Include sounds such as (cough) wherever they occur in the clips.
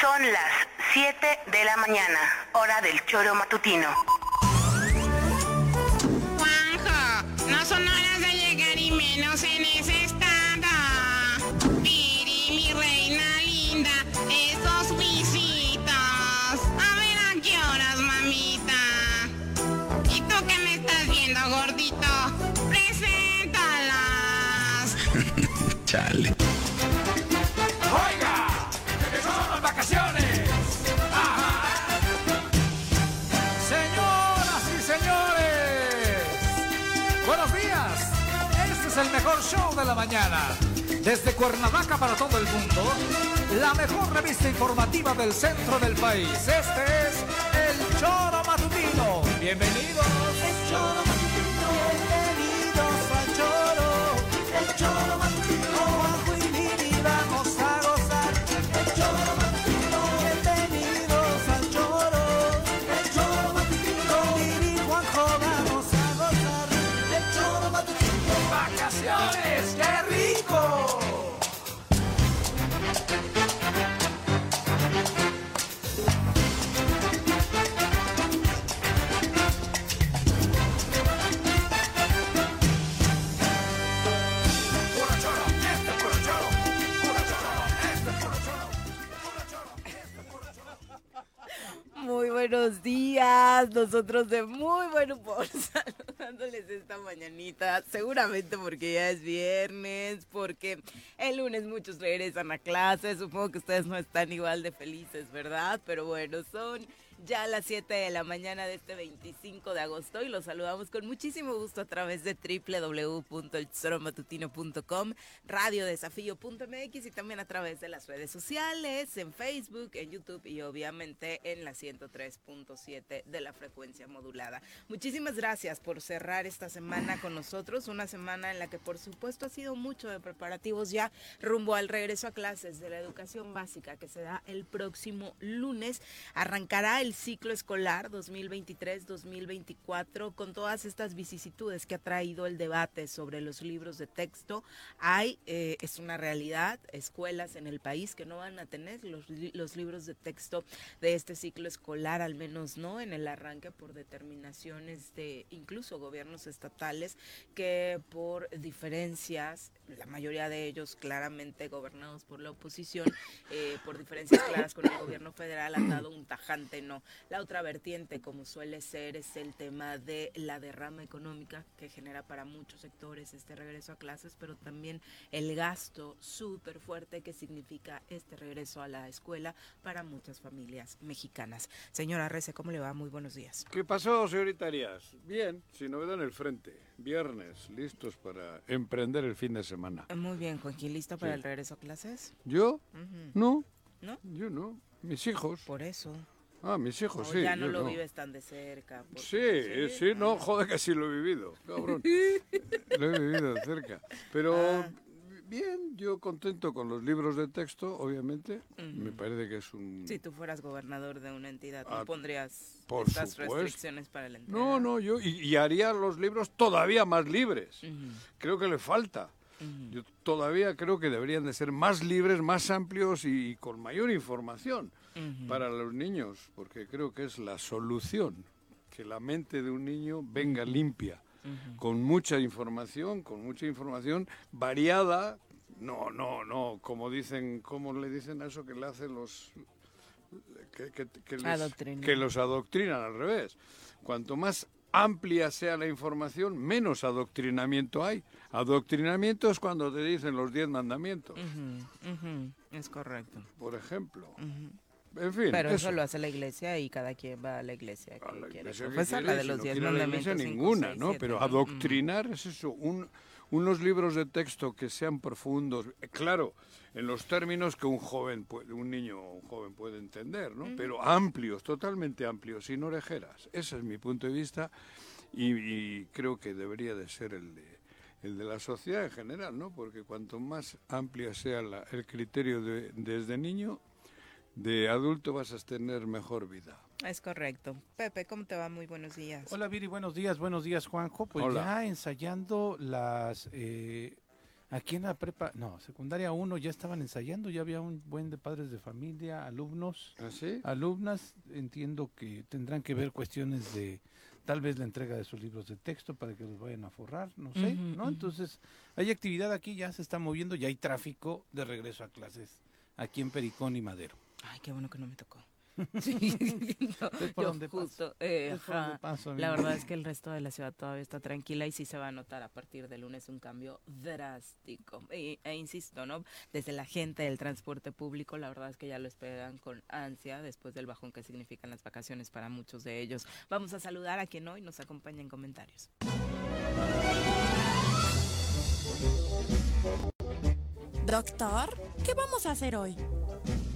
Son las 7 de la mañana, hora del choro matutino. Juanjo, no son horas de llegar y menos en ese estado. Piri, mi reina linda, esos visitos. A ver a qué horas, mamita. ¿Y tú qué me estás viendo, gordito? Preséntalas. (laughs) Chale. El mejor show de la mañana. Desde Cuernavaca para todo el mundo, la mejor revista informativa del centro del país. Este es El Choro Matutino. Bienvenidos. El Choro buenos días, nosotros de muy buen humor (laughs) saludándoles esta mañanita, seguramente porque ya es viernes, porque el lunes muchos regresan a clase, supongo que ustedes no están igual de felices, ¿verdad? Pero bueno, son ya a las 7 de la mañana de este 25 de agosto y los saludamos con muchísimo gusto a través de www.elchoromatutino.com, radiodesafío.mx y también a través de las redes sociales, en Facebook, en YouTube y obviamente en la 103.7 de la frecuencia modulada. Muchísimas gracias por cerrar esta semana con nosotros, una semana en la que por supuesto ha sido mucho de preparativos ya rumbo al regreso a clases de la educación básica que se da el próximo lunes. Arrancará el ciclo escolar 2023-2024 con todas estas vicisitudes que ha traído el debate sobre los libros de texto. Hay, eh, es una realidad, escuelas en el país que no van a tener los, los libros de texto de este ciclo escolar, al menos no en el arranque por determinaciones de incluso gobiernos estatales que por diferencias, la mayoría de ellos claramente gobernados por la oposición, eh, por diferencias claras con el gobierno federal han dado un tajante no. La otra vertiente, como suele ser, es el tema de la derrama económica que genera para muchos sectores este regreso a clases, pero también el gasto súper fuerte que significa este regreso a la escuela para muchas familias mexicanas. Señora Rece, ¿cómo le va? Muy buenos días. ¿Qué pasó, señorita Arias? Bien, sin novedad en el frente. Viernes, listos para emprender el fin de semana. Muy bien, Joaquín, ¿listo para Sí. el regreso a clases? ¿Yo? Ujú. No. ¿No? Yo no. Mis hijos. Por eso. Ah, mis hijos, sí. ya no lo vives tan de cerca. porque- Sí, eh, sí, no, joder que sí lo he vivido, cabrón. (laughs) lo he vivido de cerca. Pero Ah. bien, yo contento con los libros de texto, obviamente. Me parece que es un... Si tú fueras gobernador de una entidad, ¿no Ah, pondrías por estas supuesto. restricciones para la entrega? No, no, yo y, y haría los libros todavía más libres. Creo que le falta. Yo todavía creo que deberían de ser más libres, más amplios y, con mayor información para los niños, porque creo que es la solución, que la mente de un niño venga limpia, con mucha información, con mucha información variada. No, no, no, como dicen, ¿cómo le dicen a eso que le hacen los que, que- que les- Adoctrinar. que los adoctrinan al revés. Cuanto más amplia sea la información, menos adoctrinamiento hay. Adoctrinamiento es cuando te dicen los diez mandamientos. Es correcto. Por ejemplo. En fin. Pero eso. lo hace la iglesia y cada quien va a la iglesia que quiere la de los diez mandamientos. ninguna, ¿no? Pero adoctrinar es eso, un, unos libros de texto que sean profundos. Claro, en los términos que un joven puede, un niño o un joven puede entender, ¿no? Pero amplios, totalmente amplios, sin orejeras. Ese es mi punto de vista y, creo que debería de ser el de, el de la sociedad en general, ¿no? Porque cuanto más amplia sea el criterio de, desde niño, de adulto vas a tener mejor vida. Es correcto. Pepe, ¿cómo te va? Muy buenos días. Hola Viri, buenos días, buenos días Juanjo. Pues ya ensayando las eh, Aquí en la prepa, no, secundaria 1 ya estaban ensayando, ya había un buen de padres de familia, alumnos, ¿Ah, alumnas, entiendo que tendrán que ver cuestiones de tal vez la entrega de sus libros de texto para que los vayan a forrar, no sé, ¿no? Entonces, hay actividad aquí, ya se está moviendo, ya hay tráfico de regreso a clases aquí en Pericón y Madero. Ay, qué bueno que no me tocó. (laughs) Sí, (laughs) justo, eh, la verdad es que el (laughs) resto de la ciudad todavía está tranquila y sí se va a notar a partir de lunes un cambio drástico. E, e, insisto, ¿no? Desde la gente del transporte público, la verdad es que ya lo esperan con ansia después del bajón que significan las vacaciones para muchos de ellos. Vamos a saludar a quien hoy nos acompaña en comentarios. Doctor, ¿qué vamos a hacer hoy?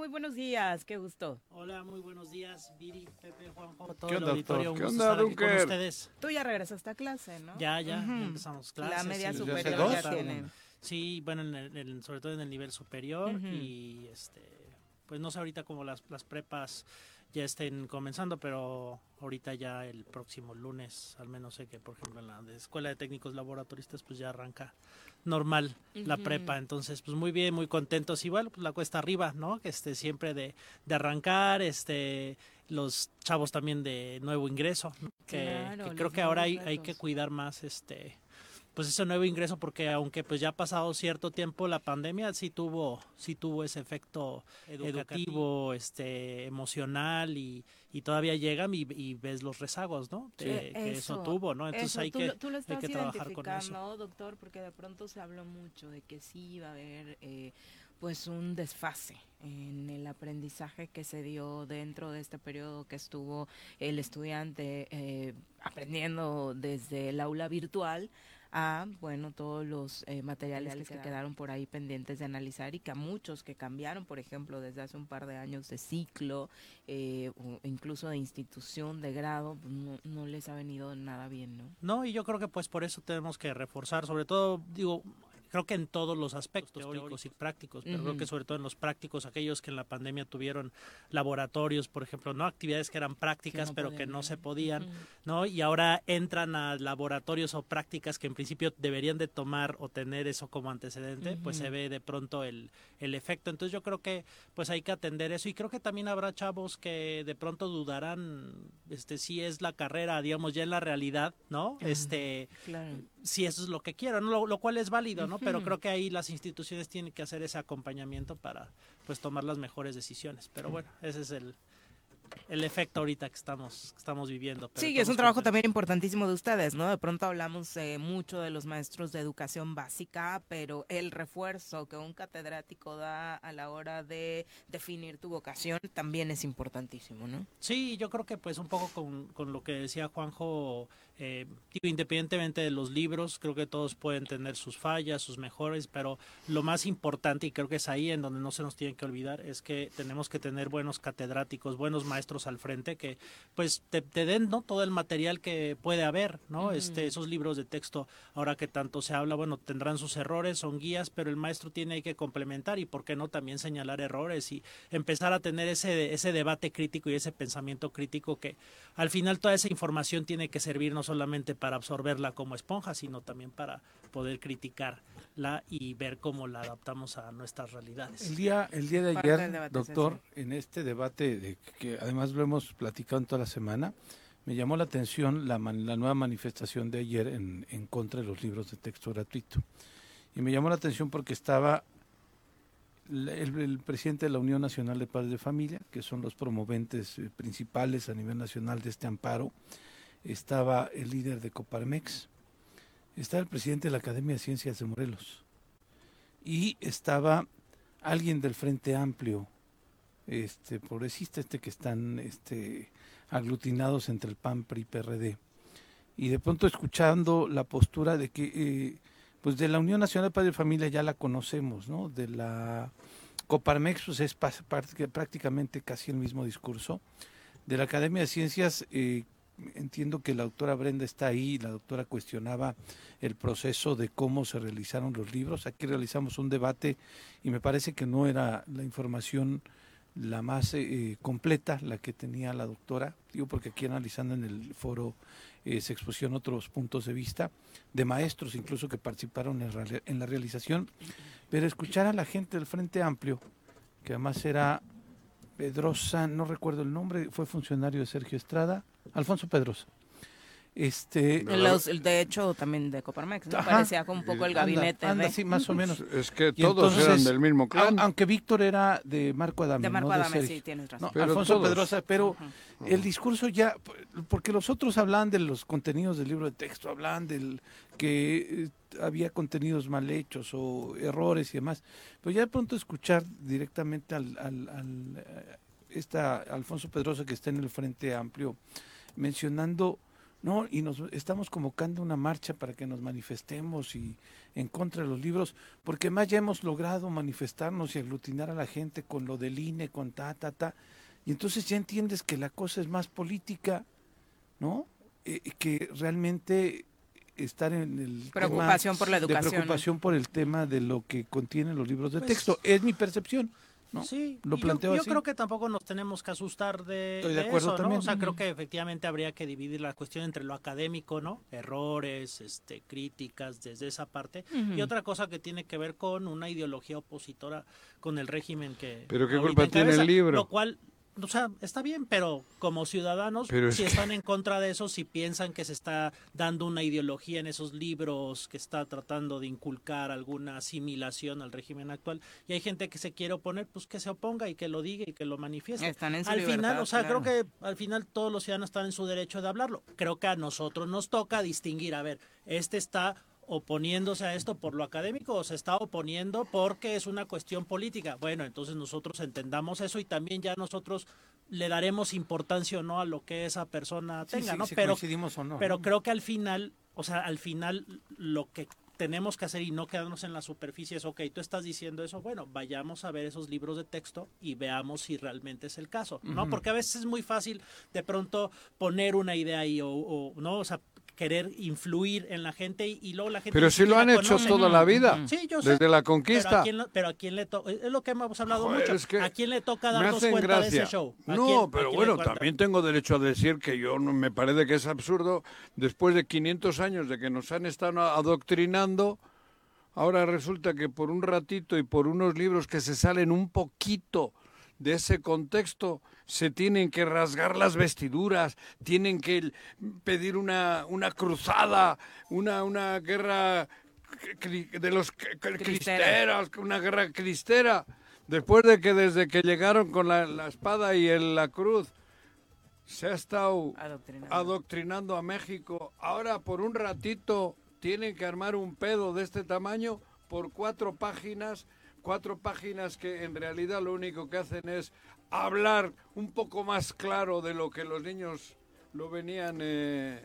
Muy buenos días, qué gusto. Hola, muy buenos días, Viri, Pepe, Juanjo, todo el auditorio. ¿Qué onda, Dunker? con ustedes. Tú ya regresaste a clase, ¿no? Ya, ya, empezamos clases. La media superior ya tiene. Sí, bueno, sobre todo en el nivel superior y este, pues no sé ahorita como las, las prepas ya estén comenzando, pero ahorita ya el próximo lunes, al menos sé que por ejemplo en la Escuela de Técnicos Laboratoristas pues ya arranca normal la prepa, entonces pues muy bien, muy contentos, igual pues la cuesta arriba, ¿no? Que este siempre de, de arrancar, este los chavos también de nuevo ingreso, que, creo que ahora hay, hay que cuidar más este pues ese nuevo ingreso porque aunque pues ya ha pasado cierto tiempo la pandemia sí tuvo sí tuvo ese efecto educativo, este emocional y, y todavía llegan y, ves los rezagos no que, eso, tuvo no entonces hay, que, tú lo estás hay que trabajar con eso. doctor porque de pronto se habló mucho de que sí iba a haber eh, pues un desfase en el aprendizaje que se dio dentro de este periodo que estuvo el estudiante eh, aprendiendo desde el aula virtual a, bueno, todos los eh, materiales que quedaron por ahí pendientes de analizar y que a muchos que cambiaron, por ejemplo, desde hace un par de años de ciclo, eh, o incluso de institución, de grado, pues, no, no les ha venido nada bien, ¿no? No, y yo creo que pues por eso tenemos que reforzar, sobre todo, digo, creo que en todos los aspectos teóricos y prácticos, pero creo que sobre todo en los prácticos, aquellos que en la pandemia tuvieron laboratorios, por ejemplo, no actividades que eran prácticas, pero que no se podían, ¿no? Y ahora entran a laboratorios o prácticas que en principio deberían de tomar o tener eso como antecedente, pues se ve de pronto el, el efecto. Entonces yo creo que pues hay que atender eso y creo que también habrá chavos que de pronto dudarán este si es la carrera, digamos, ya en la realidad, ¿no? Este si eso es lo que quiero, ¿no? lo, cual es válido, ¿no? Pero creo que ahí las instituciones tienen que hacer ese acompañamiento para pues tomar las mejores decisiones. Pero bueno, ese es el, el efecto ahorita que estamos, estamos viviendo. sí, es un trabajo también importantísimo de ustedes, ¿no? De pronto hablamos eh, mucho de los maestros de educación básica, pero el refuerzo que un catedrático da a la hora de definir tu vocación también es importantísimo, ¿no? Sí, yo creo que pues un poco con, con lo que decía Juanjo, eh, independientemente de los libros, creo que todos pueden tener sus fallas, sus mejores, pero lo más importante, y creo que es ahí en donde no se nos tiene que olvidar, es que tenemos que tener buenos catedráticos, buenos maestros al frente que pues te, den no todo el material que puede haber no este esos libros de texto ahora que tanto se habla bueno tendrán sus errores son guías pero el maestro tiene que complementar y por qué no también señalar errores y empezar a tener ese ese debate crítico y ese pensamiento crítico que al final toda esa información tiene que servir no solamente para absorberla como esponja sino también para poder criticar la y ver cómo la adaptamos a nuestras realidades. El día, el día de ayer, debate, doctor, en este debate de que además lo hemos platicado en toda la semana, me llamó la atención la, man- la nueva manifestación de ayer en, en contra de los libros de texto gratuito. Y me llamó la atención porque estaba el, el presidente de la Unión Nacional de Padres de Familia, que son los promoventes eh, principales a nivel nacional de este amparo, estaba el líder de Coparmex, estaba el presidente de la Academia de Ciencias de Morelos y estaba alguien del Frente Amplio, este progresista, este que están este, aglutinados entre el PAN, PRI, PRD. Y de pronto escuchando la postura de que, eh, pues de la Unión Nacional de Padre y Familia ya la conocemos, ¿no? De la Coparmex, pues es prácticamente casi el mismo discurso. De la Academia de Ciencias, eh, entiendo que la doctora Brenda está ahí, la doctora cuestionaba el proceso de cómo se realizaron los libros. Aquí realizamos un debate y me parece que no era la información la más eh, completa, la que tenía la doctora, digo porque aquí analizando en el foro eh, se expusieron otros puntos de vista de maestros incluso que participaron en, en la realización, pero escuchar a la gente del Frente Amplio, que además era Pedrosa, no recuerdo el nombre, fue funcionario de Sergio Estrada, Alfonso Pedrosa. Este, Los- de hecho, también de Coparmex, ¿no? Ajá. Parecía como un poco el Anda, gabinete anda, de... sí, más o menos. Es que Y todos eran entonces, del mismo clan. au- Aunque Víctor era de Marco Adame. De Marco no Adame, Sergio. sí, tienes razón. No, Pero Alfonso todos. Pedrosa, pero el discurso ya, porque los otros hablaban de los contenidos del libro de texto, hablaban del que eh, había contenidos mal hechos o errores y demás, pero ya de pronto escuchar directamente al, al, al, eh, esta Alfonso Pedrosa que está en el Frente Amplio mencionando no y nos estamos convocando una marcha para que nos manifestemos y en contra de los libros porque más ya hemos logrado manifestarnos y aglutinar a la gente con lo del INE con ta ta ta. Y entonces ya entiendes que la cosa es más política no Eh, que realmente estar en el Preocupación tema por la educación, preocupación por el tema de lo que contienen los libros de Pues- texto. Es mi percepción ¿no? Sí, lo planteo yo, yo así. creo que tampoco nos tenemos que asustar de, Estoy de de acuerdo eso. O sea, creo que efectivamente habría que dividir la cuestión entre lo académico, ¿no? Errores, este, críticas desde esa parte y otra cosa que tiene que ver con una ideología opositora con el régimen que Pero ¿qué culpa tiene el libro? Lo cual o sea, está bien, pero como ciudadanos, Pero es si que- están en contra de eso, si piensan que se está dando una ideología en esos libros, que está tratando de inculcar alguna asimilación al régimen actual, y hay gente que se quiere oponer, pues que se oponga y que lo diga y que lo manifieste. Están en su al libertad, final, o sea, claro. creo que al final todos los ciudadanos están en su derecho de hablarlo. Creo que a nosotros nos toca distinguir, a ver, este está oponiéndose a esto por lo académico o se está oponiendo porque es una cuestión política. Bueno, entonces nosotros entendamos eso y también ya nosotros le daremos importancia o no a lo que esa persona tenga, sí, ¿no? si pero o no, pero creo que al final, o sea, al final lo que tenemos que hacer y no quedarnos en la superficie es, ok, tú estás diciendo eso, bueno, vayamos a ver esos libros de texto y veamos si realmente es el caso, ¿no? Porque a veces es muy fácil de pronto poner una idea ahí o, o, ¿no? O sea, querer influir en la gente y, y luego la gente... Pero si lo han hecho conoce. toda la vida, Sí, yo sé. desde la Pero conquista. a quién, lo- pero a quién le toca, es lo que hemos hablado Joder, mucho, es que ¿a quién le toca darnos cuenta gracia. de ese show? ¿A No, quién- pero bueno, también tengo derecho a decir que yo no me parece que es absurdo después de 500 años de que nos han estado adoctrinando. Ahora resulta que por un ratito y por unos libros que se salen un poquito de ese contexto, se tienen que rasgar las vestiduras, tienen que pedir una, una cruzada, una, una guerra de los cri- cri- cristeros, una guerra cristera, después de que desde que llegaron con la, la espada y el- la cruz, se ha estado Adoctrinando. adoctrinando a México. Ahora por un ratito tienen que armar un pedo de este tamaño por cuatro páginas, cuatro páginas que en realidad lo único que hacen es hablar un poco más claro de lo que los niños lo venían eh,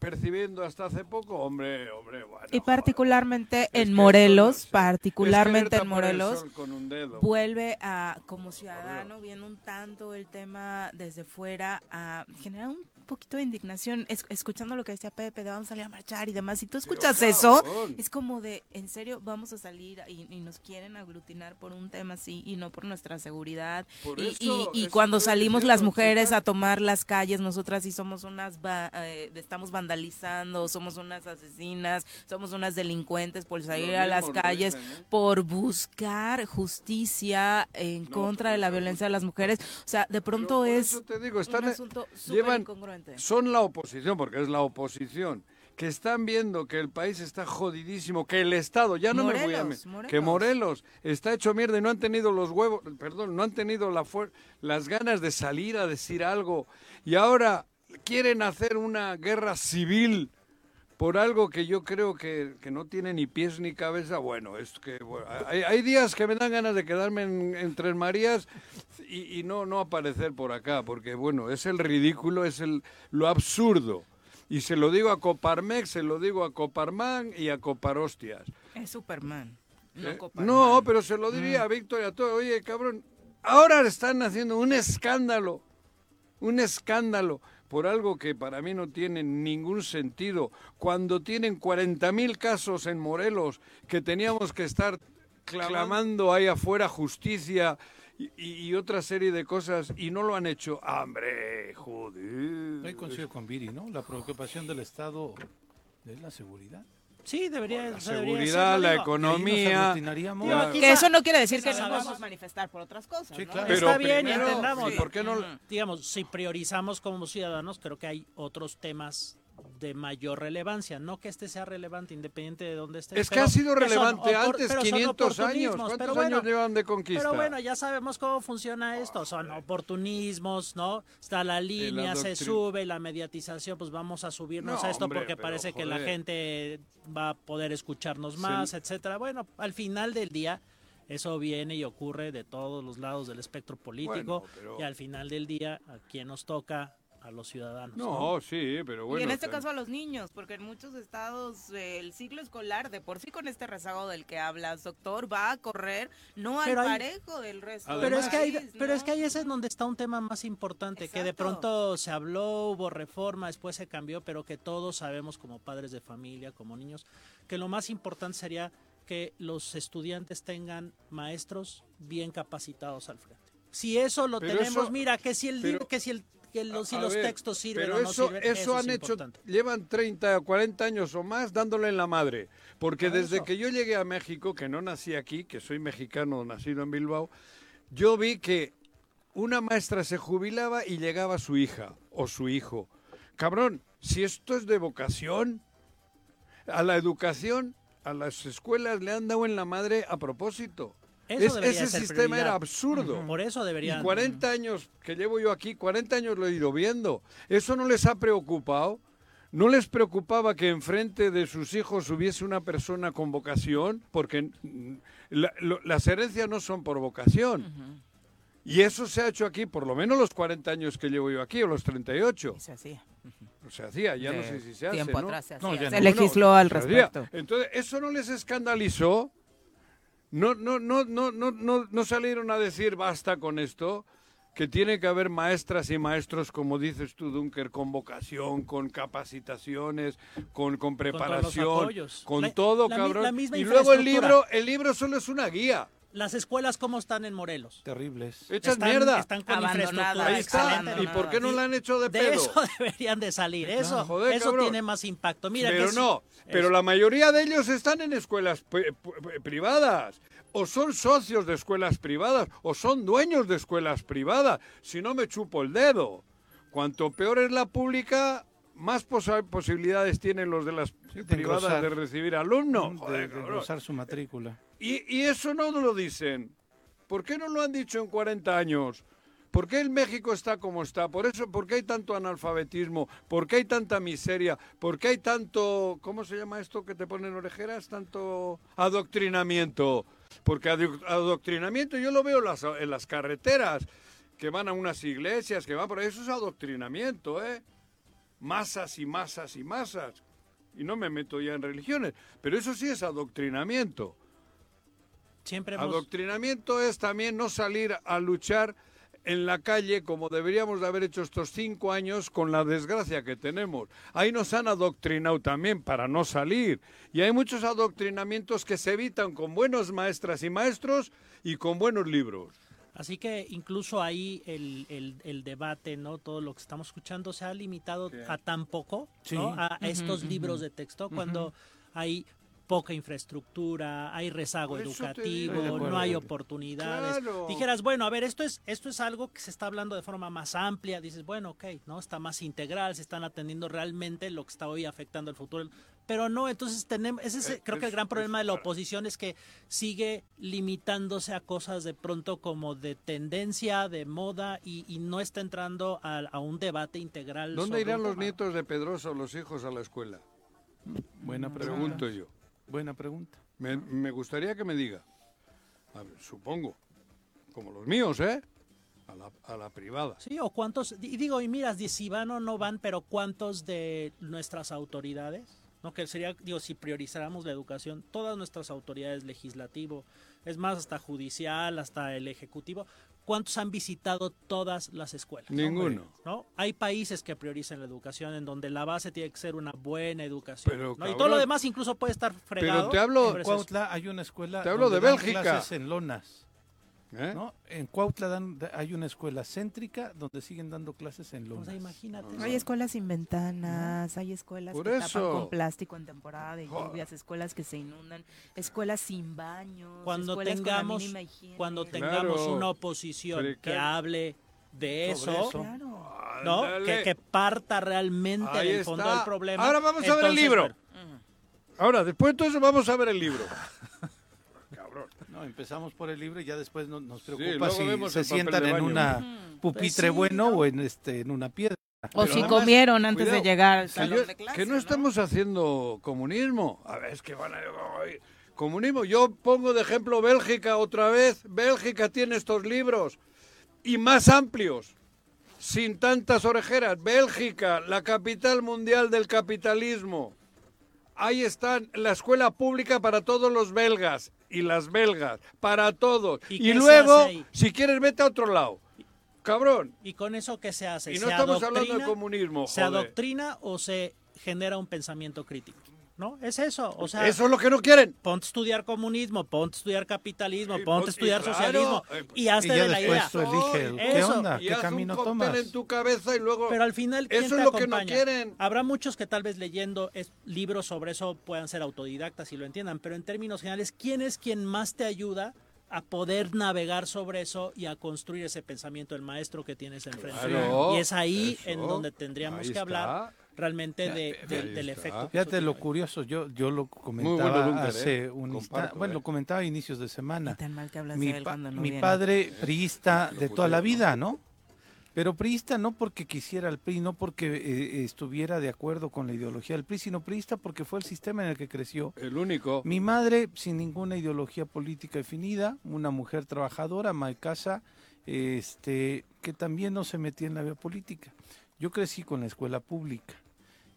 percibiendo hasta hace poco. Hombre, hombre, bueno. Y particularmente en que Morelos, Es particularmente querer en tapar el Morelos, sol con un dedo. vuelve a, como ciudadano, viendo un tanto el tema desde fuera, a generar un poquito de indignación es- escuchando lo que decía Pepe, de vamos a salir a marchar y demás. Si tú escuchas eso, cabrón. es como de, en serio, vamos a salir y, y nos quieren aglutinar por un tema así y no por nuestra seguridad. Por y, eso, y- y eso cuando salimos las mujeres a tomar las calles, nosotras sí somos unas, va- eh, estamos vandalizando, somos unas asesinas, somos unas delincuentes por salir a las calles, ¿eh? por buscar justicia en contra de la violencia de las mujeres. O sea, de pronto es eso te digo, están, un asunto súper llevan, son la oposición, porque es la oposición, que están viendo que el país está jodidísimo, que el Estado, ya no me voy a... Morelos, Que Morelos. Está hecho mierda y no han tenido los huevos, perdón, no han tenido la las ganas de salir a decir algo. Y ahora quieren hacer una guerra civil por algo que yo creo que, que no tiene ni pies ni cabeza. Bueno, es que bueno, hay, hay días que me dan ganas de quedarme en, en Tres Marías y, y no, no aparecer por acá, porque bueno, es el ridículo, es el, lo absurdo. Y se lo digo a Coparmex, se lo digo a Coparman y a Coparostias. Es Superman. No, ¿Eh? No, pero se lo diría a Víctor y a todo. Oye, cabrón, ahora están haciendo un escándalo, un escándalo por algo que para mí no tiene ningún sentido. Cuando tienen 40.000 casos en Morelos que teníamos que estar clamando ahí afuera justicia y, otra serie de cosas y no lo han hecho. ¡Hombre, joder! Ahí coincido con Viri, ¿no? La preocupación del Estado es la seguridad. Sí, debería, La eso debería seguridad, la digo. economía. la- quizá- Que eso no quiere decir que no sabemos- podemos manifestar por otras cosas. Sí, ¿no? claro. Pero Está bien, primero, entendamos. ¿y por qué no? Digamos, si priorizamos como ciudadanos, creo que hay otros temas de mayor relevancia. No que este sea relevante independiente de dónde esté. Es que ha sido relevante antes, pero son 500 años. ¿Cuántos pero bueno, años llevan de conquista? Pero bueno, ya sabemos cómo funciona esto. Son oportunismos, ¿no? Está la línea, se sube, la mediatización, pues vamos a subirnos No, a esto hombre, porque parece que la gente va a poder escucharnos más, etcétera. Bueno, al final del día eso viene y ocurre de todos los lados del espectro político Bueno, pero- y al final del día a quién nos toca a los ciudadanos. No, sí, pero bueno. y en este caso a los niños, porque en muchos estados eh, el ciclo escolar, de por sí con este rezago del que hablas, doctor, va a correr no al Pero hay- parejo del resto. Pero del es que hay, pero es que ahí es en donde está un tema más importante, que de pronto se habló, hubo reforma, después se cambió, pero que todos sabemos como padres de familia, como niños, que lo más importante sería que los estudiantes tengan maestros bien capacitados al frente. Si eso lo Pero tenemos, eso- mira, que si el pero- que si el que los, si los ver, textos sirven pero o no eso, sirven, eso, eso han es hecho, llevan 30 o 40 años o más dándole en la madre. Porque Por desde eso. que yo llegué a México, que no nací aquí, que soy mexicano nacido en Bilbao, yo vi que una maestra se jubilaba y llegaba su hija o su hijo. Cabrón, si esto es de vocación, a la educación, a las escuelas le han dado en la madre a propósito. Es- debería ese ser sistema prioridad. era absurdo. Ujú. Por eso deberían. Y 40 años que llevo yo aquí, 40 años lo he ido viendo. ¿Eso no les ha preocupado? ¿No les preocupaba que enfrente de sus hijos hubiese una persona con vocación? Porque mm, la- lo- las herencias no son por vocación. Y eso se ha hecho aquí, por lo menos los 40 años que llevo yo aquí, o los 38. Se hacía. Se hacía, ya no De sé si se hace, tiempo ¿no? atrás se No, hacía. se no. legisló al se hacía. respecto. Entonces, ¿eso no les escandalizó? No, no, no, no, no, no, no salieron a decir basta con esto, que tiene que haber maestras y maestros, como dices tú, Dunker, con vocación, con capacitaciones, con, con preparación, con La- todo, la cabrón. la y luego el libro, el libro solo es una guía. Las escuelas, ¿cómo están en Morelos? Terribles. Hechas Están- mierda. Están con Abandonadas, infraestructura Ahí está. ¿Y por qué no la han hecho de De pedo? eso (laughs) deberían de salir. Eso, Joder, eso cabrón. tiene más impacto. Mira que pero es- no, pero la mayoría de ellos están en escuelas pri- privadas, o son socios de escuelas privadas, o son dueños de escuelas privadas. Si no me chupo el dedo. Cuanto peor es la pública, más posibilidades tienen los de las de privadas engrosar. de recibir alumnos. de, Joder, de engrosar su matrícula. Y, y eso no lo dicen. ¿Por qué no lo han dicho en 40 años? ¿Por qué el México está como está? Por eso, ¿por qué hay tanto analfabetismo? ¿Por qué hay tanta miseria? ¿Por qué hay tanto, ¿cómo se llama esto que te ponen orejeras? Tanto adoctrinamiento. Porque ado- adoctrinamiento yo lo veo las, en las carreteras, que van a unas iglesias, que van por ahí. Eso es adoctrinamiento, ¿eh? Masas y masas y masas. Y no me meto ya en religiones, pero eso sí es adoctrinamiento. Siempre hemos... Adoctrinamiento es también no salir a luchar en la calle como deberíamos de haber hecho estos cinco años con la desgracia que tenemos. Ahí nos han adoctrinado también para no salir. Y hay muchos adoctrinamientos que se evitan con buenos maestras y maestros y con buenos libros. Así que incluso ahí el, el, el, debate, ¿no? Todo lo que estamos escuchando se ha limitado a tan poco, ¿no? A estos libros de texto, cuando hay poca infraestructura, hay rezago educativo, no hay oportunidades. Dijeras, bueno, a ver, esto es esto es algo que se está hablando de forma más amplia, dices, bueno, ok, no está más integral, se están atendiendo realmente lo que está hoy afectando el futuro, pero no, entonces tenemos ese es, creo que el gran problema de la oposición es que sigue limitándose a cosas de pronto como de tendencia, de moda y, no está entrando a, un debate integral. ¿Dónde irán los nietos de Pedroso, los hijos a la escuela? Buena pregunto yo. Buena pregunta. Me, gustaría que me diga, supongo, como los míos, ¿eh? A la, a la, privada. Sí, o cuántos, y digo, y miras, si van o no van, pero cuántos de nuestras autoridades, ¿no? Que sería, digo, si priorizáramos la educación, todas nuestras autoridades legislativo, es más, hasta judicial, hasta el ejecutivo, ¿cuántos han visitado todas las escuelas? Ninguno. ¿no? Hay países que priorizan la educación en donde la base tiene que ser una buena educación. y todo lo demás incluso puede estar fregado. Pero te hablo, Cuautla hay una escuela te hablo de Bélgica. en lonas. ¿Eh? ¿no? En Cuautla hay una escuela céntrica donde siguen dando clases en lonas. imagínate. Hay escuelas sin ventanas, hay escuelas que tapan con plástico en temporada de lluvias, escuelas que se inundan, escuelas sin baños, cuando tengamos cuando tengamos una oposición que hable de eso, ¿no? Que, parta realmente del fondo del problema. Ahora vamos a ver el libro. Ahora, después de todo eso vamos a ver el libro. Empezamos por el libro y ya después nos preocupa si se sientan en una pupitre pues bueno o en este en una piedra. O si comieron antes de llegar al salón de clase. Que no, estamos haciendo comunismo. A ver, es que van a... Comunismo. Yo pongo de ejemplo Bélgica otra vez. Bélgica tiene estos libros y más amplios, sin tantas orejeras. Bélgica, la capital mundial del capitalismo. Ahí está la escuela pública para todos los belgas y las belgas, para todos. Y, luego, si quieres, vete a otro lado. Cabrón. ¿Y con eso qué se hace? Y no estamos hablando de comunismo. ¿Se adoctrina o se genera un pensamiento crítico? ¿No? Es eso, o sea... Eso es lo que no quieren. Ponte a estudiar comunismo, ponte a estudiar capitalismo, ponte a estudiar socialismo eh, y hazte de la idea. Tú eliges, ¿qué onda? ¿Qué camino tomas? en tu cabeza y luego... Pero al final, Eso es lo que no quieren. Habrá muchos que tal vez leyendo libros sobre eso puedan ser autodidactas y lo entiendan, pero en términos generales, ¿quién es quien más te ayuda a poder navegar sobre eso y a construir ese pensamiento del maestro que tienes enfrente. y es ahí en donde tendríamos que hablar realmente de, del efecto. Fíjate lo curioso, yo yo lo comentaba hace ¿eh? un bueno, lo comentaba a inicios de semana. mi, padre priista de toda la vida, ¿no? Pero priista no porque quisiera el PRI, no porque eh, estuviera de acuerdo con la ideología del PRI, sino priista porque fue el sistema en el que creció. El único. Mi madre, sin ninguna ideología política definida, una mujer trabajadora, ama de casa, este, que también no se metía en la vida política. Yo crecí con la escuela pública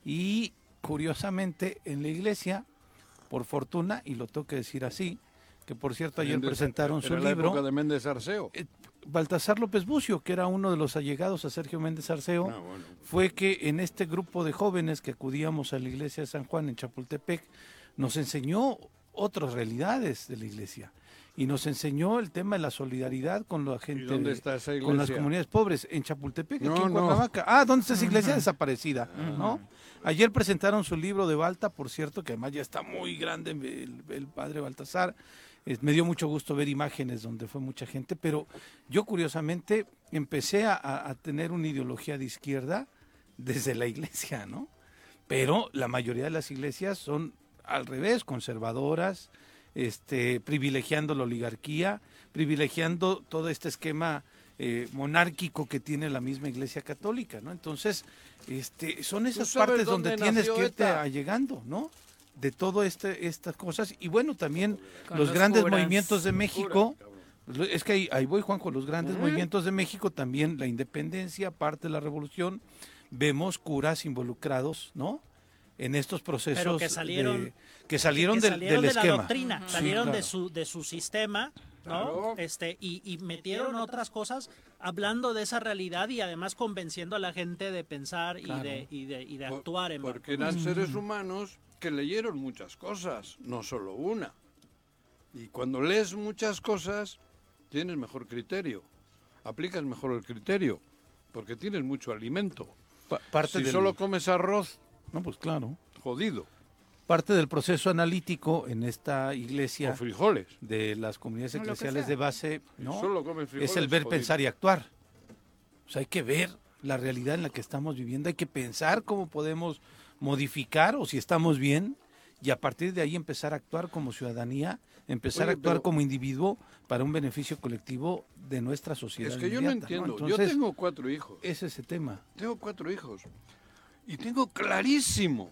y curiosamente en la iglesia, por fortuna, y lo tengo que decir así, que por cierto ayer presentaron su la libro. Época de Méndez Arceo. Eh, Baltasar López Bucio, que era uno de los allegados a Sergio Méndez Arceo, ah, fue que en este grupo de jóvenes que acudíamos a la iglesia de San Juan en Chapultepec, nos enseñó otras realidades de la iglesia y nos enseñó el tema de la solidaridad con la gente, con las comunidades pobres en Chapultepec, aquí en Cuernavaca. Ah, ¿dónde está esa iglesia? Desaparecida, ¿no? Ayer presentaron su libro de Balta, por cierto, que además ya está muy grande el, padre Baltasar. me dio mucho gusto ver imágenes donde fue mucha gente, pero yo curiosamente empecé a, a tener una ideología de izquierda desde la iglesia, ¿no? Pero la mayoría de las iglesias son al revés, conservadoras, este, privilegiando la oligarquía, privilegiando todo este esquema eh, monárquico que tiene la misma Iglesia Católica, ¿no? Entonces, este, son esas partes donde tienes que irte allegando, ¿no? De todo este, estas cosas. Y bueno, también los, grandes movimientos de México. Es que ahí, voy, Juanjo, los grandes movimientos de México, también la independencia, parte de la revolución, vemos curas involucrados, ¿no? En estos procesos que salieron, que salieron, del, de la doctrina, salieron de su de su sistema, ¿no? Este y, y metieron otras cosas hablando de esa realidad y además convenciendo a la gente de pensar y, de, y, de, y de Por- actuar en Porque eran seres humanos que leyeron muchas cosas, no solo una. Y cuando lees muchas cosas, tienes mejor criterio, aplicas mejor el criterio, porque tienes mucho alimento. parte si del- solo comes arroz, No, pues claro. jodido. Parte del proceso analítico en esta iglesia O frijoles. de las comunidades eclesiales de base, ¿no? Solo comen frijoles, es el ver, jodido. pensar y actuar. O sea, hay que ver la realidad en la que estamos viviendo, hay que pensar cómo podemos modificar o si estamos bien y a partir de ahí empezar a actuar como ciudadanía, empezar Oye, a actuar pero- como individuo para un beneficio colectivo de nuestra sociedad. Es que yo no entiendo. yo Entonces, tengo cuatro hijos. Es ese tema. Tengo cuatro hijos. Y tengo clarísimo.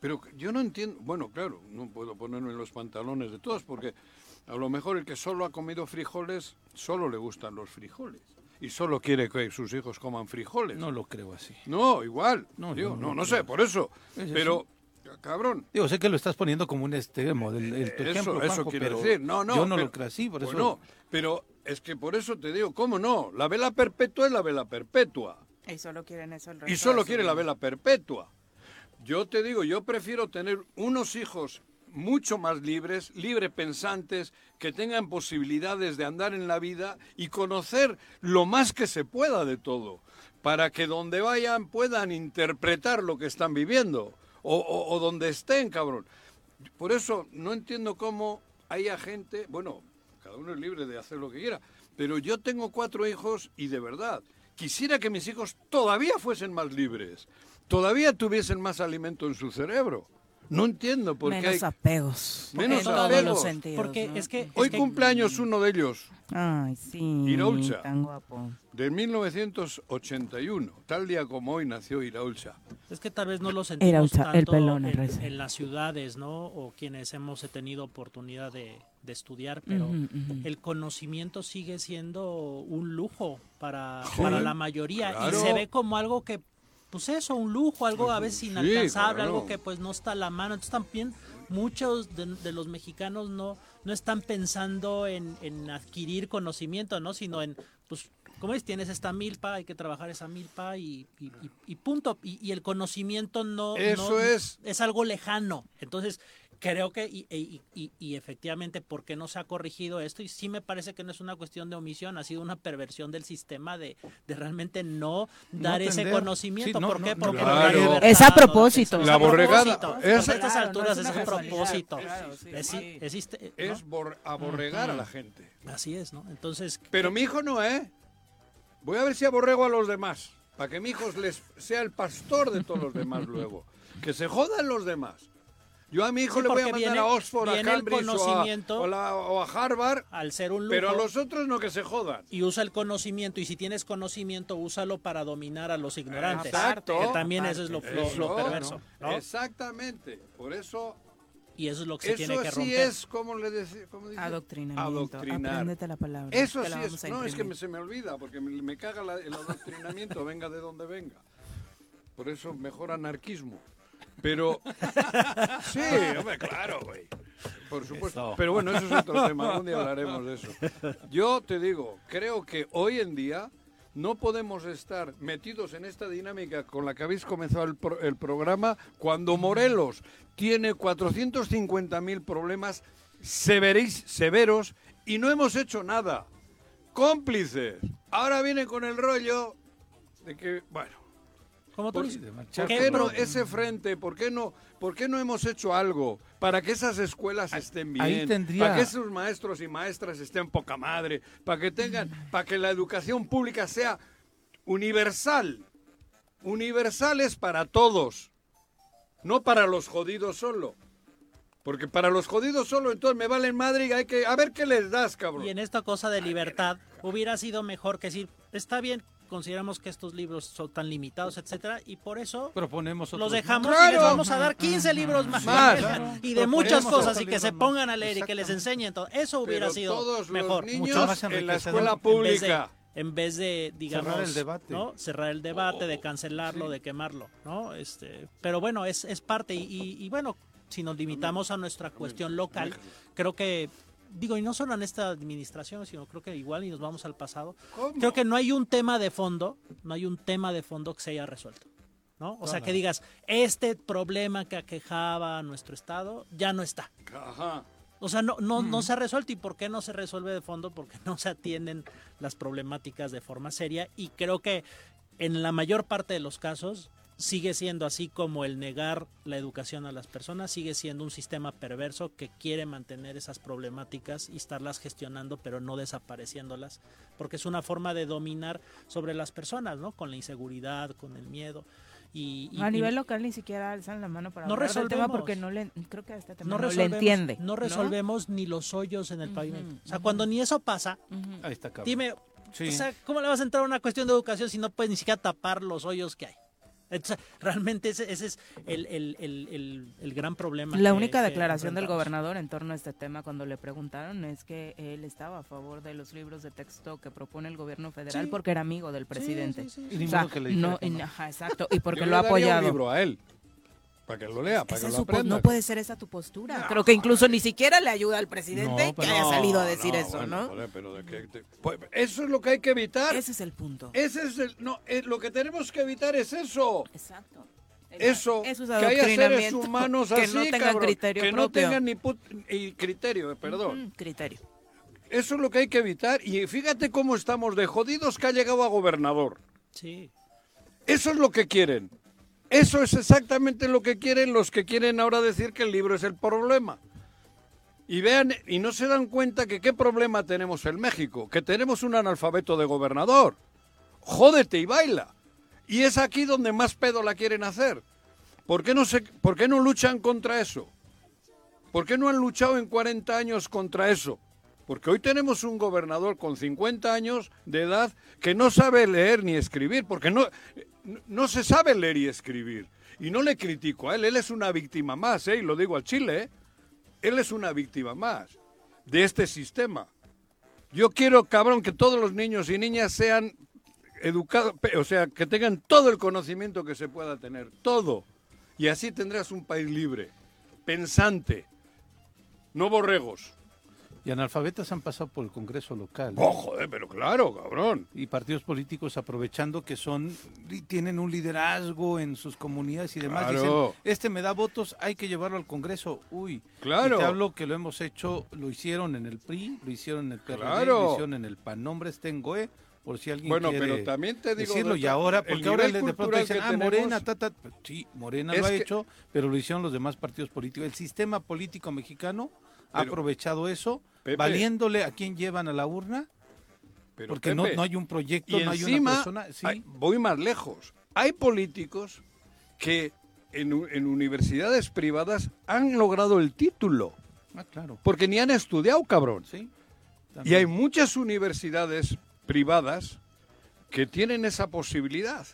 Pero yo no entiendo. Bueno, claro, no puedo ponerme en los pantalones de todos porque a lo mejor el que solo ha comido frijoles, solo le gustan los frijoles. Y solo quiere que sus hijos coman frijoles. No lo creo así. No, igual. No, Digo, no, no, no no sé, por eso. Es Pero, cabrón. Digo, sé que lo estás poniendo como un extremo del el, tu Eso, ejemplo, eso Juanjo, pero decir. No, no. yo no pero- lo creo así, por eso. Bueno, pero es que por eso te digo, ¿cómo no? La vela perpetua es la vela perpetua. Y solo quieren eso el Y resto solo de su quiere la vela perpetua. Yo te digo, yo prefiero tener unos hijos mucho más libres, libre pensantes, que tengan posibilidades de andar en la vida y conocer lo más que se pueda de todo, para que donde vayan puedan interpretar lo que están viviendo, o, o- donde estén, cabrón. Por eso no entiendo cómo haya gente, bueno, cada uno es libre de hacer lo que quiera, pero yo tengo cuatro hijos y de verdad, quisiera que mis hijos todavía fuesen más libres, todavía tuviesen más alimento en su cerebro. No entiendo por qué Menos hay... apegos. Menos en todos apegos. los sentidos. Porque ¿no? es que- Hoy es que- cumpleaños uno de ellos, Ay, sí. Iraulcha. Tan guapo. de 1981. Tal día como hoy nació Iraulcha. Es que tal vez no lo sentimos Iraucha, el tanto pelón, el en, rece. en las ciudades, ¿no? O quienes hemos tenido oportunidad de, de estudiar, pero el conocimiento sigue siendo un lujo para, Sí, para la mayoría claro. y se ve como algo que, pues eso, un lujo, algo a veces inalcanzable, claro. algo que pues no está a la mano. Entonces también muchos de, de los mexicanos no, no están pensando en, en adquirir conocimiento, ¿no? Sino en, pues, como es, tienes esta milpa, hay que trabajar esa milpa y, y- y- y punto. Y, y el conocimiento no... Eso no- es. Es algo lejano. Entonces, creo que, y, y- y- y efectivamente, ¿por qué no se ha corregido esto? Y sí me parece que no es una cuestión de omisión, ha sido una perversión del sistema de, de realmente no dar ese conocimiento. Sí, no, ¿Por qué? no, Porque claro. no hay libertad, Es a propósito. Es La a borregada es- a estas Claro, alturas no es es a propósito. Claro, sí, Exi- sí. existe, ¿no? Es bor- aborregar a la gente. Así es, ¿no? Entonces, Pero mi hijo no, ¿eh? Voy a ver si aborrego a los demás, para que mi hijo les sea el pastor de todos los demás (laughs) luego. Que se jodan los demás. Yo a mi hijo Sí, le voy a mandar viene- a Oxford, a Cambridge o a, conocimiento- o la- o a Harvard, al ser un lujo, pero a los otros no que se jodan. y usa el conocimiento y si tienes conocimiento úsalo para dominar a los ignorantes Exacto. que también eso es lo, lo- lo Eso, perverso ¿no? Exactamente. Por eso, y eso es lo que se eso tiene que sí romper es, como le decía? ¿cómo dice? Adoctrinamiento. Adoctrinar. Apréndete la palabra. Eso sí es. No, es que me- se me olvida, porque me, me caga la- el adoctrinamiento, venga de donde venga. Por eso, mejor anarquismo. Pero. (laughs) Sí, hombre, claro, güey. Por supuesto. Pero bueno, eso es otro tema. Algún día hablaremos de eso. Yo te digo, creo que hoy en día no podemos estar metidos en esta dinámica con la que habéis comenzado el, pro- el programa cuando Morelos tiene 450.000 problemas severis- severos y no hemos hecho nada. Cómplices. Ahora vienen con el rollo de que, bueno, como tú ¿Por, dices, por ¿qué no ese frente? ¿Por qué no, por qué no hemos hecho algo para que esas escuelas estén bien? ahí tendría- Para que esos maestros y maestras estén poca madre, para que tengan, para que la educación pública sea universal. Universal es para todos, no para los jodidos solo. Porque para los jodidos solo, entonces me valen madre y hay que a ver qué les das, cabrón. y en esta cosa de libertad hubiera sido mejor que decir está bien consideramos que estos libros son tan limitados etcétera y por eso Proponemos los dejamos y les vamos a dar 15 libros más, Más. (laughs) y de muchas cosas y que se pongan a leer y que les enseñen todo. Eso hubiera Pero sido todos mejor los mucho niños más en la escuela en vez de, pública. en vez de digamos Cerrar el debate. ¿no? cerrar el debate de cancelarlo de quemarlo no este pero bueno es, es parte y, y- y bueno si nos limitamos a nuestra cuestión local creo que digo, y no solo en esta administración, sino creo que igual y nos vamos al pasado. ¿Cómo? Creo que no hay un tema de fondo, no hay un tema de fondo que se haya resuelto. ¿no? O sea, que digas, este problema que aquejaba a nuestro Estado ya no está. Ajá. O sea, no, no, no se ha resuelto. ¿Y por qué no se resuelve de fondo? Porque no se atienden las problemáticas de forma seria. Y creo que en la mayor parte de los casos sigue siendo así como el negar la educación a las personas, sigue siendo un sistema perverso que quiere mantener esas problemáticas y estarlas gestionando, pero no desapareciéndolas, porque es una forma de dominar sobre las personas, ¿no? Con la inseguridad, con el miedo. Y, y- a y- nivel local ni siquiera alzan la mano para No hablar del tema resolvemos. porque no le creo que a este tema no no, le resolvemos, entiende. no resolvemos ni los hoyos en el pavimento. O sea, cuando ni eso pasa, Ahí está, cabrón. dime, Sí. o sea, ¿cómo le vas a entrar a una cuestión de educación si no puedes ni siquiera tapar los hoyos que hay? Entonces, realmente ese, ese es el, el- el- el- el gran problema. La que- única declaración del gobernador en torno a este tema cuando le preguntaron es que él estaba a favor de los libros de texto que propone el gobierno federal Sí. porque era amigo del presidente. sí, sí, O sea, que le dijera no, no. ajá, exacto, y porque Yo lo le ha daría un apoyado. libro a él, para que lo lea, para que lo aprenda. no puede ser esa tu postura. Creo que incluso ni siquiera le ayuda al presidente No, que haya salido a decir no, eso, bueno, ¿no? joder, pero de qué te- pues, eso es lo que hay que evitar. Ese es el punto. Ese es el, no, eh, lo que tenemos que evitar es eso. Exacto. Eso, Eso es que haya seres humanos (laughs) que así, no tengan cabrón, criterio que no tengan ni put- y criterio, eh, perdón. Ujú, criterio. Eso es lo que hay que evitar. Y fíjate cómo estamos de jodidos que ha llegado a gobernador. Sí. Eso es lo que quieren. Eso es exactamente lo que quieren los que quieren ahora decir que el libro es el problema. Y vean, y no se dan cuenta que qué problema tenemos en México, que tenemos un analfabeto de gobernador. Jódete y baila. Y es aquí donde más pedo la quieren hacer. ¿Por qué no, se, por qué no luchan contra eso? ¿Por qué no han luchado en 40 años contra eso? Porque hoy tenemos un gobernador con 50 años de edad que no sabe leer ni escribir, porque no, no se sabe leer y escribir. Y no le critico a él, él es una víctima más, ¿eh? y lo digo al Chile, ¿eh? él es una víctima más de este sistema. Yo quiero, cabrón, que todos los niños y niñas sean educados, o sea, que tengan todo el conocimiento que se pueda tener, todo. Y así tendrás un país libre, pensante, no borregos. Y analfabetas han pasado por el Congreso local. Oh, joder, pero claro, cabrón. Y partidos políticos aprovechando que son y tienen un liderazgo en sus comunidades y demás. Claro. Dicen, este me da votos, hay que llevarlo al Congreso. Uy, Claro. Y te hablo que lo hemos hecho, lo hicieron en el PRI, lo hicieron en el PRD, Claro. lo hicieron en el PAN. Nombres tengo, ¿eh? Por si alguien Bueno, quiere pero también te digo, decirlo. Y ahora, porque ahora de pronto dicen, ah, tenemos- Morena, ta, ta. Sí, Morena Es lo ha que- hecho, pero lo hicieron los demás partidos políticos. El sistema político mexicano ha aprovechado eso, Pepe. valiéndole a quién llevan a la urna. Pero, Porque no, Pepe, no hay un proyecto, y no hay encima, una persona. Sí. hay- voy más lejos. Hay políticos que en, en universidades privadas han logrado el título. Ah, claro. Porque ni han estudiado, cabrón. Sí. Y hay muchas universidades privadas que tienen esa posibilidad.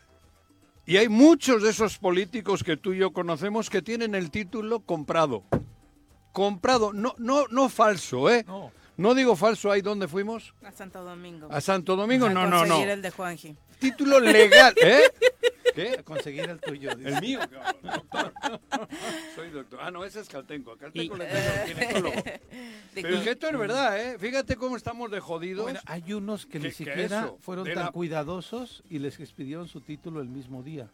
Y hay muchos de esos políticos que tú y yo conocemos que tienen el título comprado. Comprado, no, no, no falso, ¿eh? No. No digo falso, ¿ahí dónde fuimos? A Santo Domingo. ¿A Santo Domingo? A No, no, no. conseguir el de Juanji. Título legal, ¿eh? (laughs) ¿Qué? A conseguir el tuyo. dice. El mío, cabrón, doctor. (laughs) Soy doctor. Ah, no, ese es Caltenco. Caltenco Y- le tengo (laughs) el ginecólogo. Pero es que esto es verdad, ¿eh? Fíjate cómo estamos de jodidos. Bueno, hay unos que ¿Qué- ni siquiera eso? fueron De tan la- cuidadosos y les expidieron su título el mismo día.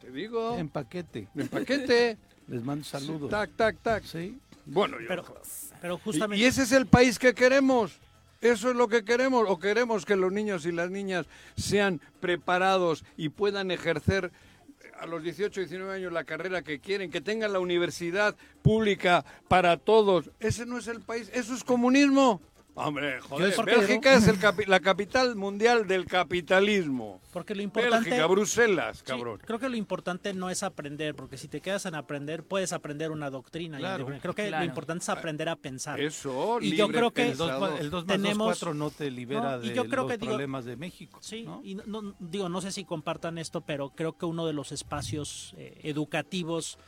Te digo. En paquete. En paquete. Les mando saludos. Tac, tac, tac. Sí. Bueno, yo- Pero, pero justamente... Y ese es el país que queremos. Eso es lo que queremos. O queremos que los niños y las niñas sean preparados y puedan ejercer a los 18, 19 años la carrera que quieren, que tengan la universidad pública para todos. Ese no es el país, eso es comunismo. Hombre, joder, Bélgica es el (laughs) capi- la capital mundial del capitalismo. Porque lo importante... Bélgica, Bruselas, Sí, cabrón. creo que lo importante no es aprender, porque si te quedas en aprender, puedes aprender una doctrina. y Claro, creo que claro. lo importante es aprender a pensar. Eso, Y yo creo que El 2 pensador. el dos más tenemos- 2, 4 no te libera No, y de yo creo los que, digo, problemas de México. Sí, ¿no? y no, no- digo, no sé si compartan esto, pero creo que uno de los espacios eh, educativos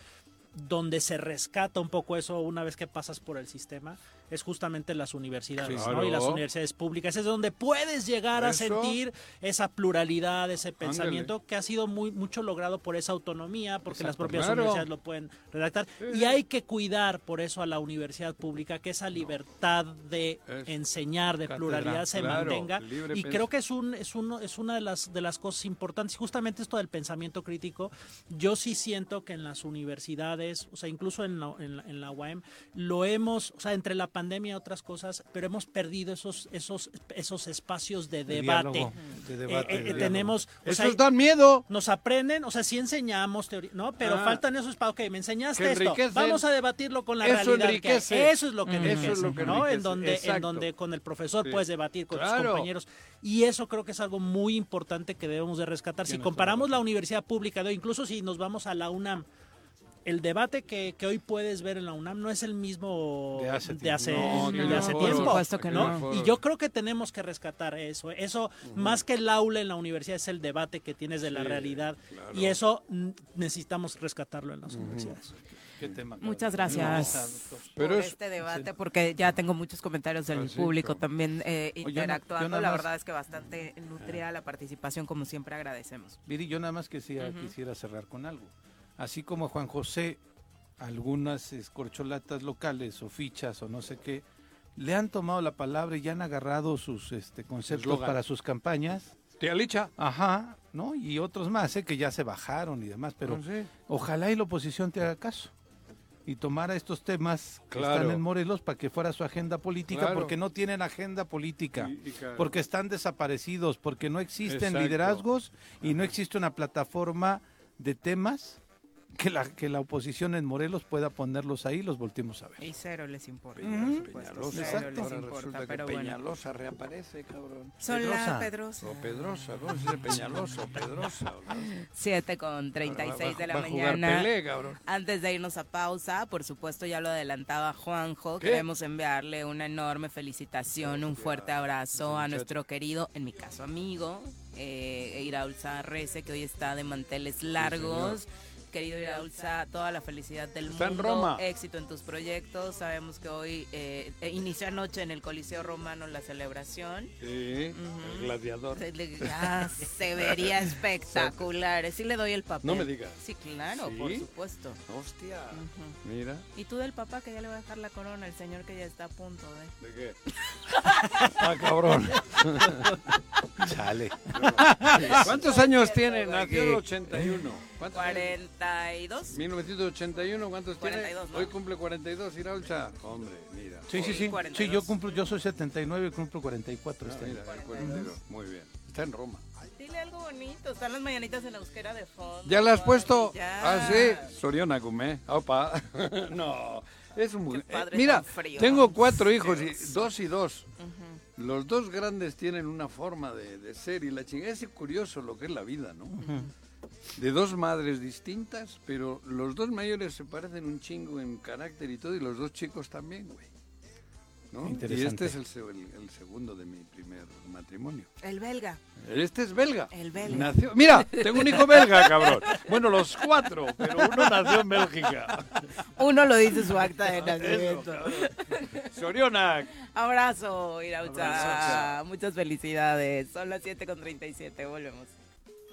donde se rescata un poco eso una vez que pasas por el sistema es justamente las universidades, ¿no? Y las universidades públicas. Es donde puedes llegar a sentir esa pluralidad, ese pensamiento que ha sido muy mucho logrado por esa autonomía, porque las propias claro. universidades lo pueden redactar. Y hay que cuidar por eso a la universidad pública, que esa libertad de Es enseñar, de pluralidad se claro, mantenga. Y pens- creo que es un es uno es una de las de las cosas importantes justamente esto del pensamiento crítico yo sí siento que en las universidades o sea incluso en la, en la, en la UAM lo hemos o sea entre la pandemia otras cosas pero hemos perdido esos esos esos espacios de, De debate diálogo, de debate, Eh, eh, tenemos o Esos sea, dan miedo. nos aprenden, o sea, sí enseñamos teoría, ¿no? Pero Ah. faltan esos para, ok, me enseñaste esto, vamos a debatirlo con la Eso realidad que. Eso es lo que enriquece, es lo que ¿no? En donde, en donde con el profesor Sí. puedes debatir con tus Claro. compañeros. Y eso creo que es algo muy importante que debemos de rescatar. Si comparamos la universidad pública de hoy, incluso si nos vamos a la UNAM, el debate que, que hoy puedes ver en la UNAM no es el mismo De hace de hace, tiempo. de No, hace no, tiempo. por supuesto que ¿no? no. Y yo creo que tenemos que rescatar eso. Eso, más que el aula en la universidad, es el debate que tienes de la realidad. claro. Y eso necesitamos rescatarlo en las universidades. ¿Qué tema? Muchas No, gracias. Pero por es- este debate, porque ya tengo muchos comentarios del Ah, sí, público claro. también eh, yo no- interactuando. yo la más- verdad es que bastante nutrida la participación, como siempre agradecemos. Viri, yo nada más quisiera, Ujú. quisiera cerrar con algo. Así como Juan José, algunas escorcholatas locales o fichas o no sé qué, le han tomado la palabra y ya han agarrado sus este, conceptos Eslogan. para sus campañas. Tía Licha. Ajá, ¿no? Y otros más, ¿eh? que ya se bajaron y demás, pero Ah, sí. ojalá y la oposición te haga caso y tomara estos temas que están en Morelos para que fuera su agenda política, Claro. porque no tienen agenda política, Y- y claro. porque están desaparecidos, porque no existen Exacto. liderazgos y no existe una plataforma de temas que la, que la oposición en Morelos pueda ponerlos ahí y los volteemos a ver. Y cero les importa. Supuesto, Peñalosa. cero Exacto. les Ahora importa, resulta que pero bueno. Peñalosa reaparece, cabrón. Son Pedrosa. la Pedrosa. O Pedrosa, ¿cómo se dice Peñalosa o Pedrosa? no? 7 con 36 de la Va a jugar mañana. Pelé, cabrón. Antes de irnos a pausa, por supuesto ya lo adelantaba Juanjo, ¿Qué? queremos enviarle una enorme felicitación, un fuerte abrazo a nuestro querido, en mi caso amigo, eh, Iraulza Rece, que hoy está de manteles largos. Querido Iraulza, toda la felicidad del Está en mundo, Roma. éxito en tus proyectos. Sabemos que hoy eh, eh, inició anoche en el Coliseo Romano la celebración. Sí, el gladiador. Se, le- ah, se vería (laughs) espectacular. Sí le doy el papel. No me digas. Sí, claro, ¿Sí? por supuesto. Hostia. Mira. Y tú del papá que ya le va a dejar la corona, el señor que ya está a punto de... ¿De qué? (laughs) ah, cabrón. (laughs) Chale. ¿Cuántos años tiene? Nació en el 81. ¿Cuántos años? 42. 1981, ¿cuántos 42, tiene? ¿no? Hoy cumple 42, Iraulcha. Hombre, mira. Sí, sí, sí. Sí, 42. yo cumplo, yo soy 79 y cumplo 44 Ah, este mira, año. el 42. Muy bien. Está en Roma. Dile algo bonito, están las mañanitas en euskera de fondo. ¿Ya le has puesto? ya. Ah, sí. Soriona Gumé. Opa. (laughs) no. Es muy. Qué padre eh, mira, frío. tengo cuatro hijos, y dos y dos. Ujú. Los dos grandes tienen una forma de, de ser y la chingada. Es curioso lo que es la vida, ¿no? De dos madres distintas, pero los dos mayores se parecen un chingo en carácter y todo, y los dos chicos también, güey. ¿No? Y Interesante. este es el, el- el segundo de mi primer matrimonio. El belga. Este es belga. El belga. Nació... Mira, tengo un hijo belga, cabrón. Bueno, los cuatro, pero uno nació en Bélgica. Uno lo dice su acta de nacimiento. Sorionak. Abrazo, Iraucha. Abrazo. Muchas felicidades. Son las 7 con 37, volvemos.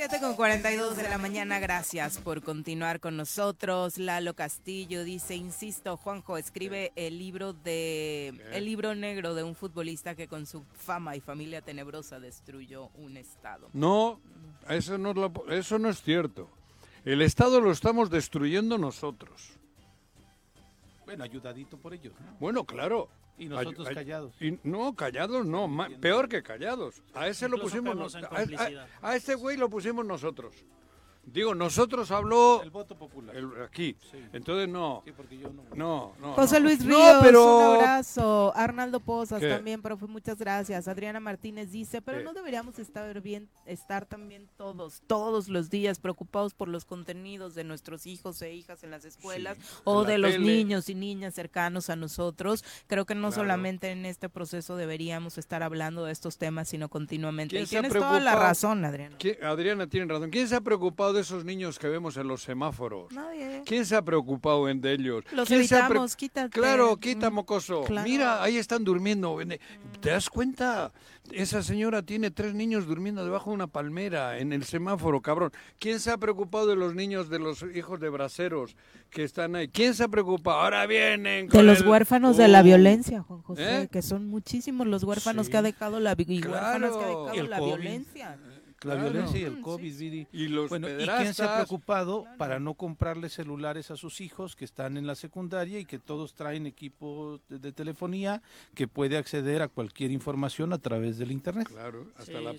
7 con 42 de la mañana, gracias por continuar con nosotros. Lalo Castillo dice, insisto, Juanjo, escribe el libro de el libro negro de un futbolista que con su fama y familia tenebrosa destruyó un estado. No, eso no, es lo- eso no es cierto. El Estado lo estamos destruyendo nosotros. Bueno, ayudadito por ellos. ¿no? Bueno, claro. Y nosotros Ay- ay- callados. y no, callados no, ma- peor que callados. A ese lo pusimos a- a- a, ese güey lo pusimos nosotros. Digo, nosotros habló El voto popular. el- aquí. Entonces no. No, no. José no. Luis No, Ríos, pero- un abrazo. Arnaldo Pozas ¿Qué? también, profe, muchas gracias. Adriana Martínez dice, pero ¿Qué? no deberíamos estar bien, estar también todos, todos los días preocupados por los contenidos de nuestros hijos e hijas en las escuelas o la de los tele. niños y niñas cercanos a nosotros. Creo que no Claro. solamente en este proceso deberíamos estar hablando de estos temas, sino continuamente. ¿Quién Y se ha tienes toda la razón, Adriana. ¿Quién- Adriana tiene razón. ¿Quién se ha preocupado de esos niños que vemos en los semáforos? Nadie. ¿Quién se ha preocupado en de ellos? Los ¿Quién se ha pre- evitamos, quítate. Claro, quita mocoso. claro. Mira, ahí están durmiendo. ¿Te das cuenta? Esa señora tiene tres niños durmiendo debajo de una palmera en el semáforo, cabrón. ¿Quién se ha preocupado de los niños de los hijos de braceros que están ahí? ¿Quién se ha preocupado? Ahora vienen De con los el- huérfanos de la violencia, Juan José, ¿eh? que son muchísimos los huérfanos Sí. que ha dejado la huérfanas que ha Claro. dejado el la COVID. violencia. La Claro. violencia y Mm, el COVID, Viri. Y los Bueno, ¿y quién se ha preocupado para no comprarle celulares a sus hijos que están en la secundaria y que todos traen equipo de, de telefonía que puede acceder a cualquier información a través del internet? Claro, hasta Sí, la sí,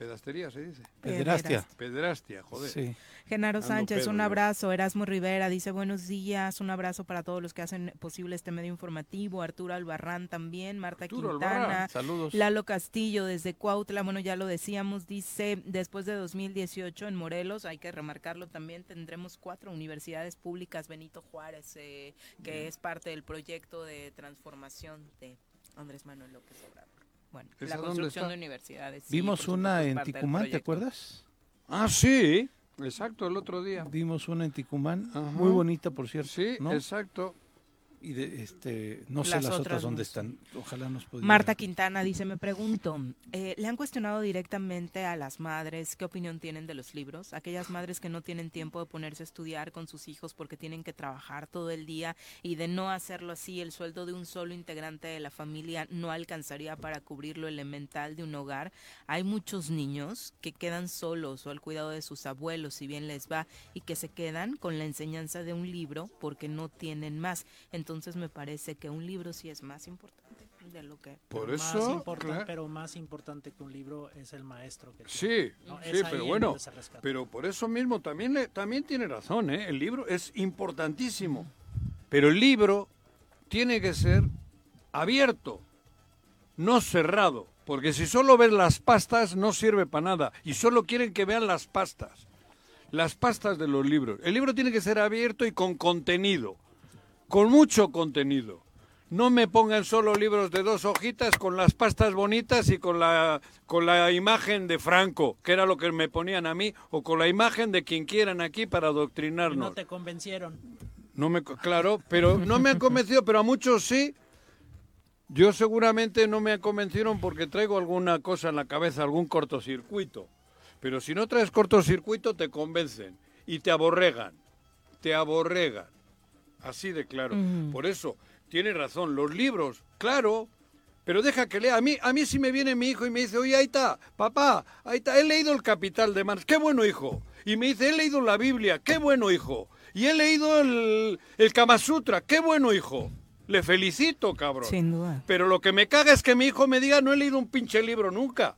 pedastería. Se dice. Pederastia. Pederastia, joder. Sí. Genaro Sánchez, un abrazo. Erasmo Rivera dice buenos días, un abrazo para todos los que hacen posible este medio informativo. Arturo Albarrán también, Marta Arturo Quintana, Albarrán, saludos. Lalo Castillo desde Cuautla, bueno ya lo decíamos, dice después de 2018 en Morelos, hay que remarcarlo también, tendremos cuatro universidades públicas Benito Juárez, eh, que es parte del proyecto de transformación de Andrés Manuel López Obrador. Bueno, ¿Esa la construcción de universidades. sí, Vimos una en Ticumán, ¿te acuerdas? Ah, sí. Exacto, el otro día. Vimos una en Ticumán, Ajá. muy bonita, por cierto. Sí, ¿no? exacto. Y de, este, no sé Las las otras otras dónde no están. Ojalá nos pudieran. Marta Quintana dice, me pregunto, eh, ¿le han cuestionado directamente a las madres qué opinión tienen de los libros? Aquellas madres que no tienen tiempo de ponerse a estudiar con sus hijos porque tienen que trabajar todo el día y de no hacerlo así, el sueldo de un solo integrante de la familia no alcanzaría para cubrir lo elemental de un hogar. Hay muchos niños que quedan solos o al cuidado de sus abuelos, si bien les va, y que se quedan con la enseñanza de un libro porque no tienen más. Entonces me parece que un libro sí es más importante de lo que... Por Pero eso, más importan- claro. pero más importante que un libro es el maestro que Sí, tiene, ¿no? sí, pero en bueno, pero por eso mismo también, le- también tiene razón, ¿eh? El libro es importantísimo, pero el libro tiene que ser abierto, no cerrado, porque si solo ves las pastas no sirve para nada y solo quieren que vean las pastas, las pastas de los libros. El libro tiene que ser abierto y con contenido, con mucho contenido. No me pongan solo libros de dos hojitas con las pastas bonitas y con la, con la imagen de Franco, que era lo que me ponían a mí, o con la imagen de quien quieran aquí para adoctrinarnos. no te convencieron. No me, claro, pero no me han convencido, pero a muchos sí. Yo seguramente no me convencieron porque traigo alguna cosa en la cabeza, algún cortocircuito. Pero si no traes cortocircuito te convencen y te aborregan, te aborregan. Así de claro. Por eso, tiene razón, los libros, claro, pero deja que lea. A mí, a mí si me viene mi hijo y me dice, oye, ahí está, papá, ahí está, he leído el Capital de Marx, qué bueno hijo. Y me dice, he leído la Biblia, qué bueno hijo. Y he leído el, el Kama Sutra, qué bueno hijo. Le felicito, cabrón. Sin duda. Pero lo que me caga es que mi hijo me diga, no he leído un pinche libro nunca.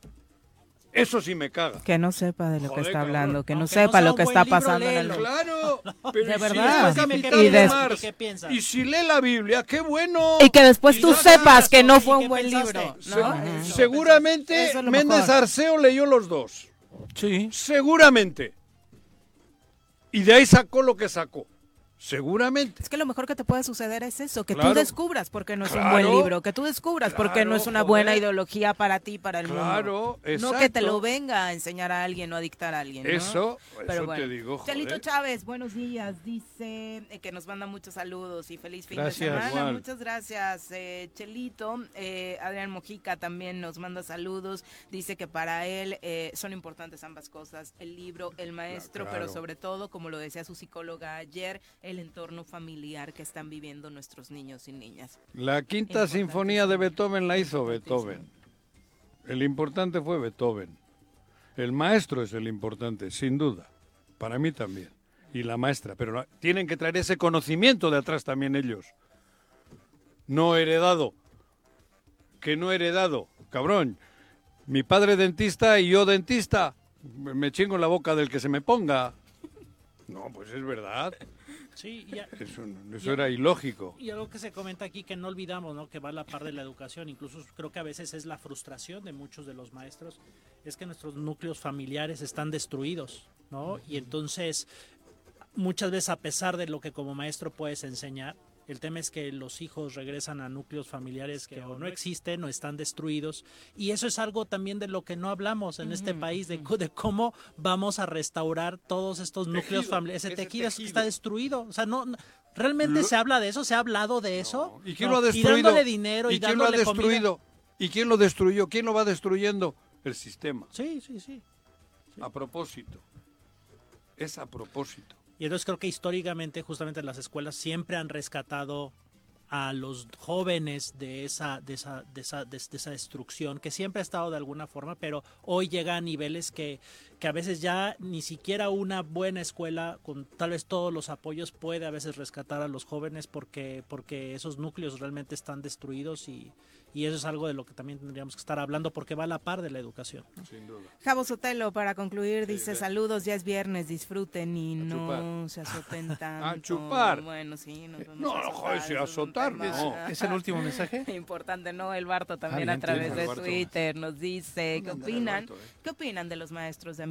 Eso sí me caga. Que no sepa de lo que está cabrón. hablando, que no Aunque sepa no lo que está libro, pasando en el. Claro, pero de si verdad. Y de Marx, y si lee la Biblia, qué bueno. Y que después Y tú no sepas que no fue ¿Y un buen pensaste? libro. Se- ¿no? Seguramente es Méndez. Arceo leyó los dos. Sí. Seguramente. Y de ahí sacó lo que sacó. Seguramente. Es que lo mejor que te puede suceder es eso, que Claro. tú descubras porque no es un Claro. buen libro, que tú descubras porque no Claro, es una buena joder. ideología para ti, para el Claro, mundo. No que te lo venga a enseñar a alguien o a dictar a alguien. ¿no? Eso, Pero eso bueno. te digo, joder. Chelito Chávez, buenos días, dice eh, que nos manda muchos saludos y feliz fin Gracias. de semana. Igual. Muchas gracias, eh, Chelito. Eh, Adrián Mojica también nos manda saludos, dice que para él eh, son importantes ambas cosas, el libro, el maestro, claro. pero sobre todo, como lo decía su psicóloga ayer, el entorno familiar que están viviendo nuestros niños y niñas. La quinta sinfonía de Beethoven la hizo Beethoven. El importante fue Beethoven. El maestro es el importante, sin duda. Para mí también. Y la maestra. Pero tienen que traer ese conocimiento de atrás también ellos. No heredado. Que no heredado. Cabrón. Mi padre dentista y yo dentista. Me chingo en la boca del que se me ponga. No, pues es verdad. Sí, y a- Eso, y a- era ilógico. Y algo que se comenta aquí que no olvidamos, ¿no? Que va a la par de la educación, incluso creo que a veces es la frustración de muchos de los maestros, es que nuestros núcleos familiares están destruidos, ¿no? Y entonces, muchas veces a pesar de lo que como maestro puedes enseñar, el tema es que los hijos regresan a núcleos familiares que o no existen o están destruidos. Y eso es algo también de lo que no hablamos en este país, de, de cómo vamos a restaurar todos estos núcleos familiares. Ese ese tejido, es- tejido. está destruido. O sea, no, no- ¿realmente Lo- se habla de eso? ¿Se ha hablado de eso? ¿Y quién No. lo ha destruido? Y dándole dinero y, ¿Y quién lo ha dándole comida. destruido? ¿Y quién lo destruyó? ¿Quién lo va destruyendo? El sistema. Sí, sí, sí. A propósito. Es a propósito. Y entonces creo que históricamente justamente las escuelas siempre han rescatado a los jóvenes de esa, de esa, de esa, de, esa destrucción, que siempre ha estado de alguna forma, pero hoy llega a niveles que, que a veces ya ni siquiera una buena escuela con tal vez todos los apoyos puede a veces rescatar a los jóvenes porque, porque esos núcleos realmente están destruidos y, y eso es algo de lo que también tendríamos que estar hablando porque va a la par de la educación. ¿no? Sin duda. Javo Sotelo, para concluir, dice de- saludos, ya es viernes, disfruten y no chupar. se azoten (laughs) tanto. chupar. Bueno, sí, nos vamos No, a no, azotar, joder, es azotar, no. (laughs) ¿Es el último mensaje? (laughs) Importante, ¿no? El Barto también Ah, a bien, través de. Twitter nos dice, ¿qué ¿Dónde anda el opinan? Barto, eh? ¿Qué opinan de los maestros de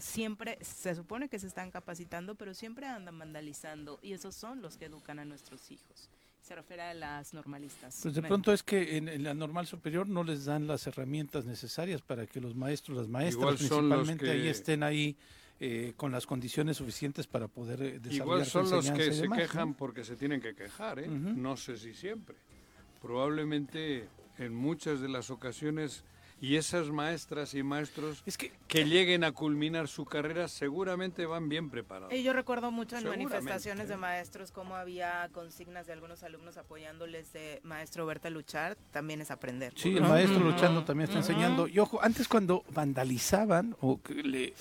Siempre se supone que se están capacitando, pero siempre andan vandalizando y esos son los que educan a nuestros hijos. Se refiere a las normalistas. Pues de Men- pronto es que en, en la normal superior no les dan las herramientas necesarias para que los maestros, las maestras principalmente ahí que- estén ahí eh, con las condiciones suficientes para poder eh, desarrollar Igual su son los enseñanza que se demás, ¿no? quejan porque se tienen que quejar, ¿eh? No sé si siempre. Probablemente en muchas de las ocasiones y esas maestras y maestros que, lleguen a culminar su carrera seguramente van bien preparados. Y yo recuerdo mucho en manifestaciones de ¿eh? maestros cómo había consignas de algunos alumnos apoyándoles de maestro verte a luchar, también es aprender. Sí, el maestro luchando también está enseñando. Y ojo, antes cuando vandalizaban o que le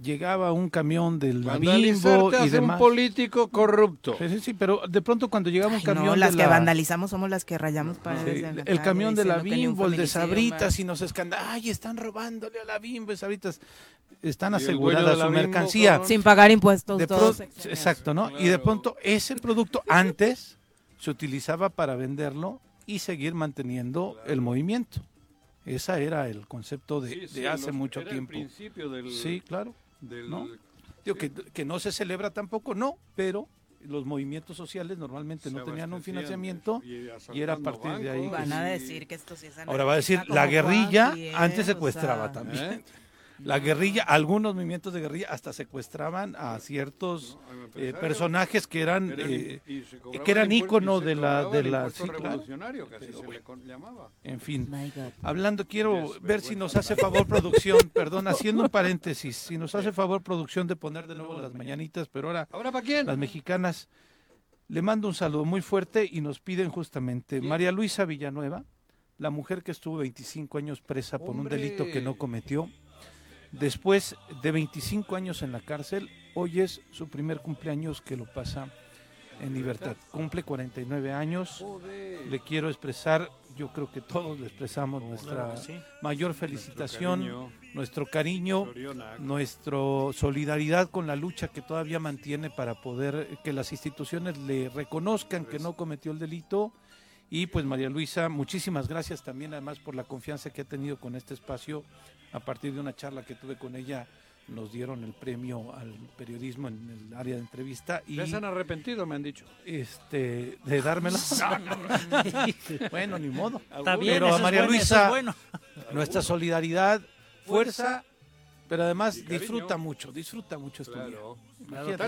llegaba un camión del Bimbo y hace un demás. político corrupto. Sí, sí, sí, pero de pronto cuando llegaba un camión no, de las que la- vandalizamos somos las que rayamos Sí, la el camión de la Bimbo, el de Sabritas más. y nos escandan, ay, están robándole a la Bimbo, y Sabritas. Están Y el dueño asegurada de la su Bimbo, mercancía. Sin pagar impuestos De dos pro- exacto, ¿no? Y de pronto ese producto antes se utilizaba para venderlo y seguir manteniendo el movimiento. Ese era el concepto de, Sí, de sí, hace los- mucho era el tiempo. principio del- Sí, claro. Del- ¿no? Digo, que, que no se celebra tampoco, no, pero los movimientos sociales normalmente Se no tenían un financiamiento eso, y y era a partir de ahí. bancos. que Van a sí. decir que esto sí es Ahora va a decir, la guerrilla ¿eh? antes O sea, secuestraba también. ¿Eh? La guerrilla, algunos movimientos de guerrilla hasta secuestraban a ciertos eh, personajes que eran, Eran- eh, que eran impuestos- ícono de la de el la sí, claro. revolucionario, que así Pero se bueno. le con- llamaba. En fin, hablando, quiero ver si nos hace favor producción, (laughs) perdón, haciendo un paréntesis, si nos hace favor producción de poner de nuevo las mañanitas, pero ahora ¿Ahora para quién? las mexicanas. Le mando un saludo muy fuerte y nos piden justamente María Luisa Villanueva, la mujer que estuvo 25 años presa por un delito que no cometió. Después de 25 años en la cárcel, hoy es su primer cumpleaños que lo pasa en libertad. Cumple 49 años. Le quiero expresar, yo creo que todos le expresamos nuestra mayor felicitación, nuestro cariño, nuestra solidaridad con la lucha que todavía mantiene para poder que las instituciones le reconozcan que no cometió el delito. Y pues María Luisa, muchísimas gracias también además por la confianza que ha tenido con este espacio. A partir de una charla que tuve con ella, nos dieron el premio al periodismo en el área de entrevista. Y Ya se han arrepentido, me han dicho. este de dármelo. (laughs) (laughs) bueno, ni modo. Está bien, Pero eso a es María bueno, Luisa, es bueno. nuestra solidaridad, fuerza, pero además disfruta mucho, disfruta mucho. Claro.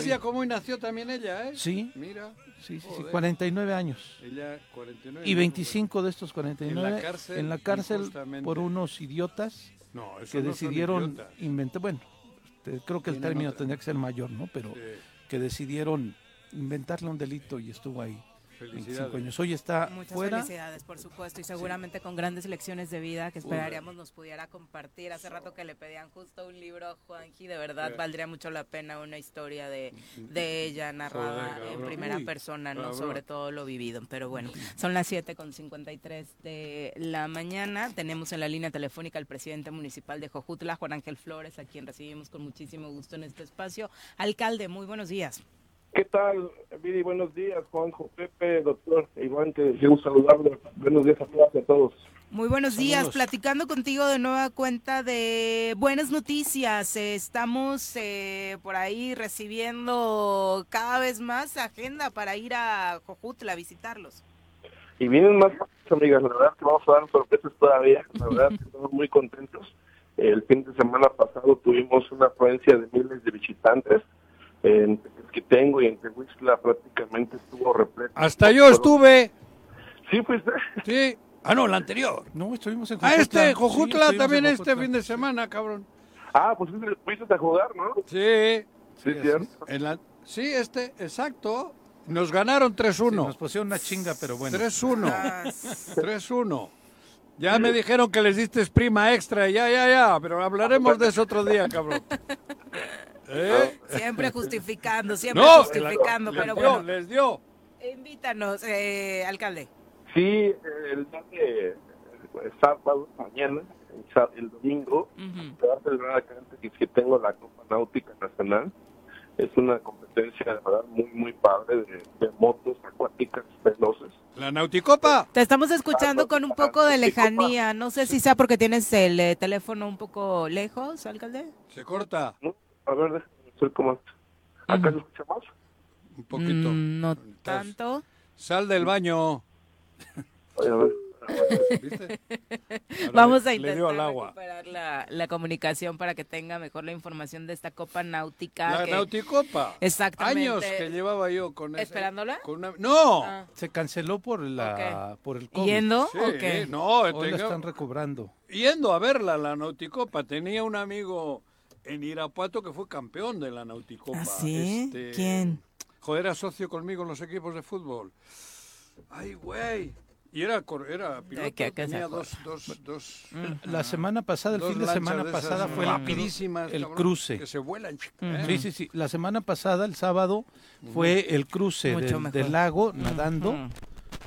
Día como hoy nació también ella, ¿eh? Sí. Mira. Sí, sí, sí, Joder. 49 años. Ella, 49. Y 25 de estos 49 En la cárcel, en la cárcel por unos idiotas No, que no decidieron idiotas. inventar, bueno, creo que el término otra. tendría que ser mayor, ¿no? Pero Sí. que decidieron inventarle un delito y estuvo ahí. 25 años. Hoy está Muchas fuera. felicidades, por supuesto, y seguramente con grandes lecciones de vida que esperaríamos nos pudiera compartir. Hace rato que le pedían justo un libro a Juanji, de verdad Sí. valdría mucho la pena una historia de, de ella narrada Joder, en primera Uy, persona, no cabrón. sobre todo lo vivido. Pero bueno, son las 7 con 53 de la mañana. Tenemos en la línea telefónica al presidente municipal de Jojutla, Juan Ángel Flores, a quien recibimos con muchísimo gusto en este espacio. Alcalde, muy buenos días. ¿Qué tal, Viri? Buenos días, Juanjo, Pepe, doctor Iván, que quiero saludarlo. Buenos días a todas y a todos. Muy buenos días, Saludos. platicando contigo de nueva cuenta de buenas noticias. Estamos eh, por ahí recibiendo cada vez más agenda para ir a Jojutla a visitarlos. Y vienen más cosas, amigas. La verdad que vamos a dar sorpresas todavía. La verdad que estamos muy contentos. El fin de semana pasado tuvimos una afluencia de miles de visitantes. En Tequisquitengo y en Tehuixtla prácticamente estuvo repleto. Hasta yo estuve. Sí, fuiste. (laughs) Sí. Ah, no, el anterior. No, estuvimos en Ah, este, Sí, Jojutla estuvimos también este Jojutla. fin de semana, cabrón. Ah, pues fuiste- a jugar, ¿no? Sí. Sí, cierto. En la- sí, este, exacto. Nos ganaron 3-1. Nos pusieron una chinga, pero bueno. 3-1. 3-1. (laughs) Ya me dijeron que les diste prima extra, ya, ya, ya, pero hablaremos de eso otro día, cabrón. ¿Eh? Siempre justificando, siempre No, justificando, pero dio, bueno, les dio. invítanos, eh, alcalde. Sí, el de sábado, mañana, el, sá- el domingo, se va a celebrar acá en Tequisquitengo la Copa Náutica Nacional. Es una competencia, de verdad, muy, muy padre de, de motos acuáticas veloces. La Nauticopa. Te estamos escuchando con un poco de lejanía. No sé si sea porque tienes el eh, teléfono un poco lejos, alcalde. Se corta. A ver, déjame hacer como... ¿Acá se escucha más? Un poquito. Mm, no tanto. Sal del baño. Oye, a ver. ¿Viste? (laughs) Vamos a le- intentar al agua. recuperar la, la comunicación para que tenga mejor la información de esta Copa Náutica. La que- Nauticopa. Exactamente. Años que llevaba yo con ese- ¿Esperándola? con una- No. Ah. Se canceló por la por el COVID. ¿Yendo Sí, no, Hoy la tengo- están recobrando. yendo a verla, la Nauticopa. Tenía un amigo en Irapuato que fue campeón de la Nauticopa. ¿Ah, sí? Este, ¿Quién? Joder, era socio conmigo en los equipos de fútbol. Ay, güey. Y era, cor- era piloto, se tenía dos, dos, dos, La semana pasada, el fin de semana de pasada fue el, rapidísimas, el cabrón, cruce. Que se vuelan. ¿eh? Sí, sí, sí. La semana pasada, el sábado, fue el cruce Mucho del, del lago nadando.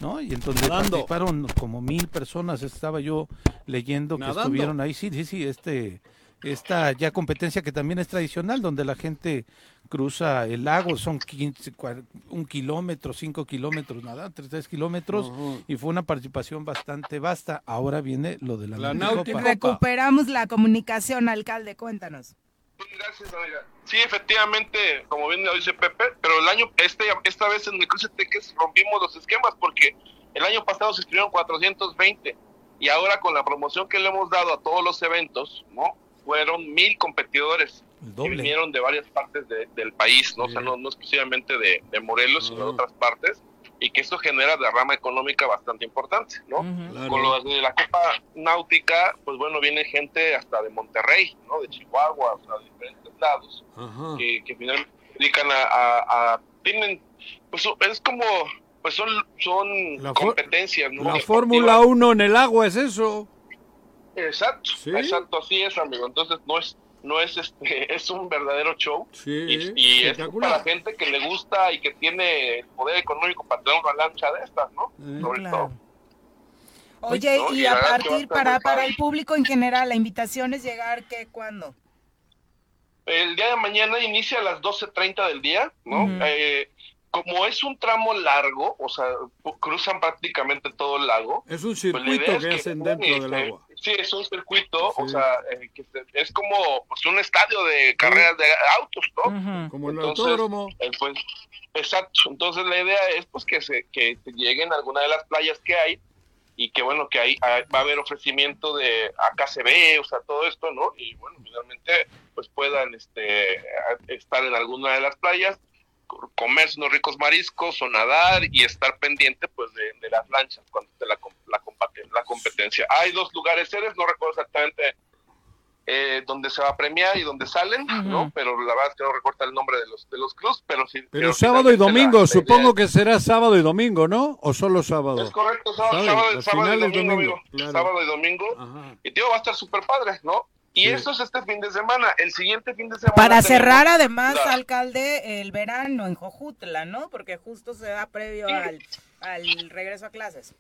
¿no? Y entonces Nadando. participaron como mil personas. Estaba yo leyendo que Nadando. estuvieron ahí. Sí, sí, sí. Este, esta ya competencia que también es tradicional, donde la gente cruza el lago, son 15, cua- un kilómetro, cinco kilómetros, nada, tres, tres kilómetros, y fue una participación bastante vasta. Ahora viene lo de la, La. Nauticopa. Recuperamos la comunicación, alcalde, cuéntanos. Gracias, amiga. Sí, efectivamente, como bien lo dice Pepe, pero el año, este, esta vez en el Cruce Teques rompimos los esquemas porque el año pasado se inscribieron 420 y ahora con la promoción que le hemos dado a todos los eventos, ¿no? Fueron mil competidores que vinieron de varias partes de- del país, ¿no? O sea, no, no exclusivamente de, de Morelos, sino de otras partes, y que esto genera derrama económica bastante importante, ¿no? Claro. Con lo de la Copa Náutica, pues bueno, viene gente hasta de Monterrey, ¿no? De Chihuahua, o sea, de diferentes lados, Ajá. que, que finalmente se dedican a, a- a- tienen, pues es como, pues son, son La competencias, ¿no? La. Fórmula 1 en el agua es eso. Exacto, Sí. exacto, así es, amigo. Entonces no es, no es este, (laughs) es un verdadero show. Sí, y, y es para gente que le gusta y que tiene el poder económico para tener una lancha de estas, ¿no? Eh. Sobre Claro. todo. Oye, No, y y a partir para, para el público en general, la invitación es llegar, ¿qué, cuándo? El día de mañana inicia a las 12.30 del día, ¿no? Eh, como es un tramo largo, o sea, cruzan prácticamente todo el lago. Es un pues circuito es que hacen y dentro del se- agua. Sí, es un circuito, o sea, eh, que se- es como pues, un estadio de carreras de autos, ¿no? Como el Entonces, autódromo. eh, pues, exacto. Entonces la idea es pues que se que se lleguen a alguna de las playas que hay y que bueno que ahí ah, va a haber ofrecimiento de AKCB, o sea, todo esto, ¿no? Y bueno, finalmente pues puedan este estar en alguna de las playas, comerse unos ricos mariscos o nadar y estar pendiente pues de, de las lanchas cuando esté la, la, la competencia. Hay dos lugares sedes, no recuerdo exactamente eh, donde se va a premiar y donde salen, ¿no? Pero la verdad es que no recuerda el nombre de los de los clubs, pero sí. Pero sábado y domingo, la supongo que será sábado y domingo, ¿no? ¿O solo sábado? Es correcto, sábado, sábado, sábado y domingo, domingo, amigo. claro. Sábado y domingo. Y tío, va a estar súper padre, ¿no? Y Sí. eso es este fin de semana. El siguiente fin de semana. Para tenemos cerrar además, la- alcalde, el verano en Jojutla, ¿no? Porque justo se da previo Sí. al, al regreso a clases.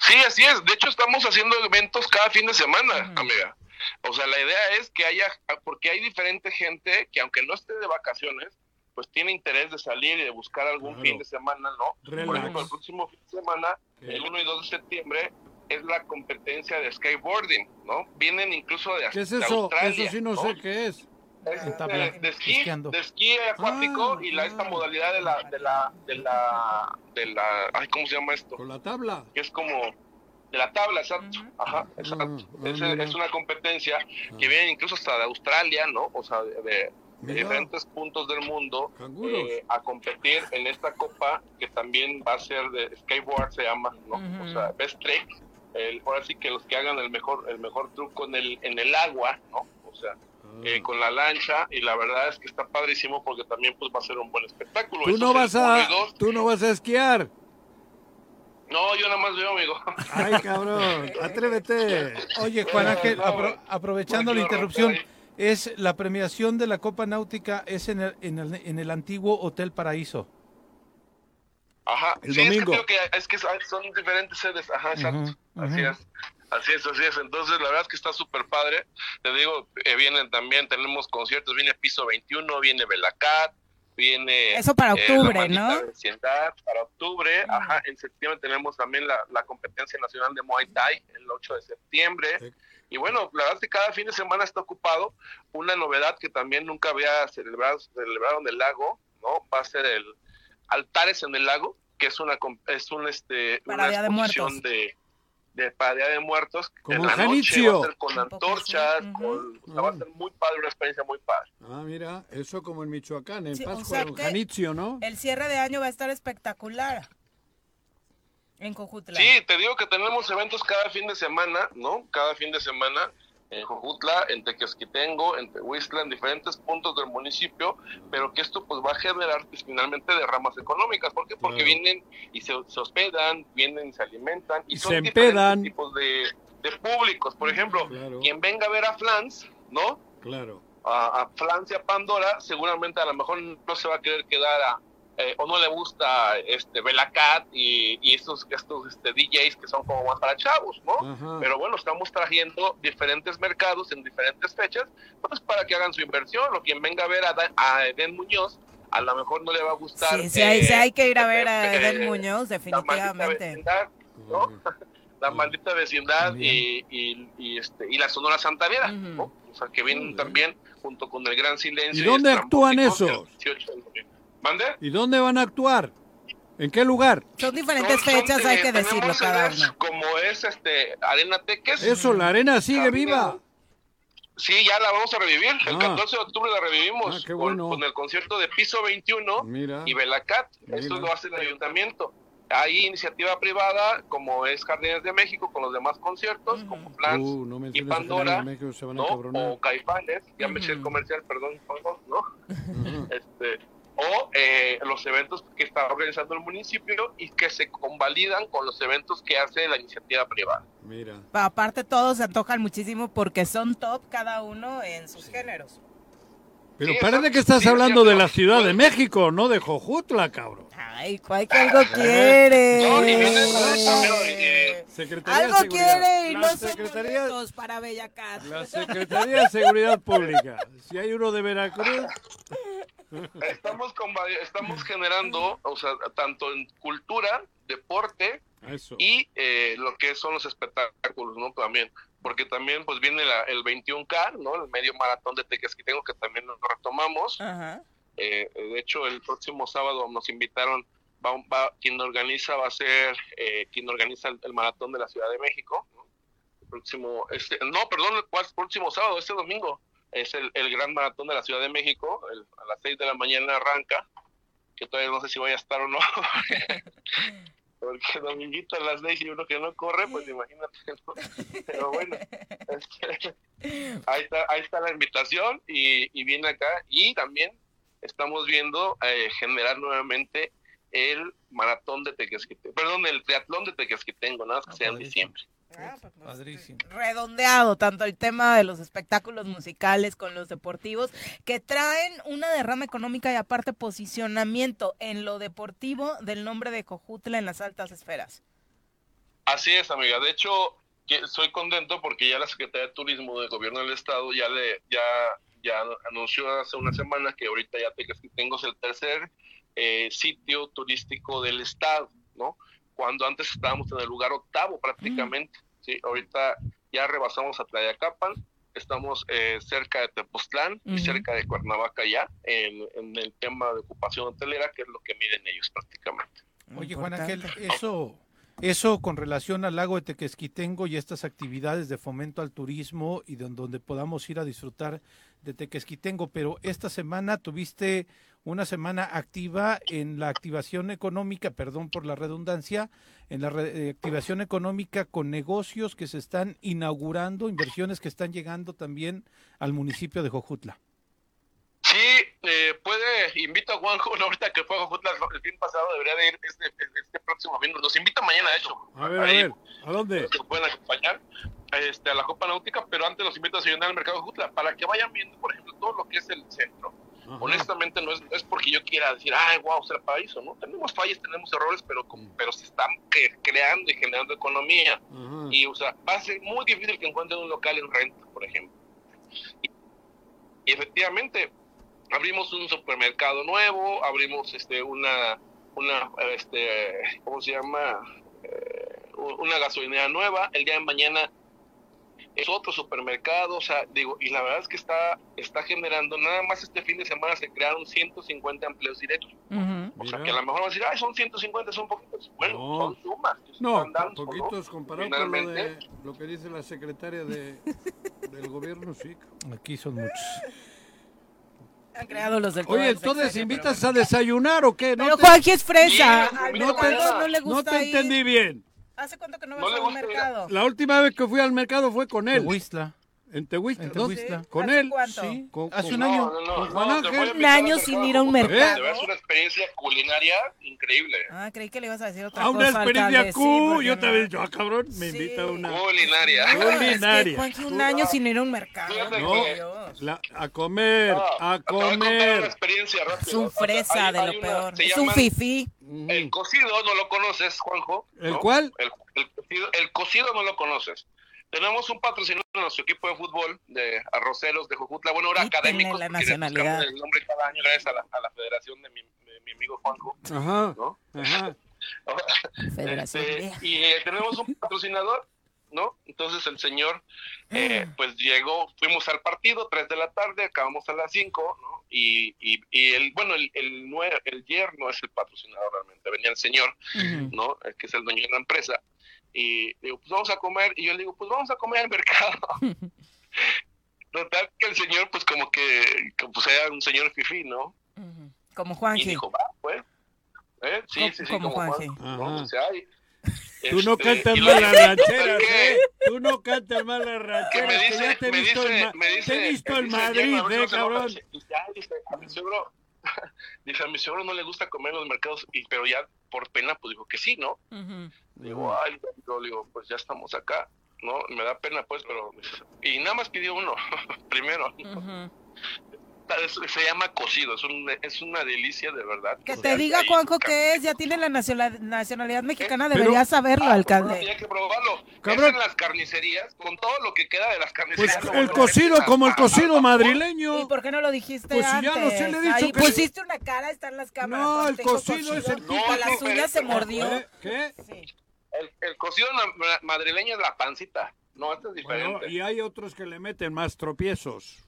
Sí, así es. De hecho, estamos haciendo eventos cada fin de semana, amiga. O sea, la idea es que haya, porque hay diferente gente que aunque no esté de vacaciones, pues tiene interés de salir y de buscar algún Claro. fin de semana, ¿no? Relax. Por ejemplo, el próximo fin de semana, el 1 y 2 de septiembre, es la competencia de skateboarding, ¿no? Vienen incluso de, ¿Qué es de eso? Australia, Eso sí no, sé qué es. es tabla, de, de esquí, de esquí acuático Ah, y la, esta modalidad de la, de la, de la, de la, ay, ¿cómo se llama esto? Con la tabla. Que es como de la tabla, exacto. Ajá, exacto. es, es una competencia que viene incluso hasta de Australia, ¿no? O sea, de, de- de Mira. diferentes puntos del mundo eh, a competir en esta copa que también va a ser de skateboard, se llama, ¿no? O sea, best trick. El, ahora sí que los que hagan el mejor el mejor truco en el en el agua, ¿no? O sea, Ah. eh, con la lancha y la verdad es que está padrísimo porque también pues va a ser un buen espectáculo. Tú Eso no vas a, tú no vas a esquiar. No, yo nada más veo, amigo. Ay, cabrón, (laughs) atrévete. Oye, Juan Ángel, apro- aprovechando la interrupción, es la premiación de la Copa Náutica es en el, en el, en el antiguo Hotel Paraíso. Ajá, El sí, domingo. es que creo que es que son diferentes sedes, ajá, exacto, así es, así es, así es, entonces la verdad es que está súper padre, te digo, eh, vienen también, tenemos conciertos, viene Piso 21, viene Belacat, viene... Eso para eh, octubre, ¿no? Vecindad, para octubre, ajá, en septiembre tenemos también la, la competencia nacional de Muay Thai, el 8 de septiembre, y bueno, la verdad es que cada fin de semana está ocupado, una novedad que también nunca había celebrado, celebrado en el lago, ¿no? Va a ser el Altares en el Lago, que es una com- es un este Para una de exposición Muertos. de de para Día de Muertos Como en la noche va a ser con antorchas, con- o sea, va a ser muy padre, una experiencia muy padre. Ah, mira, eso como en Michoacán, en Sí, o Pascua, sea en Janitzio, ¿no? El cierre de año va a estar espectacular en Cojutla. Sí, te digo que tenemos eventos cada fin de semana, ¿no? Cada fin de semana en Jojutla, en Tequesquitengo, en Tehuistla, en diferentes puntos del municipio, pero que esto pues va a generar pues, finalmente derramas económicas. ¿Por qué? Porque Claro. vienen y se, se hospedan, vienen y se alimentan y, Y son se diferentes tipos de, de públicos. Por ejemplo, Claro. quien venga a ver a Flans, ¿no? Claro. a, a Flans y a Pandora, seguramente a lo mejor no se va a querer quedar a, eh, o no le gusta este Belacat y, y estos, estos este, DJs que son como más para chavos, ¿no? Pero bueno, estamos trayendo diferentes mercados en diferentes fechas, pues para que hagan su inversión, o quien venga a ver a, Da- a Eden Muñoz, a lo mejor no le va a gustar. Sí, sí, hay, sí eh, hay que ir a (laughs) ver a eh, Eden Muñoz, la maldita definitivamente. vecindad, ¿no? (laughs) la maldita vecindad y, y, y, este, y la Sonora Santanera, ¿no? O sea, que vienen también junto con el Gran Silencio. ¿Y dónde actúan esos? el 18 de noviembre. ¿Mande? ¿Y dónde van a actuar? ¿En qué lugar? Son diferentes Son- fechas, hay que decirlo tenemos cada uno. Como es este Arena Teques. Eso, la arena sigue viva. Sí, ya la vamos a revivir. El Ah. 14 de octubre la revivimos Ah, con, bueno. con el concierto de Piso 21 Mira. y Belacat. Esto lo hace el ayuntamiento. Hay iniciativa privada como es Jardines de México con los demás conciertos, como Plans Uh, no y Pandora, México, se van a ¿no? O Caifanes, ya me eché el comercial, perdón, ¿no? (laughs) este, o eh, los eventos que está organizando el municipio y que se convalidan con los eventos que hace la iniciativa privada. Mira. Pa- Aparte todos se antojan muchísimo porque son top cada uno en sus géneros. Pero Sí, parece que estás Sí, hablando sí, de la. Ciudad de México, no de Jojutla, cabrón. Ay, ¿cuál que algo (laughs) quiere? No, y viene eh, Secretaría de Algo quiere y no Secretaría, para Bellacat. la Secretaría de Seguridad Pública. Si hay uno de Veracruz, (laughs) estamos conva- estamos generando, o sea, tanto en cultura, deporte eso. y eh, lo que son los espectáculos, ¿no? También, porque también pues viene la- el 21K, ¿no? El medio maratón de Tequesquitengo que también lo retomamos. Ajá. Eh, de hecho, el próximo sábado nos invitaron, va, va- quien organiza va a ser, eh, quien organiza el, el maratón de la Ciudad de México. ¿no? El próximo, este, no, perdón, el próximo sábado, este domingo, es el, el gran maratón de la Ciudad de México, el- a las 6 de la mañana arranca, que todavía no sé si voy a estar o no. (laughs) porque Dominguito a las seis y uno que no corre, pues imagínate. ¿no? (laughs) Pero bueno, este, ahí, está, ahí está la invitación y, y viene acá. Y también estamos viendo eh, generar nuevamente el maratón de Tequesquitengo, perdón, el triatlón de Tequesquitengo, nada más que sea en diciembre. Ah, pues, Padrísimo. redondeado tanto el tema de los espectáculos musicales con los deportivos que traen una derrama económica y aparte posicionamiento en lo deportivo del nombre de Cojutla en las altas esferas. Así es, amiga. De hecho, que estoy contento porque ya la Secretaría de Turismo del Gobierno del Estado ya le ya ya anunció hace una semana que ahorita ya es el tercer eh, sitio turístico del Estado, ¿no? Cuando antes estábamos en el lugar octavo prácticamente, ¿sí? Ahorita ya rebasamos a Tlayacapan, estamos eh, cerca de Tepoztlán y cerca de Cuernavaca ya en, en el tema de ocupación hotelera, que es lo que miden ellos prácticamente. Oye, Juan Ángel, eso, eso con relación al lago de Tequesquitengo y estas actividades de fomento al turismo y de donde podamos ir a disfrutar de Tequesquitengo, pero esta semana tuviste una semana activa en la activación económica, perdón por la redundancia, en la re- eh, activación económica con negocios que se están inaugurando, inversiones que están llegando también al municipio de Jojutla. Sí, eh, puede, invito a Juanjo, (laughs) ahorita que fue a Jojutla el fin pasado, debería de ir este, este próximo fin, los invito mañana, de hecho. A ver, a ver, ¿a dónde? que pueden acompañar este, a la Copa Náutica, pero antes los invito a desayunar al mercado de Jojutla, para que vayan viendo, por ejemplo, todo lo que es el centro. Honestamente, no es, no es porque yo quiera decir, ay, wow, el paraíso, ¿no? Tenemos fallas, tenemos errores, pero, como- pero se están cre- creando y generando economía. Y, o sea, va a ser muy difícil que encuentren un local en renta, por ejemplo. Y, y efectivamente, abrimos un supermercado nuevo, abrimos este una, una este, ¿cómo se llama? Eh, una gasolinera nueva. El día de mañana es otro supermercado, o sea, digo, y la verdad es que está, está generando, nada más este fin de semana se crearon 150 empleos directos. O sea, que a lo mejor van a decir, ay, son 150, son poquitos. Bueno, No. son sumas. No, están dando, ¿no? poquitos comparado con lo, de, lo que dice la secretaria de, (laughs) del gobierno, sí. Aquí son muchos. Han creado los del Oye, entonces sexenio, invitas a desayunar o qué? Pero Juanji es fresa. No te, no le gusta no te ir. entendí bien. ¿Hace cuánto que no No vas le a un gusta ir a- mercado? La última vez que fui al mercado fue con él. Tehuistla. En Tehuistla. Tehuistla. Con ¿Hace él. cuánto? Sí, Con- hace con- un año. No, no, Con Juan te Ángel. Un año sin ir a un mercado. Es una experiencia culinaria increíble. Ah, creí que le ibas a decir otra A cosa. una experiencia alcalde, sí, yo no. también, yo, ah, cabrón, me Sí. invita a una. Culinaria. No, es que Culinaria. Un año sin ir a un mercado. La- a comer, No, a te contar una comer. experiencia rápido. Es un O sea, fresa hay- de hay lo una- peor. Es un fifí. El cocido no lo conoces, Juanjo. ¿El cuál? El, el cocido, el cocido no lo conoces. Tenemos un patrocinador en nuestro equipo de fútbol de arroceros de Jujutla. Bueno, ahora académicos. la nacionalidad. El nombre cada año gracias a la, a la federación de mi, de mi amigo Juanjo. Ajá, ¿no? ajá. (laughs) Federación Este, de- y eh, tenemos un patrocinador, ¿no? Entonces el señor, eh, pues llegó, fuimos al partido, 3 de la tarde, acabamos a las 5, ¿no? Y, y, y el, bueno, el, el, nue- el yerno es el patrocinador realmente, venía el señor, ¿no? El que es el dueño de la empresa. Y digo, pues vamos a comer, y yo le digo, pues vamos a comer al mercado. (laughs) Total que el señor, pues como que, que, pues era un señor fifí, ¿no? Como Y Juanji. dijo, va, pues. ¿Eh? Sí, Co- sí, sí, como como Juanji. Juan, ¿no? Ay, Tú no este, cantas y mal las rancheras, ¿Qué? ¿eh? Tú no cantas mal las rancheras. me que dice, ya te he me visto dice, en, me dice, te he visto me en Madrid, "Yerno, a ver, ¿eh, no se enoja". cabrón? Y ya, dice, a mi suegro, (laughs) dice, a mi suegro no le gusta comer en los mercados, y, pero ya por pena, pues dijo que sí, ¿no? Digo, ay, yo digo, pues ya estamos acá, ¿no? Me da pena, pues, pero... Y nada más pidió uno, (laughs) primero. Se llama cocido, es, un, es una delicia de verdad. Que O te diga, Juanjo, que es, ya tiene la nacionalidad, nacionalidad mexicana, debería saberlo, Ah, alcalde. Hay que probarlo. Cabrón. Es en las carnicerías, con todo lo que queda de las Pues carnicerías. lo el cocido, como el a- cocido a- ¿Y madrileño. por qué no lo dijiste Pues ya no sé, le he dicho Ahí que- pusiste una cara, están las cámaras. No, el cocido es el cocido. No, no, uñas se mordió. ¿Eh? ¿Qué? El, cocido madrileño es la pancita. No, este es Bueno, diferente. y hay otros que le meten más tropiezos.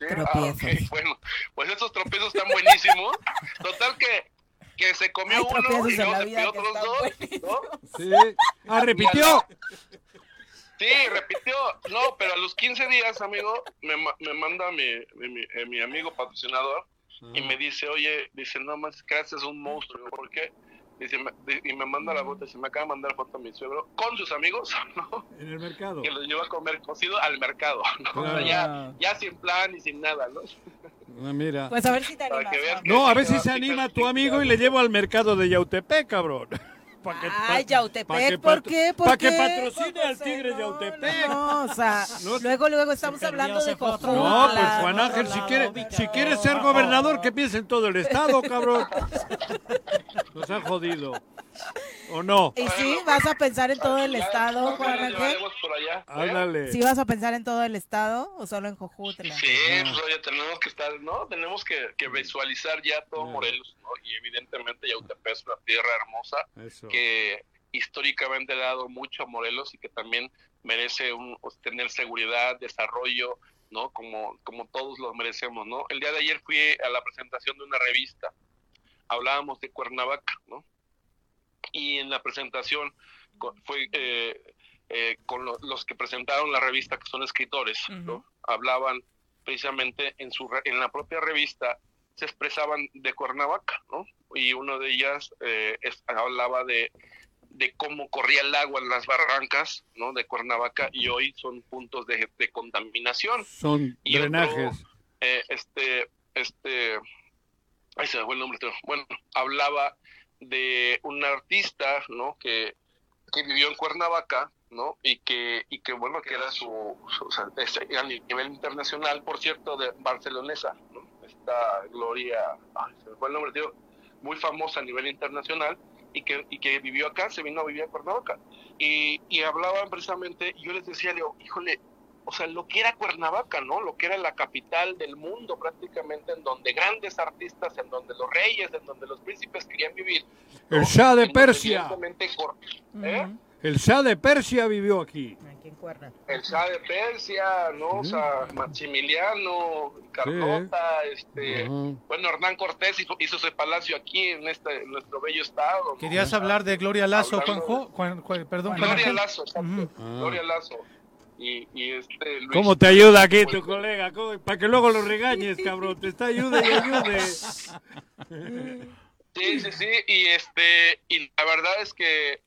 Sí, ah, ok, (laughs) bueno, pues estos tropiezos están buenísimos. Total que, que se comió Hay uno y luego se pidió otros dos. ¿no? Sí. Ah, repitió. Sí, repitió. No, pero a los 15 días, amigo, me, me manda mi, mi, mi- eh, mi amigo patrocinador y me dice, oye, dice, no más, que haces un monstruo. ¿Por qué? Dice, y me manda la foto, dice, me acaba de mandar foto a mi suegro con sus amigos, (laughs) ¿no? En el mercado. Que los lleva a comer cocido al mercado, (laughs) ¿no? O sea, Claro. ya, ya sin plan y sin nada, ¿no? Ah, mira. Pues a ver si te animas. No, a ver si se anima tu amigo y le llevo al mercado de Yautepec, cabrón. Que- Ay, Yautepec, pa' que ¿por qué? ¿Por pa' que patrocine Pues, al Tigres no, de Yautepec. No, o sea, (laughs) No, luego, luego estamos hablando de Jojutla. No, pues Juan Ángel, si quiere, si quiere ser gobernador, que piense en todo el estado, cabrón. Nos han jodido. ¿O no? ¿Y sí? ¿Vas a pensar en todo el estado, Juan Ángel? Por allá. ¿eh? Ándale. ¿Sí vas a pensar en todo el estado o solo en Jojutla? Sí, pues oye, tenemos que estar, ¿no? Tenemos que, que visualizar ya todo Morelos, ¿no? Y evidentemente Yautepec es una tierra hermosa Eso. que históricamente le ha dado mucho a Morelos y que también merece un, pues, tener seguridad, desarrollo, ¿no? Como, como todos los merecemos, ¿no? El día de ayer fui a la presentación de una revista, hablábamos de Cuernavaca, ¿no? Y en la presentación fue eh, eh, con lo- los que presentaron la revista, que son escritores, ¿no? Hablaban precisamente en, su, re- en la propia revista, se expresaban de Cuernavaca, ¿no? Y uno de ellas eh, es- hablaba de, de cómo corría el agua en las barrancas, ¿no? De Cuernavaca y hoy son puntos de, de contaminación. Son Y otro, drenajes. eh, este, este, ay, se me fue el nombre, bueno, hablaba de un artista, ¿no? Que, que vivió en Cuernavaca, ¿no? Y que, y que bueno, que era su, su- o sea, es a nivel internacional, por cierto, de barcelonesa, ¿no? Esta Gloria, ay, se me fue el nombre, tío, muy famosa a nivel internacional y que, y que vivió acá, se vino a vivir a Cuernavaca. Y, y hablaban precisamente, y yo les decía, Leo, híjole, o sea, lo que era Cuernavaca, ¿no? Lo que era la capital del mundo prácticamente, en donde grandes artistas, en donde los reyes, en donde los príncipes querían vivir. ¿no? El Shah de Persia. ¿eh? El Shah de Persia vivió aquí. Aquí en Cuerna. El Shah de Persia, ¿no? O sea, Maximiliano, Carlota, este, bueno, Hernán Cortés hizo, hizo ese palacio aquí en este en nuestro bello estado. ¿no? ¿Querías hablar de Gloria Lazo, Juanjo? Juan- Juan- perdón, Juan Gloria. Lazo, exacto. Ujú. Gloria Lazo. Y, y este Luis. ¿Cómo te ayuda aquí pues, tu colega? Para que luego lo regañes, cabrón. Te está ayude y ayude. Sí, sí, sí, y este, y la verdad es que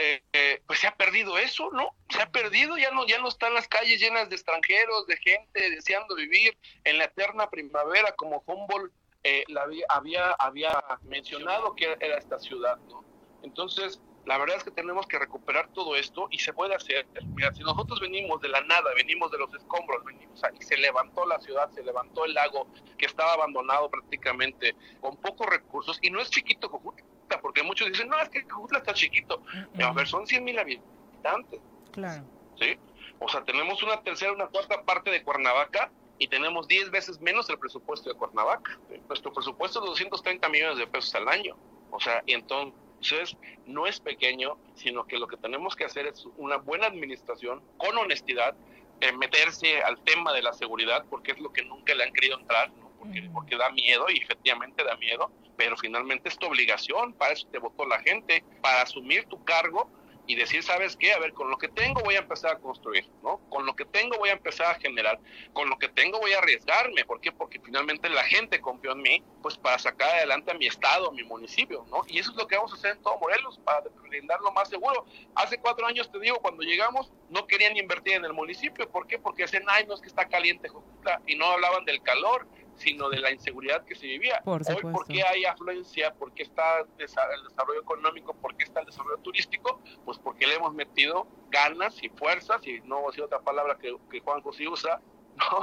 eh, eh, pues se ha perdido eso, ¿no? Se ha perdido, ya no, ya no están las calles llenas de extranjeros, de gente deseando vivir en la eterna primavera, como Humboldt eh, la había, había, mencionado que era esta ciudad, ¿no? Entonces, la verdad es que tenemos que recuperar todo esto y se puede hacer. Mira, si nosotros venimos de la nada, venimos de los escombros, venimos y se levantó la ciudad, se levantó el lago que estaba abandonado prácticamente, con pocos recursos, y no es chiquito Cojutla, porque muchos dicen, no, es que Cojutla está chiquito. A ver, son 100 mil habitantes, Claro. ¿sí? O sea, tenemos una tercera, una cuarta parte de Cuernavaca y tenemos 10 veces menos el presupuesto de Cuernavaca. Nuestro presupuesto es de 230 millones de pesos al año. O sea, y entonces no es pequeño, sino que lo que tenemos que hacer es una buena administración, con honestidad, eh, meterse al tema de la seguridad, porque es lo que nunca le han querido entrar, ¿no? Porque, da miedo y efectivamente da miedo, pero finalmente es tu obligación, para eso te votó la gente, para asumir tu cargo y decir, ¿sabes qué? A ver, con lo que tengo voy a empezar a construir, ¿no? Con lo que tengo voy a empezar a generar, con lo que tengo voy a arriesgarme, ¿por qué? Porque finalmente la gente confió en mí, pues para sacar adelante a mi estado, a mi municipio, ¿no? Y eso es lo que vamos a hacer en todo Morelos, para brindar lo más seguro. Hace cuatro años, te digo, cuando llegamos, no querían invertir en el municipio, ¿por qué? Porque decían, ay, no es que está caliente, Jojutla", y no hablaban del calor, sino de la inseguridad que se vivía. Por Hoy, supuesto. ¿por qué hay afluencia? ¿Por qué está el desarrollo económico? ¿Por qué está el desarrollo turístico? Pues porque le hemos metido ganas y fuerzas, y no voy a decir otra palabra que, que Juan José usa, (laughs) ¿no?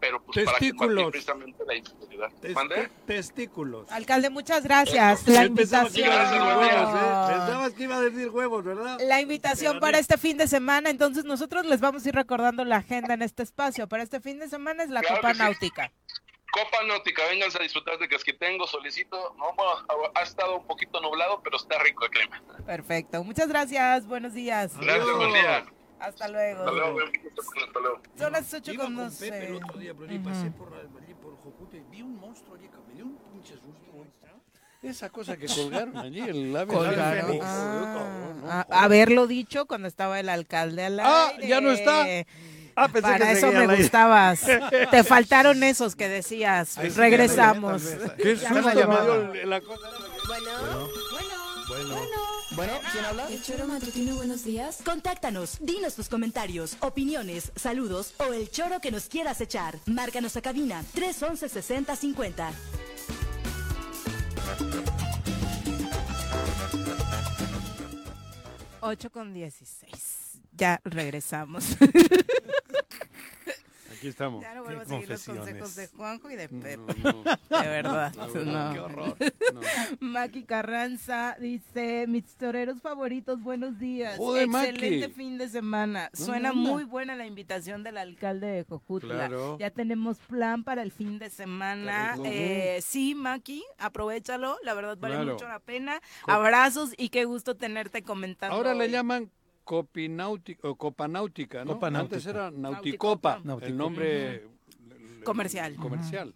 Pero pues para Testículos. combatir precisamente la inseguridad. ¿Mande? Testículos. Alcalde, muchas gracias. La invitación. ¿eh? Pensabas que iba a decir huevos, ¿verdad? La invitación para este fin de semana, entonces nosotros les vamos a ir recordando la agenda en este espacio. Para este fin de semana es la Claro Copa sí. Náutica. Copa Náutica, vénganse a disfrutar de Casquitengo, solicito. No, bueno, ha, ha estado un poquito nublado, pero está rico el clima. Perfecto. Muchas gracias. Buenos días. Gracias, buen día. Hasta luego. Hasta luego, hasta luego. Son las 8 Iba con con 12. Pepe el otro día, pero allí Ujú. pasé por, allí por Jojute y vi un monstruo allí, me dio un pinche susto. Esa cosa que colgaron allí, el ave Colgaron. Ah, a- haberlo dicho cuando estaba el alcalde al Ah, aire. ya no está. (laughs) Ah, pensé Para que eso me gustabas. (laughs) Te faltaron esos que decías. Ahí sí, Regresamos. Qué susto me dio la cosa. Bueno, bueno. Bueno. Bueno, ¿quién habla? El choro matutino, buenos días. Contáctanos, dinos tus comentarios, opiniones, saludos o el choro que nos quieras echar. Márcanos a cabina 311 6050. Ocho con 16. Ya regresamos. Aquí estamos. Ya no vuelvo a seguir los consejos de Juanjo y de Pepe. (laughs) no. De verdad. No. qué horror. No. Maki Carranza dice, mis toreros favoritos, buenos días. Joder, Maki. Excelente fin de semana. ¿Dónde Suena muy buena la invitación del alcalde de Jojutla. Claro. Ya tenemos plan para el fin de semana. Eh, sí, Maki, aprovechalo. La verdad vale Claro. mucho la pena. Abrazos y qué gusto tenerte comentando. Ahora le llaman copináutica o copanáutica, ¿no? Copanáutica. Antes era nauticopa, Nauticopa. el nombre Comercial. comercial.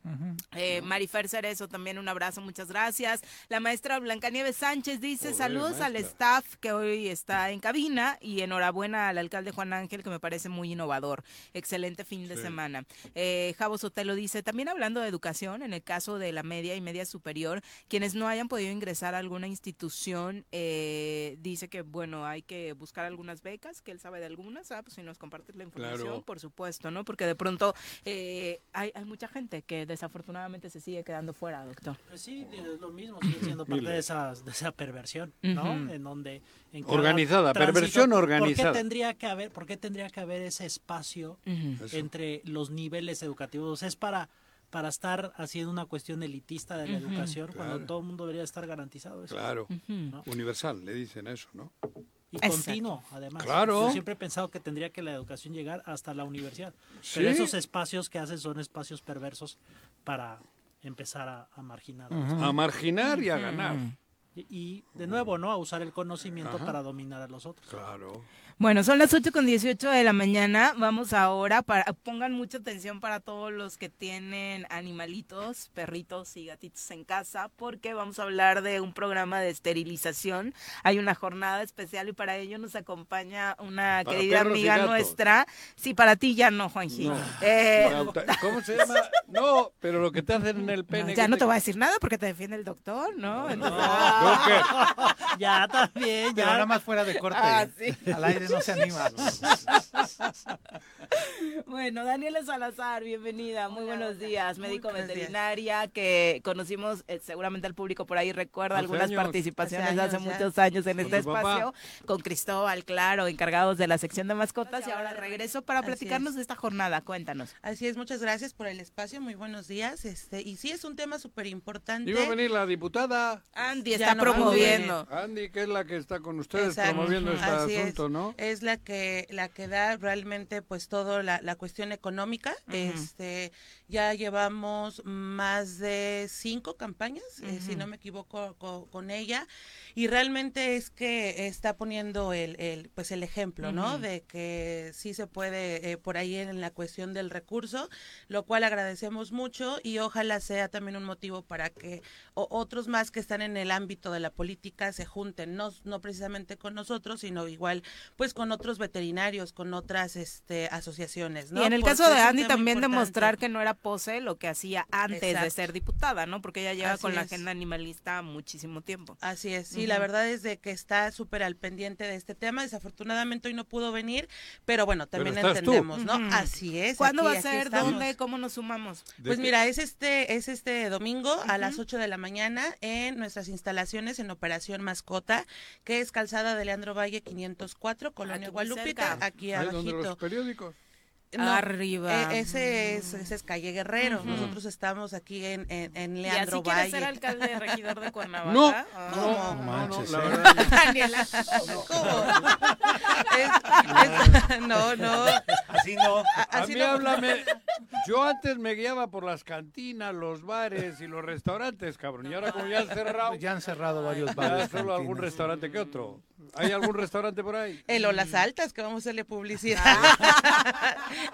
Eh, Marifer Cerezo, también un abrazo, muchas gracias. La maestra Blancanieves Sánchez dice Joder, saludos al staff que hoy está en cabina y enhorabuena al alcalde Juan Ángel que me parece muy innovador. Excelente fin de Sí. semana. Eh, Javo Sotelo dice, también hablando de educación, en el caso de la media y media superior, quienes no hayan podido ingresar a alguna institución, eh, dice que bueno, hay que buscar algunas becas, que él sabe de algunas, ah, pues si nos compartes la información, Claro. por supuesto, ¿no? Porque de pronto eh, hay, hay mucha gente que desafortunadamente se sigue quedando fuera, doctor. Pues sí, es lo mismo, sigue siendo parte de esa, de esa perversión, ¿no? En donde... En Organizada, tránsito, perversión ¿por organizada. qué tendría que haber, por qué tendría que haber ese espacio entre los niveles educativos? Es para para estar haciendo una cuestión elitista de la educación Claro. cuando todo el mundo debería estar garantizado eso. Claro. ¿no? Universal, le dicen eso, ¿no? Y Exacto. continuo, además. Claro. Yo siempre he pensado que tendría que la educación llegar hasta la universidad. Sí. Pero esos espacios que hacen son espacios perversos para empezar a, a marginar. a marginar y a ganar. y, y, de nuevo, ¿no? A usar el conocimiento Ajá. para dominar a los otros. Claro. Bueno, son las 8 con 18 de la mañana. Vamos ahora para pongan mucha atención para todos los que tienen animalitos, perritos y gatitos en casa, porque vamos a hablar de un programa de esterilización. Hay una jornada especial y para ello nos acompaña una Para querida amiga nuestra. Sí, para ti ya no, Juanji. No. Eh, ¿Cómo se llama? No, pero lo que te hacen en el pene. ya no te voy a decir nada porque te defiende el doctor, ¿no? Entonces- (laughs) ya también, Pero ya. nada más fuera de corte. Ah, sí. Al aire no se anima. (laughs) Bueno, Daniela Salazar, bienvenida, muy buenos días, médico buenos días. veterinaria que conocimos, eh, seguramente el público por ahí recuerda Hace algunas años. participaciones Hace hace, años muchos años en Con este papá. espacio, con Cristóbal, claro, encargados de la sección de mascotas y ahora regreso para platicarnos de esta jornada, cuéntanos. Así es, muchas gracias por el espacio, muy buenos días. Este, y sí es un tema súper importante. Iba a venir la diputada Andy Ya está no promoviendo. Andy, que es la que está con ustedes Exacto. promoviendo este Así es. asunto, ¿no? Es la que la que da realmente pues todo la, la cuestión económica. Este ya llevamos más de cinco campañas, eh, si no me equivoco co- con, ella y realmente es que está poniendo el, el pues el ejemplo, ¿no? De que sí se puede eh, por ahí en la cuestión del recurso, lo cual agradecemos mucho y ojalá sea también un motivo para que o- otros más que están en el ámbito de la política se junten, no, no precisamente con nosotros, sino igual pues con otros veterinarios, con otras este asociaciones, ¿no? Y en el Porque caso de Andy también demostrar que no era pose lo que hacía antes de ser diputada, ¿no? Porque ella lleva Así con la agenda animalista muchísimo tiempo. Así es, sí, la verdad es de que está súper al pendiente de este tema. Desafortunadamente hoy no pudo venir, pero bueno, también tú. entendemos, ¿no? Así es. ¿Cuándo aquí- va a ser? ¿Dónde? ¿Cómo nos sumamos? ¿De Pues mira, es este, es este domingo a las 8 de la mañana en nuestras instalaciones en Operación Mascota, que es Calzada de Leandro Valle 504, Colonia Aquí Gualupita, cerca. aquí abajito. los periódicos. No, Arriba. eh, ese es, ese es calle Guerrero. Nosotros estamos aquí en, en, en ¿Y Leandro así quieres Valle. ser alcalde regidor de Cuernavaca? No, Ah. no, No no, manches, la ¿eh? verdad. no. (laughs) Daniela. ¿Cómo? Es- es- no, no. Así no. A Así mí no- háblame. Yo antes me guiaba por las cantinas, los bares y los restaurantes, cabrón. Y ahora como ya han cerrado, Ya han cerrado varios bares. solo algún restaurante que otro. ¿Hay algún restaurante por ahí? El o las altas, que vamos a hacerle publicidad.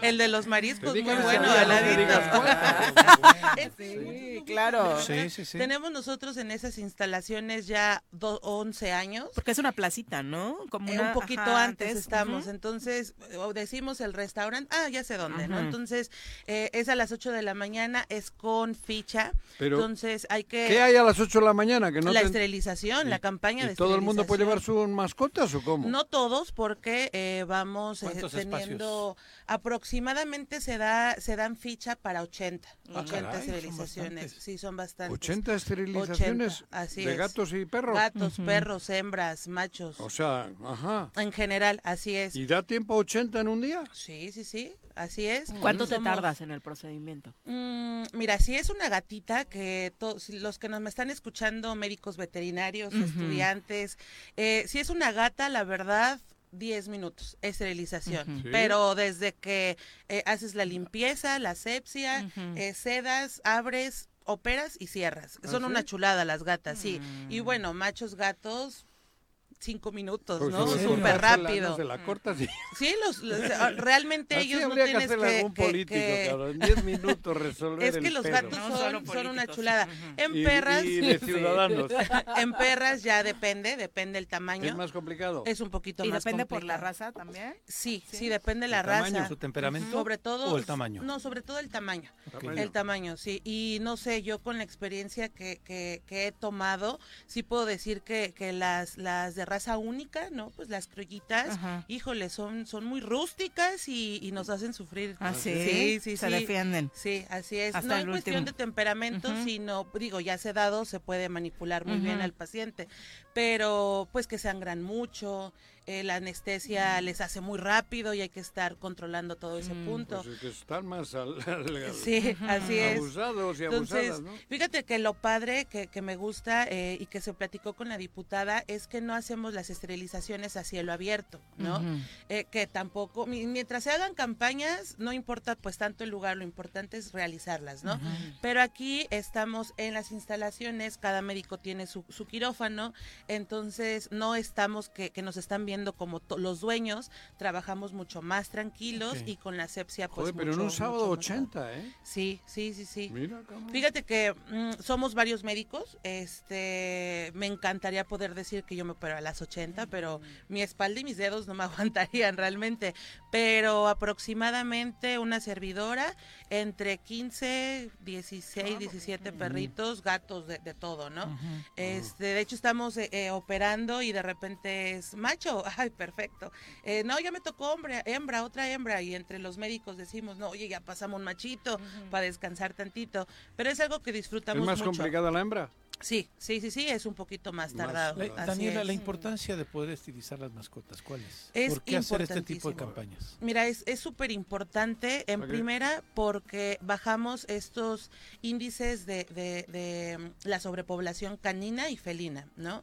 El de los mariscos, muy bueno, ese día, al no me ladito. digas (laughs) Sí, claro. Sí, sí, sí. Tenemos nosotros en esas instalaciones ya do- 11 años. Porque es una placita, ¿no? Como Eh, un poquito ajá, antes, estamos, entonces o decimos el restaurante, ah, ya sé dónde, ¿no? Entonces eh, es a las 8 de la mañana, es con ficha, Pero, entonces hay que... ¿Qué hay a las 8 de la mañana? Que no la te- esterilización, la ¿Y- campaña de todo el mundo puede llevar esterilización. sus mascotas o cómo? No todos, porque eh, vamos eh, ¿Cuántos teniendo aproximadamente se da se dan ficha para 80, Ah, 80 caray, esterilizaciones. Sí, son bastantes. 80 esterilizaciones 80, así de es. gatos y perros. Gatos, perros, hembras, machos. O sea, ajá. En general, así es. ¿Y da tiempo a 80 en un día? Sí, sí, sí, así es. ¿Cuánto te Somos- tardas en el procedimiento? Mm, mira, si es una gatita que los que nos me están escuchando, médicos veterinarios, estudiantes, eh, si es una gata, la verdad, 10 minutos, esterilización. Sí. Pero desde que eh, haces la limpieza, la asepsia, eh, sedas, abres, operas y cierras. ¿Ah, Son sí? una chulada las gatas, sí. Mm. Y bueno, machos, gatos, cinco minutos, Pues ¿no? sí, Súper no, se la- rápido. no se la cortas y- (laughs) Sí, los, los- realmente Así ellos no que tienes que... algún que- político, que- cabrón. En 10 minutos resolver es que el los pedo. gatos No son, una chulada. En Y- perras. y de ciudadanos. (laughs) en perras ya depende, depende el tamaño. Es más complicado. Es un poquito ¿Y más depende por la raza también? Sí, sí, depende la ¿El raza. tamaño, su temperamento Sobre todo. o el tamaño? No, sobre todo el tamaño. Ok. El tamaño, sí. Y no sé, yo con la experiencia que, que, que he tomado, sí puedo decir que, que las, las de raza única, ¿no? Pues las criollitas, Ajá. híjole, son, son muy rústicas y, y nos hacen sufrir. ¿Ah, sí? Sí, sí, Se sí. defienden. Sí, así es. Hasta no en cuestión último. de temperamento, Ujú. sino, digo, ya sedado se puede manipular muy bien al paciente, pero pues que sangran mucho, eh, la anestesia les hace muy rápido y hay que estar controlando todo ese punto. Pues es que están más al- al- (laughs) Sí, así es. abusados y Entonces, abusadas, ¿no? fíjate que lo padre que, que me gusta eh, y que se platicó con la diputada es que no hacemos las esterilizaciones a cielo abierto, ¿no? Eh, que tampoco, mi- mientras se hagan campañas, no importa pues tanto el lugar, lo importante es realizarlas, ¿no? Pero aquí estamos en las instalaciones, cada médico tiene su, su quirófano, entonces no estamos que, que nos están viendo como los dueños, trabajamos mucho más tranquilos y con la asepsia pues Joder, pero en mucho- un sábado mucho mejor. 80, ¿eh? Sí, sí, sí, sí. Mira. Fíjate que mm, somos varios médicos. Este, me encantaría poder decir que yo me opero a las 80, pero mi espalda y mis dedos no me (laughs) aguantarían realmente. Pero aproximadamente una servidora entre 15, 16, 17 perritos, gatos, de, de todo, ¿no? Este, de hecho estamos eh, eh, operando y de repente es macho, (laughs) ay, perfecto. Eh, no, ya me tocó hombre, hembra, otra hembra y entre los médicos decimos, no, oye, ya pasamos un machito para descansar tantito, pero es algo que ¿Es disfrutamos más mucho. complicada la hembra? Sí, sí, sí, sí, es un poquito más tardado. La- Daniela, es. la importancia de poder estilizar las mascotas, ¿cuál es? Es ¿Por qué hacer este tipo de campañas? Mira, es es súper importante, en primera, porque bajamos estos índices de, de- de, mm, la sobrepoblación canina y felina, ¿no?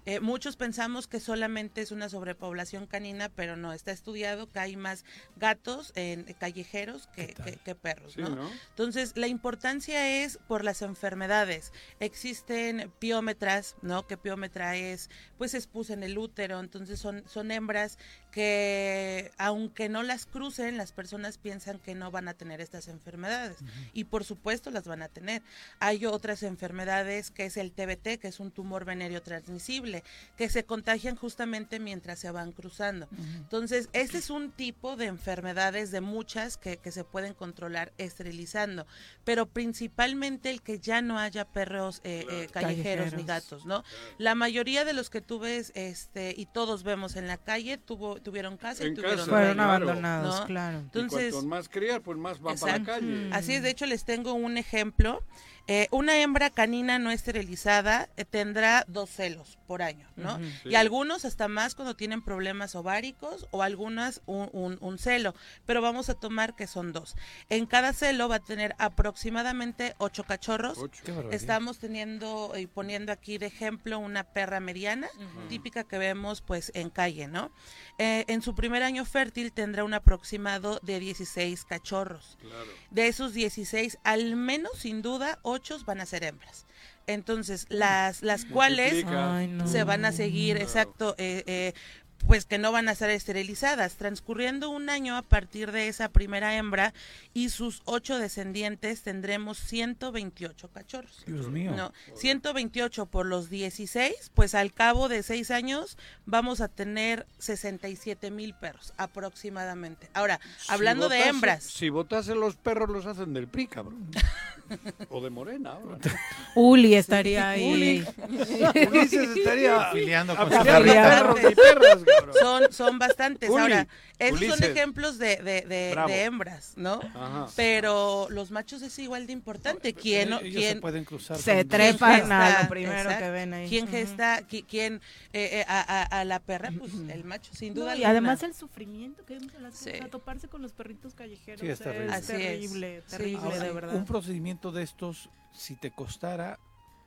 Eh, muchos pensamos que solamente es una sobrepoblación canina, pero no, está estudiado que hay más gatos en callejeros que, que- que perros, Sí, ¿no? ¿no? Entonces, la importancia es por las enfermedades. Existen piómetras, ¿no? Que piómetra es, pues, es pus en el útero. Entonces, son, son hembras que, aunque no las crucen, las personas piensan que no van a tener estas enfermedades. Y por supuesto las van a tener. Hay otras enfermedades que es el TBT, que es un tumor venéreo transmisible, que se contagian justamente mientras se van cruzando. Entonces, este es un tipo de enfermedades de muchas que, que se pueden controlar esterilizando, pero principalmente el que ya no haya perros eh, eh, callejeros, ni Callejeros. gatos, ¿no? La mayoría de los que tú ves este, y todos vemos en la calle tuvo, tuvieron casa y En tuvieron casa, Fueron dueño, abandonados, ¿no? claro. Entonces, y cuanto más crías, pues más van para la calle. Así es, de hecho les tengo un ejemplo. Eh, una hembra canina no esterilizada eh, tendrá dos celos por año, ¿no? Y Sí. algunos hasta más cuando tienen problemas ováricos o algunas un, un- un celo, pero vamos a tomar que son dos. En cada celo va a tener aproximadamente ocho cachorros. Barbaridad. Estamos teniendo y poniendo aquí de ejemplo una perra mediana, típica que vemos pues en calle, ¿no? Eh, en su primer año fértil tendrá un aproximado de 16 cachorros. De esos 16, al menos sin duda, 8 van a ser hembras. Entonces, las, las (laughs) cuales Multiplica. Ay, no. se van a seguir, exacto, eh, eh, pues que no van a ser esterilizadas, transcurriendo un año a partir de esa primera hembra y sus ocho descendientes tendremos 128 cachorros. Dios mío. No, 128 por los 16, pues al cabo de seis años vamos a tener 67 mil perros aproximadamente. Ahora, hablando Si de hembras, Si votasen los perros, los hacen del PRI, cabrón. o de Morena ahora. Uli estaría ahí. Uli. Ulises estaría Afiliando con sus perros y perras, cabrón. son, son bastantes. Uli, Ahora, esos son ejemplos de, de, de- hembras, ¿no? Ajá. Pero los machos es igual de importante. ¿Quién, ellos se quién, pueden cruzar Se trepan a gesta? lo primero Exacto. que ven ahí. ¿Quién gesta? qui- ¿Quién eh, eh, a, a- a la perra? Pues el macho, sin duda No, y alguna. además el sufrimiento que vemos en las Sí. cosas, toparse con los perritos callejeros Sí, es terrible. Así es. terrible, Sí, terrible, sí, de verdad. Un procedimiento de estos, si te costara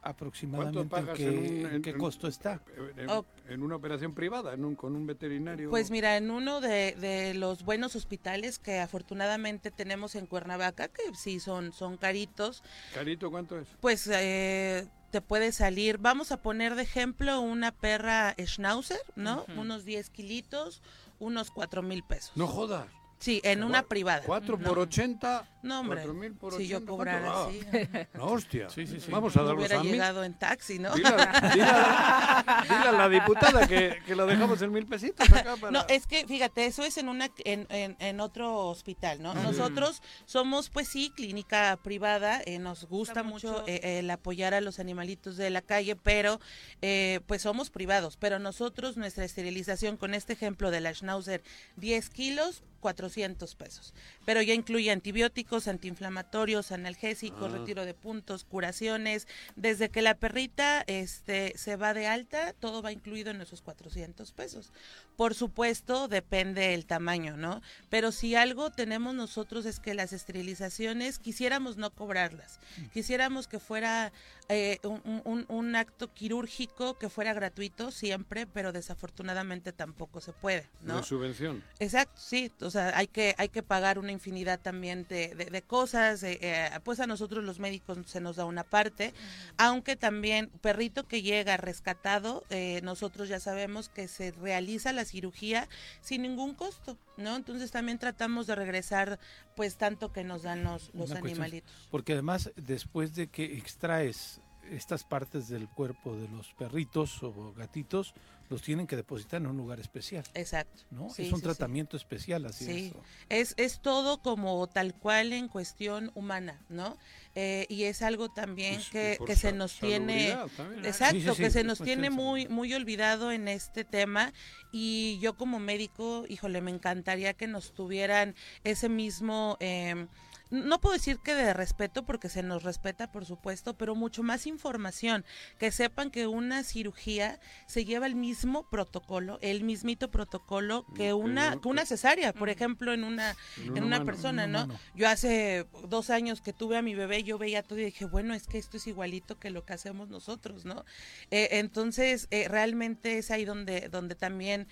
aproximadamente en pagas qué, en un- en qué en- costo está. En, Oh. en una operación privada, en un- con un veterinario. Pues mira, en uno de, de los buenos hospitales que afortunadamente tenemos en Cuernavaca, que sí son, son caritos, Carito, ¿cuánto es? pues eh, te puede salir, vamos a poner de ejemplo una perra schnauzer, ¿no? Unos 10 kilitos, unos 4 mil pesos. No jodas. Sí, en una privada. 4 No. por 80. No, hombre, 4.000 por si yo 80, cobrara ¿cuánto así. da? No, hostia. Sí, sí, sí. Vamos a No darlos hubiera a mí. llegado en taxi, ¿no? Dile, a- dile a- dile a la diputada que, que lo dejamos en mil pesitos acá para... No, es que fíjate, eso es en una en, en, en otro hospital, ¿no? Nosotros somos, pues sí, clínica privada, eh, nos gusta mucho eh, el apoyar a los animalitos de la calle, pero eh, pues somos privados. Pero nosotros, nuestra esterilización, con este ejemplo de la Schnauzer, 10 kilos, 400 pesos. Pero ya incluye antibióticos, antiinflamatorios, analgésicos, Ah. retiro de puntos, curaciones. Desde que la perrita este, se va de alta, todo va incluido en esos 400 pesos. Por supuesto, depende el tamaño, ¿no? Pero si algo tenemos nosotros es que las esterilizaciones quisiéramos no cobrarlas. Quisiéramos que fuera eh, un, un- un acto quirúrgico que fuera gratuito siempre, pero desafortunadamente tampoco se puede, ¿no? De subvención. Exacto, sí, o sea, hay que hay que pagar una infinidad también de, de- de cosas, eh, eh, pues a nosotros los médicos se nos da una parte, aunque también perrito que llega rescatado, eh, nosotros ya sabemos que se realiza la cirugía sin ningún costo, ¿no? Entonces también tratamos de regresar pues tanto que nos dan los, los cuestión- animalitos. Porque además, después de que extraes estas partes del cuerpo de los perritos o gatitos, los tienen que depositar en un lugar especial. Exacto. ¿no? Sí, es un sí, sí. tratamiento especial, así Sí, es. es, es todo como tal cual en cuestión humana, ¿no? Eh, y es algo también y que, que se nos tiene, también. exacto, Sí, sí, sí, que se nos tiene muy, muy olvidado en este tema y yo como médico, híjole, me encantaría que nos tuvieran ese mismo... em, no puedo decir que de respeto porque se nos respeta por supuesto, pero mucho más información, que sepan que una cirugía se lleva el mismo protocolo, el mismito protocolo que una, que una cesárea, por ejemplo, en una, En un en una persona, ¿no? Yo hace dos años que tuve a mi bebé, yo veía todo y dije, bueno, es que esto es igualito que lo que hacemos nosotros, ¿no? Eh, entonces, eh, realmente es ahí donde, donde también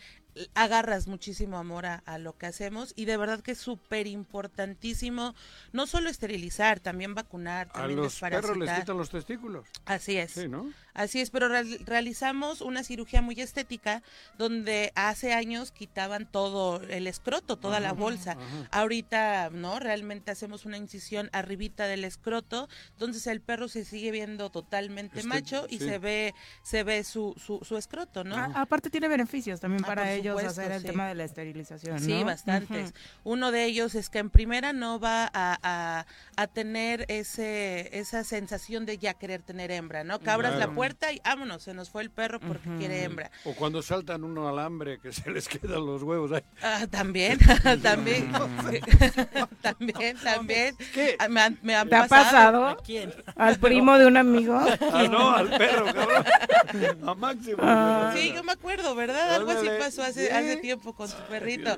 agarras muchísimo amor a, a lo que hacemos y de verdad que es súper importantísimo no solo esterilizar, también vacunar, A también los perros les desparasitar. quitan los testículos. Así es. Sí, ¿no? Así es, pero real- realizamos una cirugía muy estética donde hace años quitaban todo el escroto, toda la bolsa. ajá. Ahorita, ¿no? Realmente hacemos una incisión arribita del escroto, entonces el perro se sigue viendo totalmente Este- macho y sí. se ve se ve su, su, su escroto, ¿no? A- aparte tiene beneficios también Ah, para por ellos supuesto, hacer el sí. tema de la esterilización, Sí, ¿no? bastantes. Ujú. Uno de ellos es que en primera no va a, a- a tener ese esa sensación de ya querer tener hembra, ¿no? Que abras la Claro. puerta y vámonos, se nos fue el perro porque Ujú. quiere hembra. O cuando saltan uno alambre que se les (laughs) quedan los huevos ahí. Ah, también, (laughs) (laughs) también, también, también. ¿Qué? Ah, Me han, me han ¿Te ha pasado? ¿A quién? ¿Al primo de un amigo? Ah, no, al perro, cabrón. A Máximo. Ah. Sí, yo me acuerdo, ¿verdad? Algo así pasó hace, Sí. hace tiempo con tu perrito.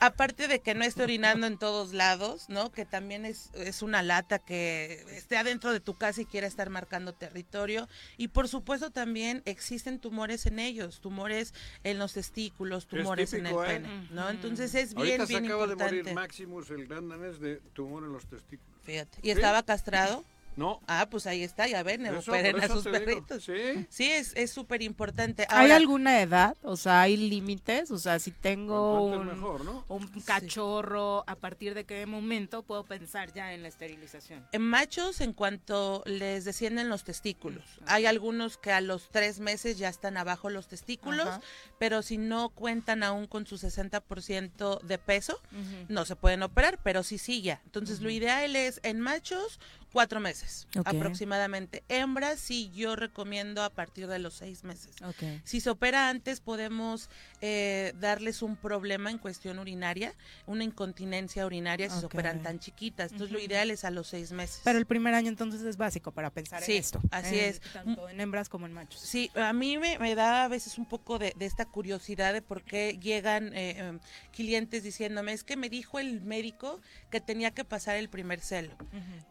Aparte de que no esté orinando en todos lados, ¿no? Que también es, es una lata que esté adentro de tu casa y quiera estar marcando territorio. Y por supuesto también existen tumores en ellos, tumores en los testículos, tumores típico, en ¿eh? el pene, ¿no? Entonces es bien, Ahorita bien se acaba importante. de morir Maximus, el gran danés de tumor en los testículos. Fíjate. Y estaba castrado. No. Ah, pues ahí está, ya ven, Eso, operen a sus perritos. sí. Sí, es es súper importante. ¿Hay alguna edad? O sea, ¿hay límites? O sea, si tengo un, mejor, ¿no? un cachorro, ¿a partir de qué momento puedo pensar ya en la esterilización? En machos, en cuanto les descienden los testículos. Hay algunos que a los tres meses ya están abajo los testículos, Ajá. pero si no cuentan aún con su 60% de peso, no se pueden operar, pero sí sí ya. Entonces, lo ideal es en machos cuatro meses Aproximadamente. Hembras sí yo recomiendo a partir de los seis meses. Ok. Si se opera antes podemos eh, darles un problema en cuestión urinaria, una incontinencia urinaria si se operan tan chiquitas. Entonces lo ideal es a los seis meses. Pero el primer año entonces es básico para pensar Sí, en esto. así en- es. Tanto en hembras como en machos. Sí, a mí me, me da a veces un poco de, de esta curiosidad de por qué llegan eh, clientes diciéndome, es que me dijo el médico que tenía que pasar el primer celo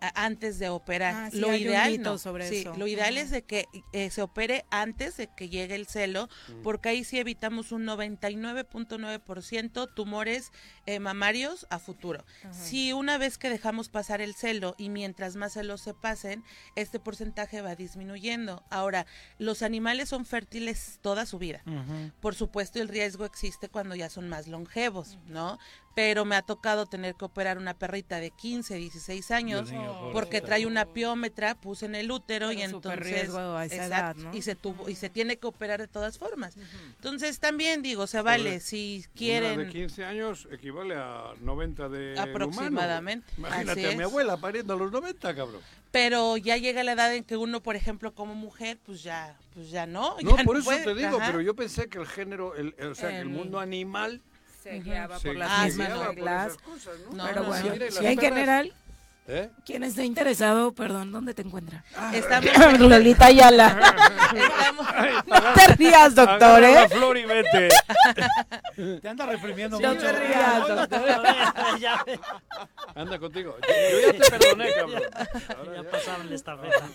a- antes de operar. Ah, sí, lo hay un ideal mito no. sobre Sí, eso. lo ideal es de que eh, se opere antes de que llegue el celo, porque ahí sí evitamos un 99.9% tumores eh, mamarios a futuro. Ajá. Si una vez que dejamos pasar el celo y mientras más celos se pasen, este porcentaje va disminuyendo. Ahora, los animales son fértiles toda su vida. Por supuesto, el riesgo existe cuando ya son más longevos, ¿no? Pero me ha tocado tener que operar una perrita de 15, 16 años porque trae una piómetra, puse en el útero y Pero entonces riesgo a esa exacto, edad, ¿no? y se tuvo y se tiene que operar de todas formas. Entonces también digo, se vale si Una quieren de 15 años equivale a 90 de humano. Aproximadamente, Imagínate a mi abuela pariendo a los 90, cabrón. pero ya llega la edad en que uno, por ejemplo, como mujer, pues ya, pues ya no. No, ya por eso puede. te digo, Ajá. pero yo pensé que el género, el, el- o sea, que El- mundo animal Se guiaba por las mismas guiaba por reglas. esas cosas, ¿no? No, Pero no, bueno, en general, ¿Eh? quien esté interesado, perdón, ¿dónde te encuentra? Estamos (laughs) Lolita Ayala. (laughs) Estamos- No te rías, doctor, ¿eh? la flor y vete. (laughs) Te anda reprimiendo No mucho. te rías, doctor. Anda contigo. Yo, ya te perdoné, cabrón. ya pasaron la estafeta.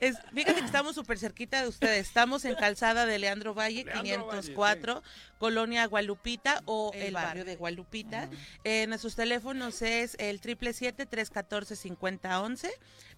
Es, fíjate que estamos súper cerquita de ustedes. Estamos en Calzada de Leandro Valle, Leandro 504, Colonia Gualupita o el, barrio de Gualupita. Eh, nuestros teléfonos es el 777-314-5011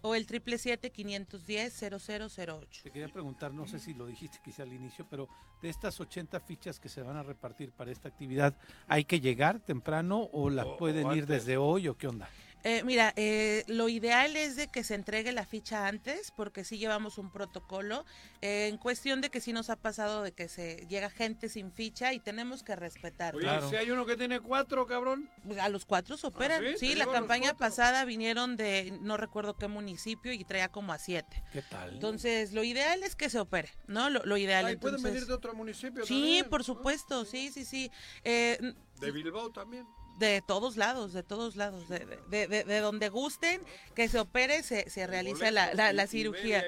o el 777-510-0008. Te quería preguntar, no sé si lo dijiste quizá al inicio, pero de estas 80 fichas que se van a repartir para esta actividad, ¿hay que llegar temprano o las pueden ir desde hoy o qué onda? Eh, mira, eh, lo ideal es de que se entregue la ficha antes, porque sí llevamos un protocolo. eh, en cuestión de que sí nos ha pasado de que se llega gente sin ficha y tenemos que respetar. Oye, si hay uno que tiene cuatro, cabrón. Pues a los cuatro se operan. ¿Ah, sí? la campaña pasada vinieron de no recuerdo qué municipio y traía como a siete. ¿Qué tal? Entonces, lo ideal es que se opere, ¿no? Lo, lo ideal. Ay, pueden entonces- venir de otro municipio Sí, también, por ¿no? supuesto, sí, sí, sí. Eh, De Bilbao también. De todos lados, de todos lados, de, de, de- de donde gusten que se opere, se, se realiza la, la- cirugía.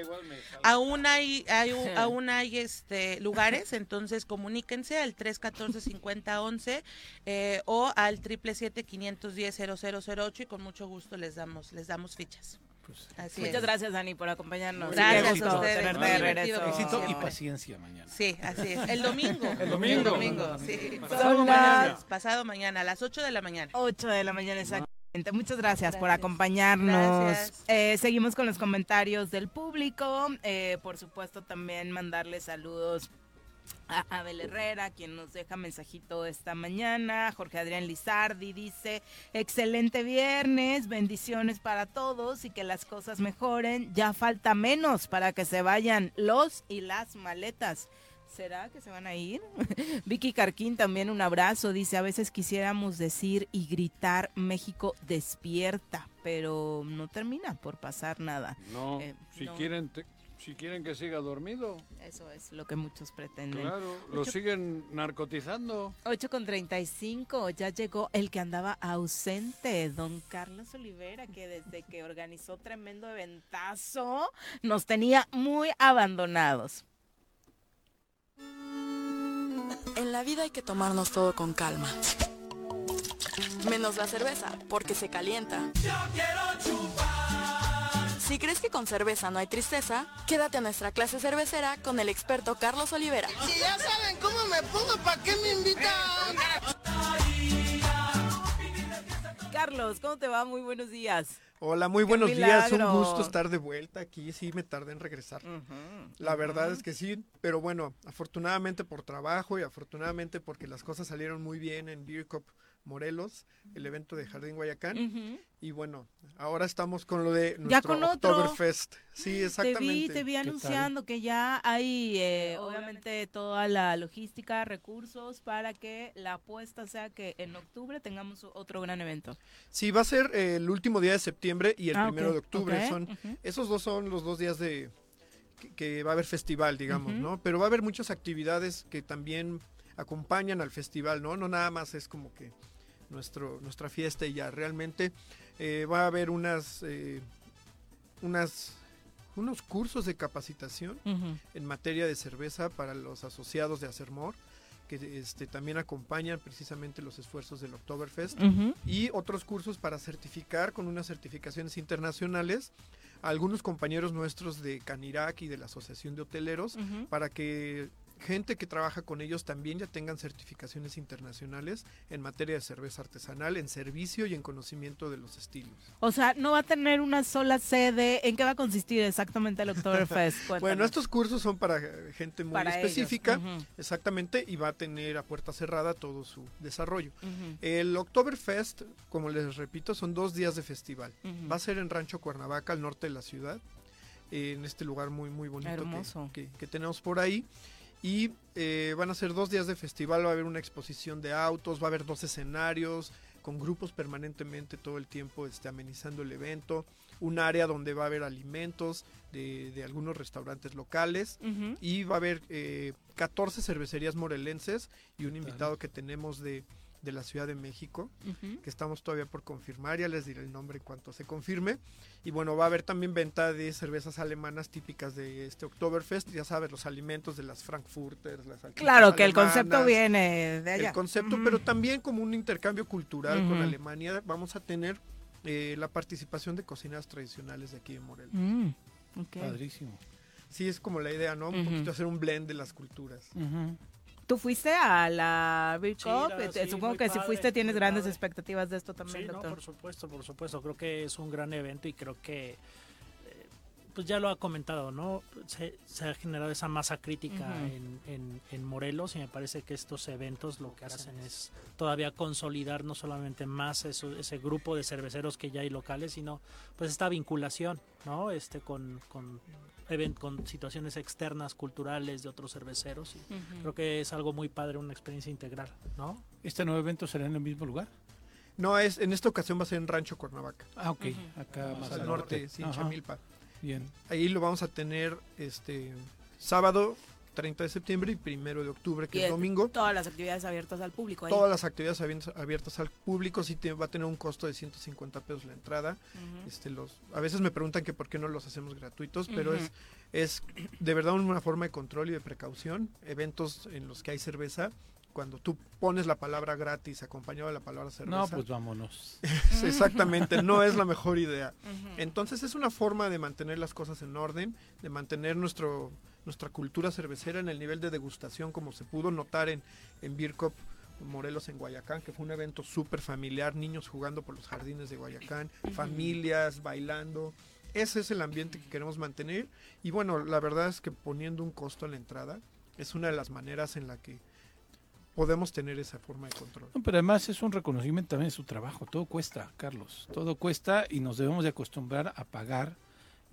Aún hay, hay aún hay este lugares, entonces comuníquense al 314-5011 eh, o al 777-510-0008 y con mucho gusto les damos, les damos fichas. Así Muchas es. gracias, Dani, por acompañarnos. Gracias Qué a ustedes. tenerte de regreso. Éxito y paciencia mañana. Sí, así es. El domingo. (laughs) El domingo. El domingo, sí. Pasado mañana, pasado mañana, a las 8 de la mañana. 8 de la mañana exactamente. Muchas gracias, por Gracias. acompañarnos. Gracias. Eh, seguimos con los comentarios del público. Eh, por supuesto, también mandarle saludos a Abel Herrera, quien nos deja mensajito esta mañana. Jorge Adrián Lizardi dice, excelente viernes, bendiciones para todos y que las cosas mejoren. Ya falta menos para que se vayan los y las maletas. ¿Será que se van a ir? (laughs) Vicky Carquín también un abrazo, dice, a veces quisiéramos decir y gritar México despierta, pero no termina por pasar nada. No, Eh, si no. quieren te- si quieren que siga dormido, Eso es lo que muchos pretenden. claro, lo Ocho- siguen narcotizando. 8 con 35, ya llegó el que andaba ausente, don Carlos Olivera, que desde que organizó tremendo eventazo nos tenía muy abandonados. En la vida hay que tomarnos todo con calma. Menos la cerveza, porque se calienta. Si crees que con cerveza no hay tristeza, quédate a nuestra clase cervecera con el experto Carlos Olivera. Si ya saben cómo me pongo, ¿para qué me invitan? Carlos, ¿cómo te va? Muy buenos días. Hola, muy ¡Qué buenos días. Un gusto estar de vuelta aquí. Sí, me tardé en regresar. La verdad es que sí, pero bueno, afortunadamente por trabajo y afortunadamente porque las cosas salieron muy bien en Beer Cup Morelos, el evento de Jardín Guayacán. Y bueno, ahora estamos con lo de nuestro Ya con otro. Oktoberfest. Sí, exactamente. Te vi, te vi anunciando que ya hay, eh, obviamente, toda la logística, recursos para que la apuesta sea que en octubre tengamos otro gran evento. Sí, va a ser eh, el último día de septiembre y el Ah, primero de octubre. Son esos dos son los dos días de que, que va a haber festival, digamos. ¿no? Pero va a haber muchas actividades que también acompañan al festival, ¿no? No nada más es como que nuestro nuestra fiesta y ya. Realmente eh, va a haber unas eh, unas unos cursos de capacitación en materia de cerveza para los asociados de Acermor que este, también acompañan precisamente los esfuerzos del Oktoberfest y otros cursos para certificar con unas certificaciones internacionales a algunos compañeros nuestros de Canirac y de la Asociación de Hoteleros para que gente que trabaja con ellos también ya tengan certificaciones internacionales en materia de cerveza artesanal, en servicio y en conocimiento de los estilos. O sea, no va a tener una sola sede. ¿En qué va a consistir exactamente el Oktoberfest? (laughs) Bueno, estos cursos son para eh, gente muy Para específica, ujú. exactamente, y va a tener a puerta cerrada todo su desarrollo. Ujú. El Oktoberfest, como les repito, son dos días de festival. Ujú. Va a ser en Rancho Cuernavaca, al norte de la ciudad, en este lugar muy, muy bonito que-. Que, que tenemos por ahí. Y eh, van a ser dos días de festival, va a haber una exposición de autos, va a haber dos escenarios, con grupos permanentemente todo el tiempo este, amenizando el evento, un área donde va a haber alimentos de, de algunos restaurantes locales y va a haber eh, 14 cervecerías morelenses y un invitado que tenemos de, de la Ciudad de México, que estamos todavía por confirmar, ya les diré el nombre en cuanto se confirme. Y bueno, va a haber también venta de cervezas alemanas típicas de este Oktoberfest, ya sabes, los alimentos de las Frankfurters, las Claro que el concepto viene de allá. El concepto, pero también como un intercambio cultural con. Alemania, vamos a tener eh, la participación de cocineras tradicionales de aquí de Morelos. Mm. Padrísimo. Sí, es como la idea, ¿no? Un Ujú. poquito hacer un blend de las culturas. ¿Tú fuiste a la Beer Sí, Cup? la- Eh, sí, Supongo que si fuiste tienes grandes padre. expectativas de esto también, Sí, no, doctor. por supuesto, por supuesto. Creo que es un gran evento y creo que, eh, pues ya lo ha comentado, ¿no? Se, se ha generado esa masa crítica en, en- en Morelos y me parece que estos eventos lo que hacen es todavía consolidar no solamente más eso- ese grupo de cerveceros que ya hay locales, sino pues esta vinculación, ¿no? Este con, con, even- con situaciones externas, culturales de otros cerveceros. Y. Creo que es algo muy padre, una experiencia integral, ¿no? ¿Este nuevo evento será en el mismo lugar? No, es en esta ocasión va a ser en Rancho Cuernavaca. Ah, ok. Acá Más más al al norte, norte. sí. Chamilpa. Bien. Ahí lo vamos a tener este sábado 30 de septiembre y primero de octubre, que Y es es domingo. Todas las actividades abiertas al público. ahí. Todas las actividades abiertas, abiertas al público, sí te- va a tener un costo de 150 pesos la entrada. Este, los, a veces me preguntan que por qué no los hacemos gratuitos, pero es, es de verdad una forma de control y de precaución. Eventos en los que hay cerveza, cuando tú pones la palabra gratis acompañado de la palabra cerveza. No, pues vámonos. (laughs) Exactamente, no es la mejor idea. Entonces es una forma de mantener las cosas en orden, de mantener nuestro, nuestra cultura cervecera en el nivel de degustación como se pudo notar en, en Beer Cup Morelos en Guayacán, que fue un evento súper familiar, niños jugando por los jardines de Guayacán, familias bailando. Ese es el ambiente que queremos mantener y bueno, la verdad es que poniendo un costo a la entrada es una de las maneras en la que podemos tener esa forma de control. No, pero además es un reconocimiento también de su trabajo. Todo cuesta, Carlos. Todo cuesta y nos debemos de acostumbrar a pagar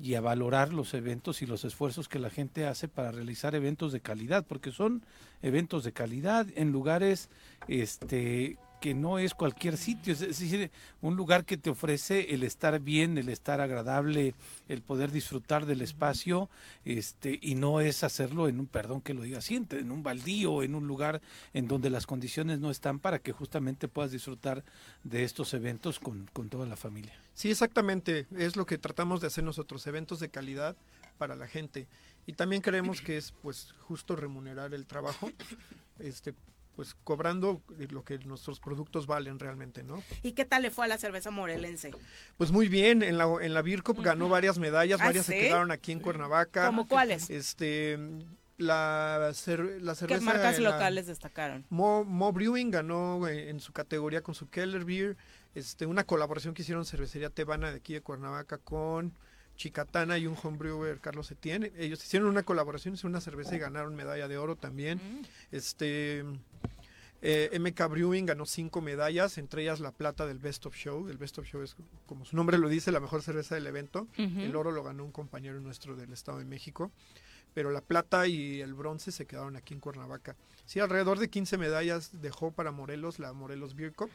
y a valorar los eventos y los esfuerzos que la gente hace para realizar eventos de calidad, porque son eventos de calidad en lugares este que no es cualquier sitio, es decir, un lugar que te ofrece el estar bien, el estar agradable, el poder disfrutar del espacio, este, y no es hacerlo en un, perdón que lo diga en en un baldío, en un lugar en donde las condiciones no están para que justamente puedas disfrutar de estos eventos con, con toda la familia. Sí, exactamente. Es lo que tratamos de hacer nosotros, eventos de calidad para la gente. Y también creemos que es pues justo remunerar el trabajo, este, pues cobrando lo que nuestros productos valen realmente, ¿no? ¿Y qué tal le fue a la cerveza morelense? Pues muy bien, en la, en la Beer Cup ganó varias medallas, ¿Ah, varias sí? se quedaron aquí en Cuernavaca. ¿Cómo cuáles? Este, la, cer- la ¿Qué cerveza... marcas en la- locales destacaron? Mo, Mo Brewing ganó eh, en su categoría con su Keller Beer. este, una colaboración que hicieron Cervecería Tebana de aquí de Cuernavaca con Chicatana y un homebrewer Carlos Etienne. Ellos hicieron una colaboración, hicieron una cerveza y ganaron medalla de oro también. Este eh, MK Brewing ganó cinco medallas, entre ellas la plata del Best of Show. El Best of Show es, como su nombre lo dice, la mejor cerveza del evento. El oro lo ganó un compañero nuestro del Estado de México. Pero la plata y el bronce se quedaron aquí en Cuernavaca. Sí, alrededor de 15 medallas dejó para Morelos la Morelos Beer Cup.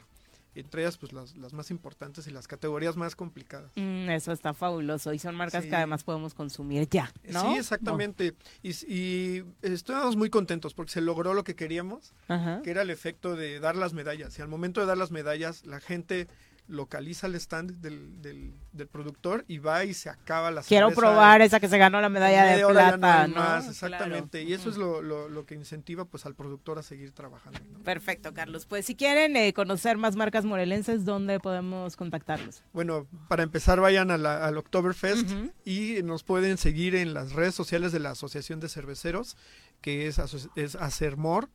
Entre ellas, pues las, las más importantes y las categorías más complicadas. Mm, eso está fabuloso y son marcas Sí. que además podemos consumir ya, ¿no? Sí, exactamente. Y, y estamos muy contentos porque se logró lo que queríamos, Ajá. que era el efecto de dar las medallas. Y al momento de dar las medallas, la gente localiza el stand del, del, del productor y va y se acaba la Quiero probar esa que se ganó la medalla de plata, más, Claro. exactamente. Y eso es lo, lo, lo que incentiva pues al productor a seguir trabajando. ¿no? Perfecto, Carlos. Pues si quieren eh, conocer más marcas morelenses, ¿dónde podemos contactarlos? Bueno, para empezar vayan a la- al Oktoberfest y nos pueden seguir en las redes sociales de la Asociación de Cerveceros, que es, es Acermor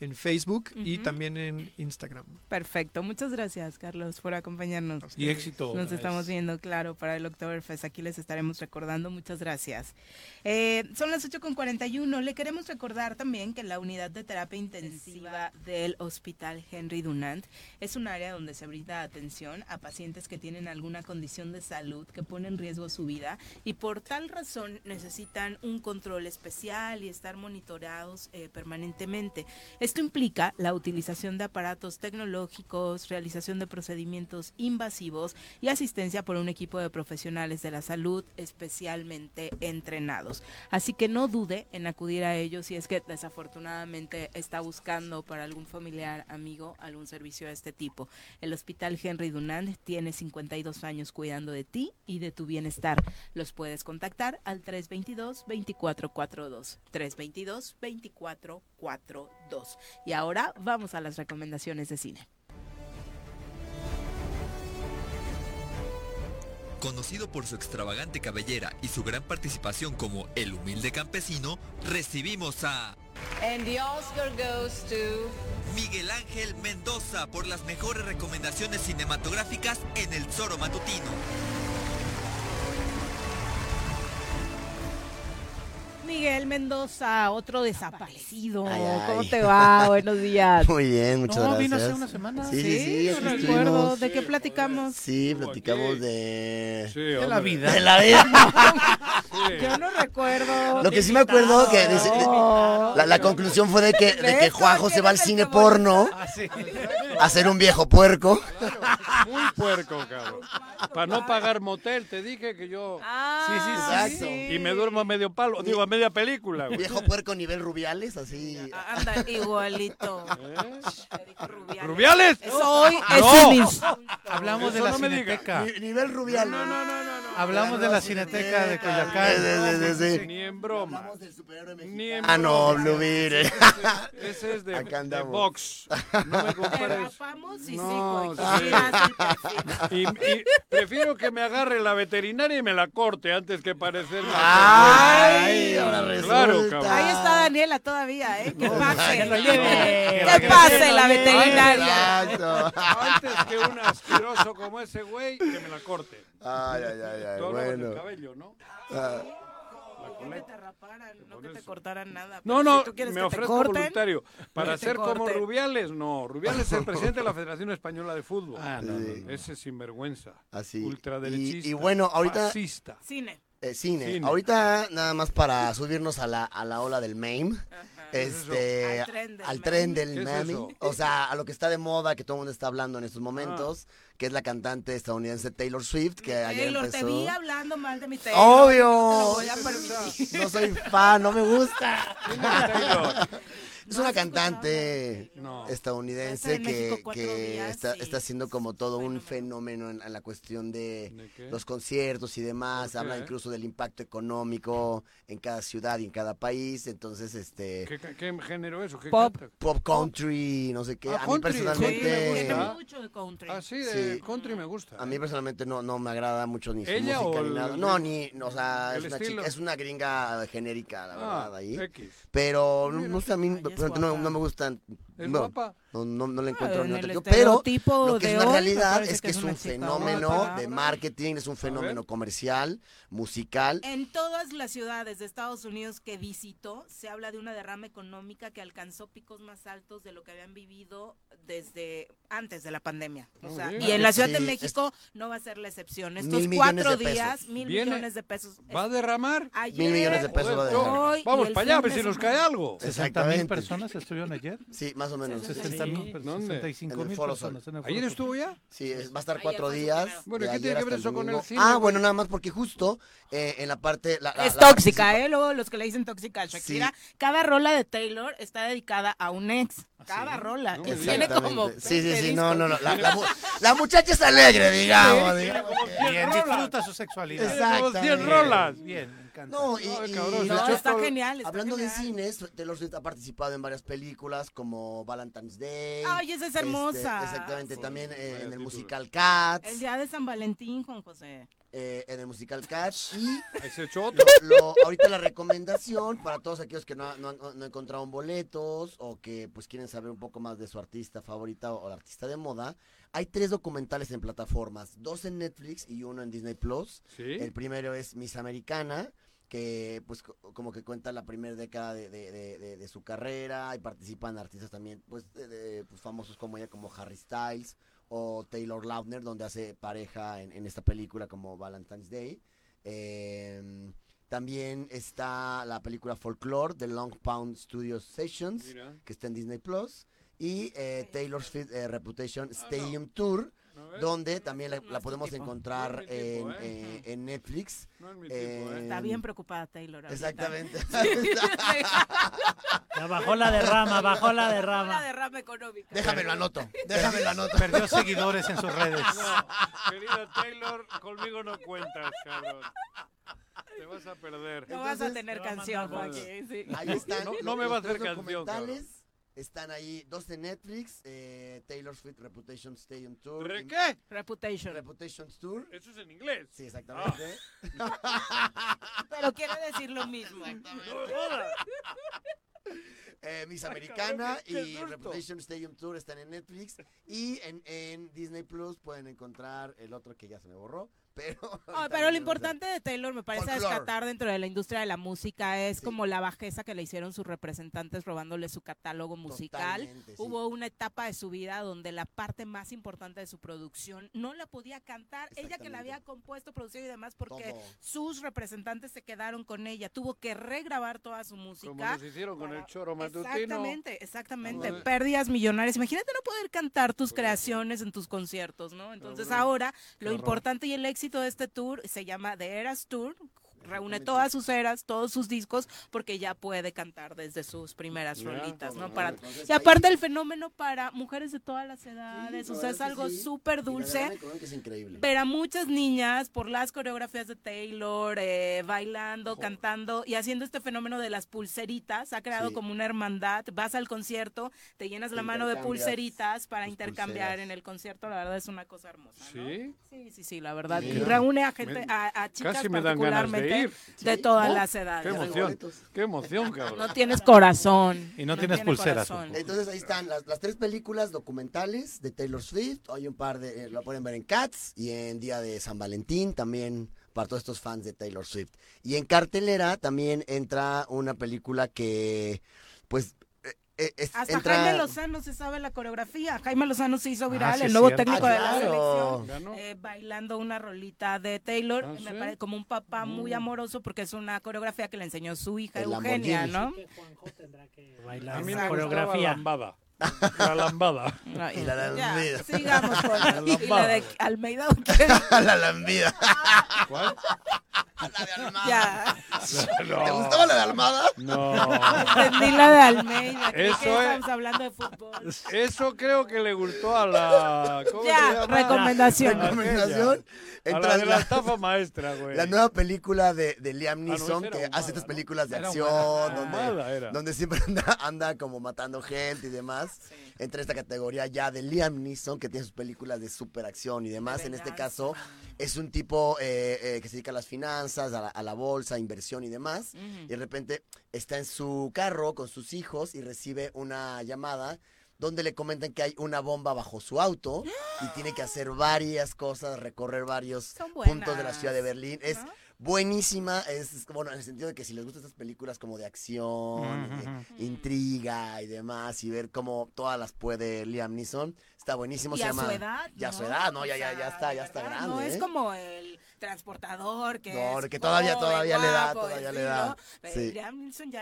en Facebook y también en Instagram. Perfecto. Muchas gracias, Carlos, por acompañarnos. Y éxito. Nos estamos Es- viendo, claro, para el Oktoberfest. Aquí les estaremos recordando. Muchas gracias. Eh, son las 8.41. Le queremos recordar también que la unidad de terapia intensiva del Hospital Henry Dunant es un área donde se brinda atención a pacientes que tienen alguna condición de salud que pone en riesgo su vida y por tal razón necesitan un control especial y estar monitoreados eh, permanentemente. Esto implica la utilización de aparatos tecnológicos, realización de procedimientos invasivos y asistencia por un equipo de profesionales de la salud especialmente entrenados. Así que no dude en acudir a ellos si es que desafortunadamente está buscando para algún familiar, amigo, algún servicio de este tipo. El Hospital Henry Dunant tiene 52 años cuidando de ti y de tu bienestar. Los puedes contactar al 322-2442. 322-2442. Y ahora vamos a las recomendaciones de cine. Conocido por su extravagante cabellera y su gran participación como el humilde campesino, recibimos a And the Oscar goes to Miguel Ángel Mendoza por las mejores recomendaciones cinematográficas en el Zoro Matutino. Miguel Mendoza, otro desaparecido. Ay, ay. ¿Cómo te va? (laughs) Buenos días. Muy bien, muchas No, gracias. vino hace una semana. Sí, sí, sí. no recuerdo. ¿De qué platicamos? Sí, platicamos de... De la vida. De la vida. (laughs) Yo no recuerdo. Lo que sí me acuerdo que dice- la, la conclusión fue de que, de que Juanjo se va al cine porno a ser un viejo puerco. Muy puerco, cabrón. Para no pagar motel, te dije que yo... sí, sí, exacto. Y me duermo a medio palo, digo, a media película. güey. Viejo puerco nivel Rubiales, así. Anda, igualito. (laughs) ¿Rubiales? Soy No. es un ins- Hablamos de Eso la no cineteca. Ni- nivel Rubiales. No, no, no, no. Hablamos de la cineteca de sí. Ni en broma. Ni en Ah, no. Blue Beer. Ese es de, Acá de box. No me (laughs) compares. Y No, sí, Y, y prefiero que me agarre la veterinaria y me la corte antes que parecerme. Ay, ahora Claro, cabrón. Ahí está Daniela todavía, ¿eh? Que pase. que lo lleve. Que pase la veterinaria. Exacto. Antes que un asqueroso como ese güey, que me la corte. Ay, ay, ay, ay, Tú hablabas del bueno. cabello, ¿no? Ah, No que te raparan, no que te cortaran nada. No, no, si tú quieres me ofrezco corten, voluntario. Para ser como. Rubiales, no. Rubiales es el (laughs) presidente de la Federación Española de Fútbol. Ah, no, no, no. Ese sinvergüenza. Así. Ultraderechista. Y, y bueno, ahorita... Fascista. Cine. Eh, cine. Cine. Ahorita nada más para subirnos a la, a la ola del meme. Este, Al tren del al tren meme. del ¿Qué es meme. O sea, a lo que está de moda, que todo el mundo está hablando en estos momentos, Ah. que es la cantante estadounidense Taylor Swift, que ayer Taylor, empezó. te vi hablando mal de mi Taylor. Obvio. No te lo voy a permitir. No soy fan, no me gusta. (laughs) Es una cantante No. estadounidense Está que, cuatro que días está, y está haciendo como todo un fenómeno en, en la cuestión de, los conciertos y demás. ¿Por Habla incluso del impacto económico en cada ciudad y en cada país. Entonces, este ¿Qué, género es? o ¿Qué Pop. canta? pop country, no sé qué. Ah, a mí country, Sí, personalmente, ¿Me tiene gusta? mucho de country. Ah, sí, de Sí. country me gusta. a mí personalmente no, no me agrada mucho ni su ¿Ella música o ni el- nada. No, ni, no, o sea, es una, chica, es una gringa genérica, la Ah, verdad, ahí. X. Pero no, no sé, a mí es no, me gustan ¿Es no, guapa? No, no, no le encuentro Ah, en ningún Pero lo que de es una realidad es que que es un fenómeno de marketing, es un fenómeno comercial, musical. En todas las ciudades de Estados Unidos que visitó, se habla de una derrama económica que alcanzó picos más altos de lo que habían vivido desde antes de la pandemia. O sea, y en la Ciudad Sí, de es- México no va a ser la excepción. Mil Estos millones cuatro de pesos. días, mil Viene- millones de pesos. ¿Va a derramar? Ayer, Mil millones de pesos va a hoy y Vamos para allá, a ver si nos cae algo. 60 mil Exactamente. personas estuvieron ayer. Sí, más o menos. 60 personas. ¿Dónde? 65 En el mil Foro personas. En el ¿Ayer Foro estuvo ya? Sí, es- va a estar cuatro días. Bueno, ¿y de qué tiene que ver eso con el cine, Ah, bueno, nada más porque justo eh, en la parte... La, la- Es la tóxica, ¿eh? Luego los que le dicen tóxica a Shakira. Cada rola de Taylor está dedicada a un ex. Cada rola. No que me tiene como. Sí, sí, 20 sí, no, no, no. La, la mu- la muchacha es alegre, digamos. Sí, digamos. Bien, disfruta su sexualidad. 100 Exactamente. rolas. Bien, encanta. No, y, Ay, y- cabrón, y- se No, echó está todo- genial. está hablando de cines, Taylor Swift ha participado en varias películas como Valentine's Day. Ay, esa es este, hermosa. exactamente, Sí, también eh, en el título. musical Cats. El día de San Valentín, Juan José. eh, en el musical Cats y (laughs) Ahí se echó otro. lo- ahorita la recomendación para todos aquellos que no, no, no encontraron boletos o que pues quieren saber un poco más de su artista favorita o, o artista de moda, hay tres documentales en plataformas, dos en Netflix y uno en Disney Plus. Sí. El primero es Miss Americana, que pues co- como que cuenta la primera década de, de- de- de- de su carrera y participan artistas también pues, de- de, pues, famosos como ella, como Harry Styles o Taylor Lautner, donde hace pareja en, en esta película como Valentine's Day. Eh, también está la película Folklore de Long Pound Studio Sessions, Mira. que está en Disney Plus. Y eh, Taylor Swift eh, Reputation Ah, Stadium Tour. Donde también la, la podemos encontrar mi tipo, en, ¿eh? eh, en Netflix. No es mi tipo, Eh, ¿eh? Está bien preocupada Taylor. Exactamente. (laughs) Ya bajó la derrama, bajó la La derrama. derrama económica. Déjame lo anoto. (laughs) Déjame lo anoto. Perdió seguidores en sus redes. No, querida Taylor, conmigo no cuentas, cabrón. Te vas a perder. No vas a Entonces, tener canción, Joaquín. sí. Ahí están. No- no me va a hacer canción. Están ahí dos de Netflix, eh, Taylor Swift Reputation Stadium Tour. ¿Re qué? Reputation. Reputation Tour. Eso es en inglés. Sí, exactamente. (laughs) Pero quiere decir lo mismo. No jodas. Eh, Miss Ay, Americana y. Reputation Stadium Tour están en Netflix. Y en, en Disney Plus pueden encontrar el otro que ya se me borró. (laughs) Pero, Ah, pero lo importante de Taylor me parece Folklore. rescatar dentro de la industria de la música es como la bajeza que le hicieron sus representantes robándole su catálogo musical. Totalmente, sí. Hubo una etapa de su vida donde la parte más importante de su producción no la podía cantar. Ella que la había compuesto, producido y demás porque Todo. sus representantes se quedaron con ella. Tuvo que regrabar toda su Como música. nos hicieron con el choro matutino. Exactamente, exactamente. Pérdidas millonarias. Imagínate no poder cantar tus creaciones en tus conciertos, ¿no? Entonces ahora lo importante y el éxito de este tour se llama The Eras Tour. Reúne todas sus eras, todos sus discos, porque ya puede cantar desde sus primeras Ya, rolitas, ¿no? Para, y ahí- aparte el fenómeno para mujeres de todas las edades, Sí, o la sea, es algo súper dulce. es increíble. Pero a muchas niñas, por las coreografías de Taylor, eh, bailando, cantando y haciendo este fenómeno de las pulseritas, ha creado Sí. como una hermandad. Vas al concierto, te llenas la mano de pulseritas para intercambiar pulseras. en el concierto. La verdad es una cosa hermosa. ¿no? ¿Sí? Sí, sí, sí, la verdad. Y Mira. reúne a gente, a, a chicas Casi me dan ganas de particularmente ir. de todas ¿No? las edades. Qué emoción. Qué emoción, cabrón. No tienes corazón. Y no tienes pulseras, corazón. Entonces ahí están las, las tres películas documentales de Taylor Swift. Hay un par de, eh, lo pueden ver en Cats y en Día de San Valentín también para todos estos fans de Taylor Swift. Y en cartelera también entra una película que, pues, es- Hasta entra... Jaime Lozano se sabe la coreografía. Jaime Lozano se hizo viral, sí, el nuevo cierto. técnico Ah, de la claro. selección, eh, bailando una rolita de Taylor. Ah, Me ¿sí? parece como un papá muy Mm. amoroso porque es una coreografía que le enseñó su hija El Eugenia, Lamborghini. ¿no? Juanjo tendrá que A mí me coreografía. La lambada. No, Y la ya, lambida. sigamos con La y la lambada. de Almeida. ¿o qué? (laughs) la lambida. ¿Cuál? la de Almada. ya, No. ¿Te gustaba la de Almada? No. entendí la de Almeida. Eso que es- estamos hablando de fútbol. Eso creo que le gustó a la. ¿Cómo Ya, se llama? recomendación. Recomendación. A la de la la- estafa maestra, güey. La nueva película de, de Liam Ah, no, Neeson, que hace estas ¿no? películas de acción, donde, Ahumada era. donde siempre (laughs) anda, anda como matando gente y demás. Entra esta categoría ya de Liam Neeson, que tiene sus películas de superacción y demás. En este caso, es un tipo eh, eh, que se dedica a las finanzas, a la, a la bolsa, inversión y demás. Y de repente está en su carro con sus hijos y recibe una llamada donde le comentan que hay una bomba bajo su auto y tiene que hacer varias cosas, recorrer varios puntos de la ciudad de Berlín. Es buenísima, es, bueno, en el sentido de que si les gustan estas películas como de acción, de intriga y demás, y ver cómo todas las puede Liam Neeson, está buenísimo. Y se a llama, su edad, Ya a ¿no? su edad, ¿no? Ya, ya, ya está, ya está grande. No es ¿eh? como el transportador que No, es que todavía- todavía le da, todavía le da. Pero Sí. Ya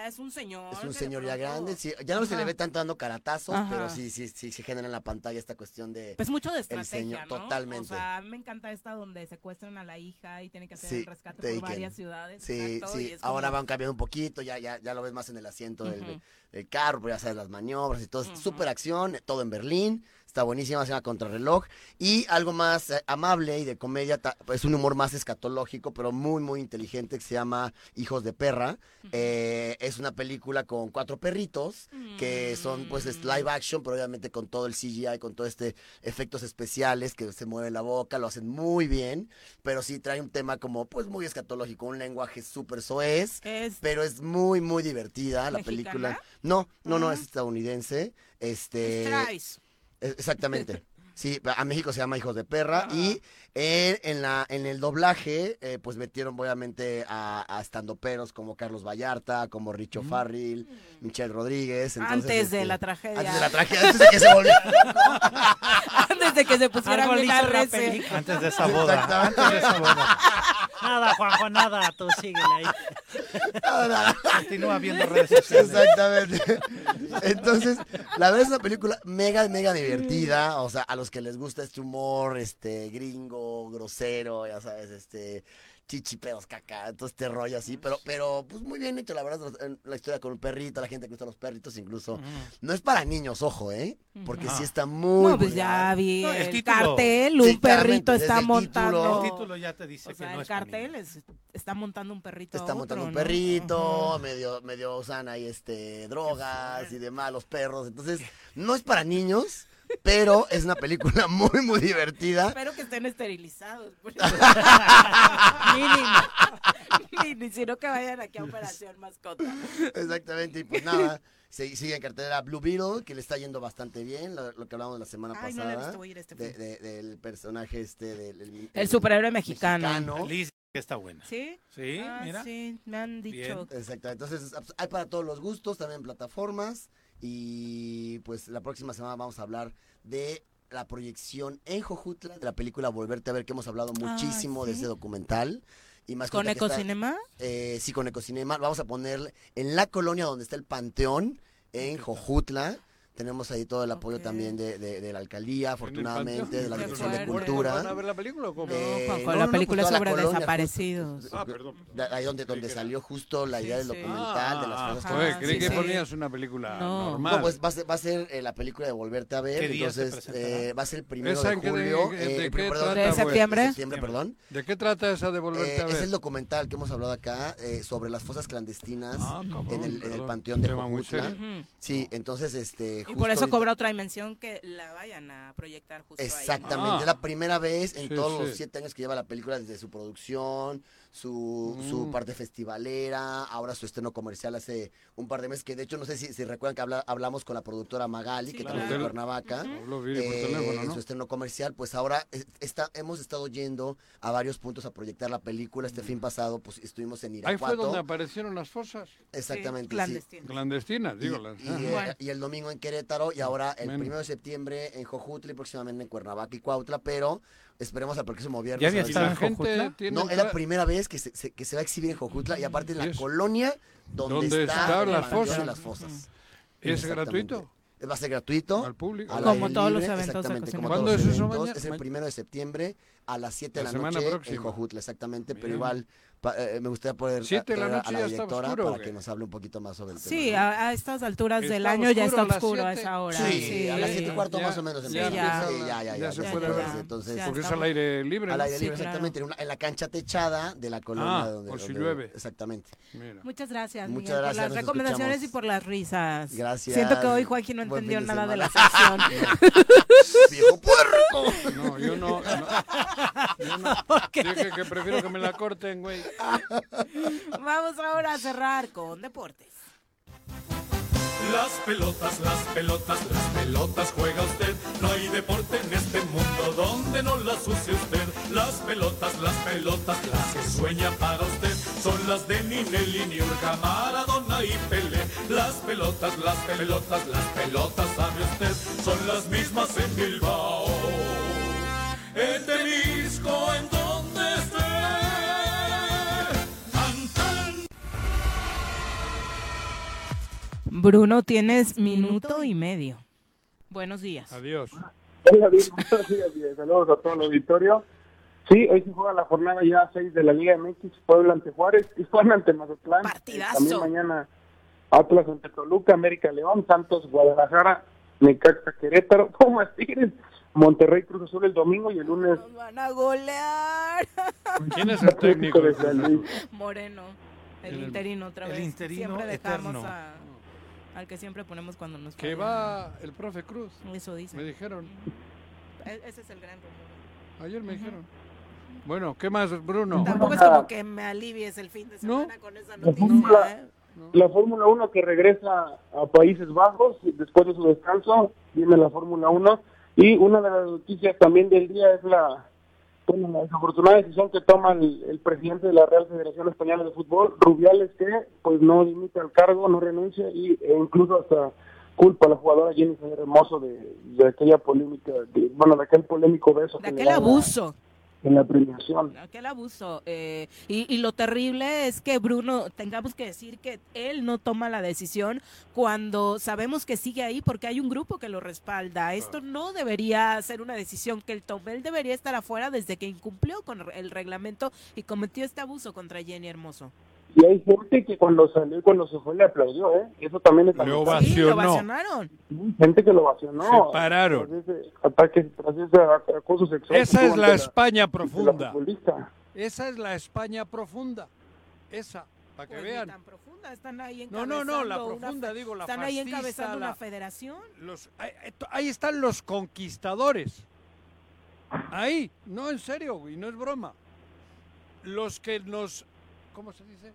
es un señor. Es un señor ya grande, sí, ya no se le ve tanto dando caratazos, Ajá. pero sí, sí, sí, se genera en la pantalla esta cuestión de... Pues mucho de el estrategia, señor- ¿no? Totalmente. O sea, me encanta esta donde secuestran a la hija y tienen que hacer Sí, el rescate por varias ciudades. Sí, exacto, sí. es como- Ahora van cambiando un poquito, ya, ya, ya lo ves más en el asiento del, del carro, pero ya sabes las maniobras y todo. es Súper acción, todo en Berlín. Está buenísima, se llama Contrarreloj. Y algo más eh, amable y de comedia, es un humor más escatológico, pero muy, muy inteligente, que se llama Hijos de Perra. Eh, es una película con cuatro perritos, que son pues es live action, pero obviamente con todo el CGI, con todo este efectos especiales, que se mueve la boca, lo hacen muy bien, pero sí trae un tema como pues muy escatológico, un lenguaje súper soez, Es- pero es muy, muy divertida la ¿Mexicana? película. No, no, no, es estadounidense. Este, Strays. Eh, Exactamente. (laughs) Sí, a México se llama Hijos de Perra y en, en la, en el doblaje, eh, pues metieron obviamente a, a estandoperos como Carlos Vallarta, como Richo Farril, Michelle Rodríguez. entonces, Antes de este, la tragedia. Antes de la tragedia, antes de que se volviera (laughs) Antes de que se pusiera hizo la. Antes de esa boda. Exactamente. Antes de esa boda. Nada, Juanjo, nada, tú síguele ahí. Continúa viendo redes sociales. Exactamente. Entonces, la verdad es una película mega, mega divertida. O sea, a los que les gusta este humor, este, gringo, grosero, ya sabes, este, chichi, pedos, caca, todo este rollo así. Pero, pero, pues muy bien hecho, la verdad, la historia con un perrito, la gente que gusta los perritos, incluso. No es para niños, ojo, ¿eh? Porque sí está muy. No, pues ya vi No, el el, título. cartel, un Sí, perrito está el montando. título. El título ya te dice o que sea, no el es cartel es- está montando un perrito. a Está otro, montando un ¿no? perrito, medio, medio usan ahí este drogas y demás, los perros. Entonces, no es para niños, pero es una película (laughs) muy, muy divertida. Espero que estén esterilizados. (laughs) Mínimo. Ni, ni sino que vayan aquí a Operación Mascota. Exactamente, y pues nada, se- sigue en cartelera Blue Beetle, que le está yendo bastante bien, lo, lo que hablamos la semana Ay, no la he pasada. visto, voy a ir este de- de- del personaje este, del el, El superhéroe mexicano. Liz, que está buena. ¿Sí? Sí, Ah, mira. sí, me han dicho. Exacto, entonces pues, hay para todos los gustos, también plataformas. Y pues la próxima semana vamos a hablar de la proyección en Jojutla de la película Volverte a ver, que hemos hablado Ah, muchísimo de ese documental. Y más ¿Con está- Ecocinema? Eh, sí, con Ecocinema. Vamos a poner en la colonia donde está el Panteón, en Jojutla. Tenemos ahí todo el apoyo también de, de- de la alcaldía, afortunadamente, de la Dirección de. Cultura. ¿Van a ver la película o cómo? Eh, Juanjo, no, la no, no, película pues es toda la sobre colonia, desaparecidos. justo, Ah, perdón. de- Ahí donde, donde salió justo la idea del sí. documental, de las Ah, cosas ah, que- creí sí, que sí. ponías una película No. normal. No, pues va a ser, va a ser eh, la película de Volverte a ver. ¿Qué día se entonces, eh, va a ser el primero ¿Esa de julio. de- eh, qué perdón, trata, septiembre? de septiembre, perdón. ¿De qué trata esa de volverte Eh, a ver? es el documental que hemos hablado acá eh, sobre las fosas clandestinas Ah, en, el, panteón de. Ujú. Sí, entonces este Y por eso ahorita- cobra otra dimensión que la vayan a proyectar justo ahí. ¿no? Exactamente, Ah. es la primera vez en Sí, todos sí. los siete años que lleva la película, desde su producción, su, su Mm. parte festivalera, ahora su estreno comercial hace un par de meses, que de hecho no sé si, si recuerdan que habla- hablamos con la productora Magali, Sí, que claro. trabaja en Cuernavaca. Viri por eh, su estreno comercial, pues ahora es- está, hemos estado yendo a varios puntos a proyectar la película. Este fin pasado, pues estuvimos en Ahí Irapuato. fue donde aparecieron las fosas. Exactamente, sí. Clandestinas, Y, digo. las- y, Ajá. eh, Bueno. y el domingo en Querétaro y ahora el Menos. primero de septiembre en Jojutla y próximamente en Cuernavaca y Cuautla, pero esperemos al próximo viernes. ¿Ya había estado la en gente Jojutla? No, es la primera vez que se, se- que se va a exhibir en Jojutla y aparte en la colonia donde, donde está están el las fosas. las fosas. ¿Es gratuito? Va a ser gratuito. Al público. Como todos los libre, eventos de exactamente, como ¿Cuándo todos los es eso, eventos. mañana? Es el primero de septiembre a las 7 de La la, semana noche próxima. en Jojutla, exactamente, pero Bien. igual pa- eh, me gustaría poder ¿Siete de la noche a la directora oscuro, para que nos hable un poquito más sobre el tema. Sí, a, a estas alturas del Está año ya está oscuro a oscuro esa hora. Sí, Sí, a las 7 y cuarto Ya- más o menos ya- empieza. ya- Sí, ya, ya, ya ya, se puede ver. Entonces, Porque es al aire libre. al aire libre, exactamente, en, la cancha techada de la colonia Ah, donde, por si llueve. Exactamente. Muchas gracias, Muchas gracias, por las recomendaciones y por las risas. Gracias. Siento que hoy Joaquín no entendió nada de la sección. (laughs) ¡Viejo puerco! No, yo no. No. Yo no. Dije que prefiero que me la corten, güey. Vamos ahora a cerrar con deportes. Las pelotas, las pelotas, las pelotas juega usted. No hay deporte en este mundo donde no las use usted. Las pelotas, las pelotas, las que sueña para usted. Son las de Ninelli, Niurka, Maradona y Pelé. Las pelotas, las pelotas, las pelotas, sabe usted. Son las mismas en Bilbao. En Temisco, en donde esté. Bruno, tienes minuto y medio. Buenos días. Adiós. Hola, (laughs) buenos días saludos a todo el auditorio. Sí, hoy se juega la jornada ya 6 de la Liga MX, Puebla ante Juárez, Tijuana ante Mazatlán. Partidazo. También mañana Atlas ante Toluca, América León, Santos, Guadalajara, Necaxa, Querétaro, (laughs) Pumas, Tigres, Monterrey, Cruz Azul el domingo y el lunes Van a golear. (laughs) ¿Quién es el técnico? de San Luis. Moreno, el, El- interino otra el vez. interino siempre dejamos eterno. a- al que siempre ponemos cuando nos Que va el profe Cruz. Eso dice. Me dijeron. E- Ese es el gran rumor. Ayer me dijeron. Bueno, ¿qué más, Bruno? Tampoco es como que me alivies el fin de semana con esa La noticia. Fórmula, ¿eh? la Fórmula 1 que regresa a Países Bajos después de su descanso, viene la Fórmula 1 y una de las noticias también del día es la, bueno, la desafortunada decisión que toma el, el presidente de la Real Federación Española de Fútbol, Rubiales, que pues no dimite al cargo, no renuncia y, e incluso hasta culpa a la jugadora Jennifer Hermoso de, de aquella polémica, de- bueno, de aquel polémico beso. De que aquel abuso. En la premiación. Aquel abuso. eh, y, y lo terrible es que Bruno, tengamos que decir que él no toma la decisión cuando sabemos que sigue ahí porque hay un grupo que lo respalda. Esto no debería ser una decisión que él tome. Él debería estar afuera desde que incumplió con el reglamento y cometió este abuso contra Jenny Hermoso. Y hay gente que cuando salió y cuando se fue le aplaudió, ¿eh? Eso también es. Sí, lo ovacionó. ovacionaron. Gente que lo ovacionó. Se pararon. Tras ese ataque, tras ese acoso sexual. Esa que es la ante España la profunda. futbolista. Esa es la España profunda. Esa, para que Pues ni vean. tan profunda, están ahí No, no, no, la encabezando una profunda, digo, la Están ahí fascista, encabezando la- una federación. Los, ahí, ahí están los conquistadores. Ahí, no, en serio, y no es broma. Los que nos, ¿cómo se dice?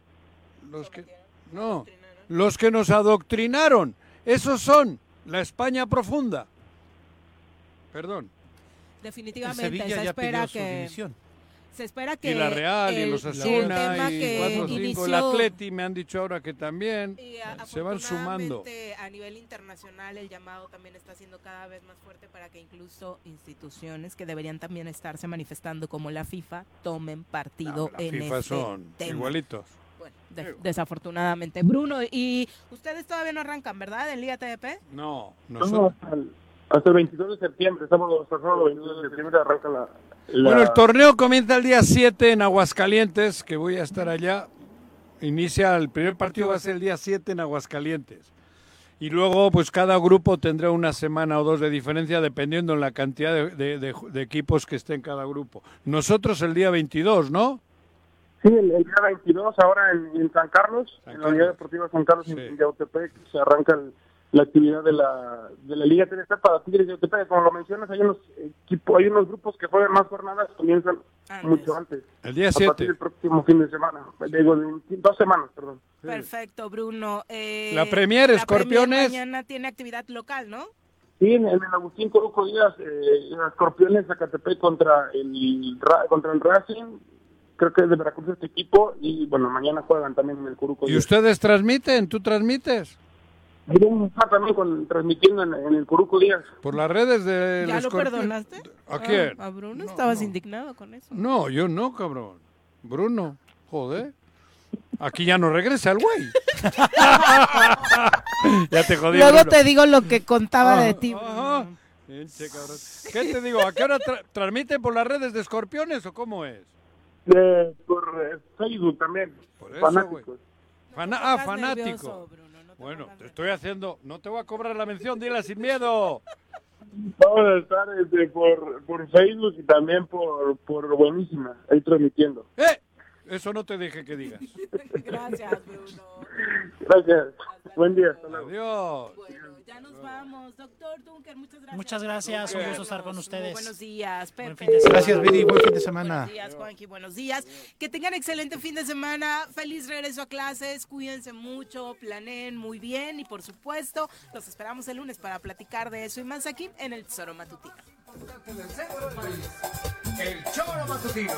Los que, no, los que nos adoctrinaron. Esos son la España profunda. Perdón. Definitivamente Sevilla se ya espera pidió su que se espera que Y la Real, y los Asuna, y. El Atleti me han dicho ahora que también se van sumando. A nivel internacional el llamado también está siendo cada vez más fuerte para que incluso instituciones que deberían también estarse manifestando como la FIFA tomen partido La en FIFA este son tema. igualitos. Bueno, de- desafortunadamente. Bruno, y ustedes todavía no arrancan, ¿verdad? En Liga TDP. No, No, nosotros. hasta, el, hasta el 22 de septiembre, estamos hasta el sábado 22 de septiembre arranca la... la- Bueno, el torneo comienza el día 7 en Aguascalientes, que voy a estar allá. Inicia, el primer partido va a ser el día 7 en Aguascalientes. Y luego, pues cada grupo tendrá una semana o dos de diferencia dependiendo en la cantidad de, de- de- de equipos que esté en cada grupo. Nosotros el día 22, ¿no? Sí, el, el día 22 ahora en, en San Carlos, en la. Unidad Deportiva San Carlos en- en Yautepec, se arranca el- la actividad de la, de la Liga TDP para Tigres de Yautepec. Como lo mencionas, hay unos equipos, hay unos grupos que juegan más jornadas, comienzan mucho antes. El día A 7. partir del próximo fin de semana, digo, de dos semanas, perdón. Perfecto, Bruno. Eh, La Premier, Escorpiones. Mañana tiene actividad local, ¿no? Sí, en, en el Agustín Corujo Díaz, eh, Escorpiones Zacatepec contra el, Ra- contra el Racing, creo que es de Veracruz este equipo, y bueno, mañana juegan también en el Coruco ¿Y ustedes transmiten? ¿Tú transmites? Ahí vamos a estar también con, transmitiendo en, en el Coruco Díaz. Por las redes de ¿Ya los lo perdonaste? ¿A quién? Ah, a Bruno estabas indignado con eso. No, yo no, cabrón. Bruno, joder. Aquí ya no regresa el güey. (laughs) ya te jodí. Luego Bruno. te digo lo que contaba Ah, de ti. ajá. Pinche cabrón. ¿Qué te digo? ¿A qué hora tra- transmiten por las redes de escorpiones o cómo es? Eh, por eh, Facebook también. Por eso, fanáticos. Fana- ah, fanático. bueno, te estoy haciendo. No te voy a cobrar la mención, dila sin miedo. Vamos a estar este, por, por Facebook y también por, por Buenísima, ahí transmitiendo. ¡Eh! Eso no te deje que digas. (laughs) Gracias, Bruno. Gracias. Buen día. Hasta luego. Adiós. Ya nos vamos. Doctor Dunker, muchas gracias. Muchas gracias, un gusto estar con Muy ustedes. Buenos días, Buen Pepe. fin de semana. Gracias, Viri. Buen fin de semana. Buenos días, Juanqui. Buenos días. Que tengan excelente fin de semana. Feliz regreso a clases. Cuídense mucho. Planeen muy bien. Y por supuesto, los esperamos el lunes para platicar de eso y más aquí en el Tesoro Matutino. El Choro Matutino.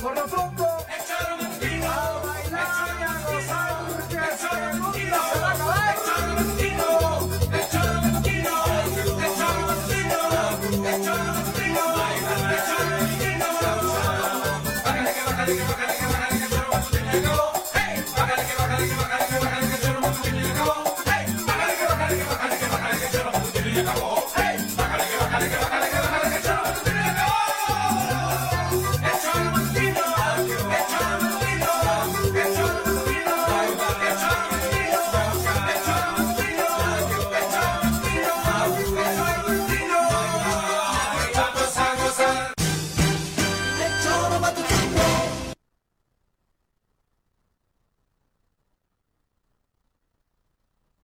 Por lo pronto, el Choro Matutino. A bailar y a gozar, porque el Choro Matutino se va a acabar. El Choro Matutino. Bájale, bájale, bájale.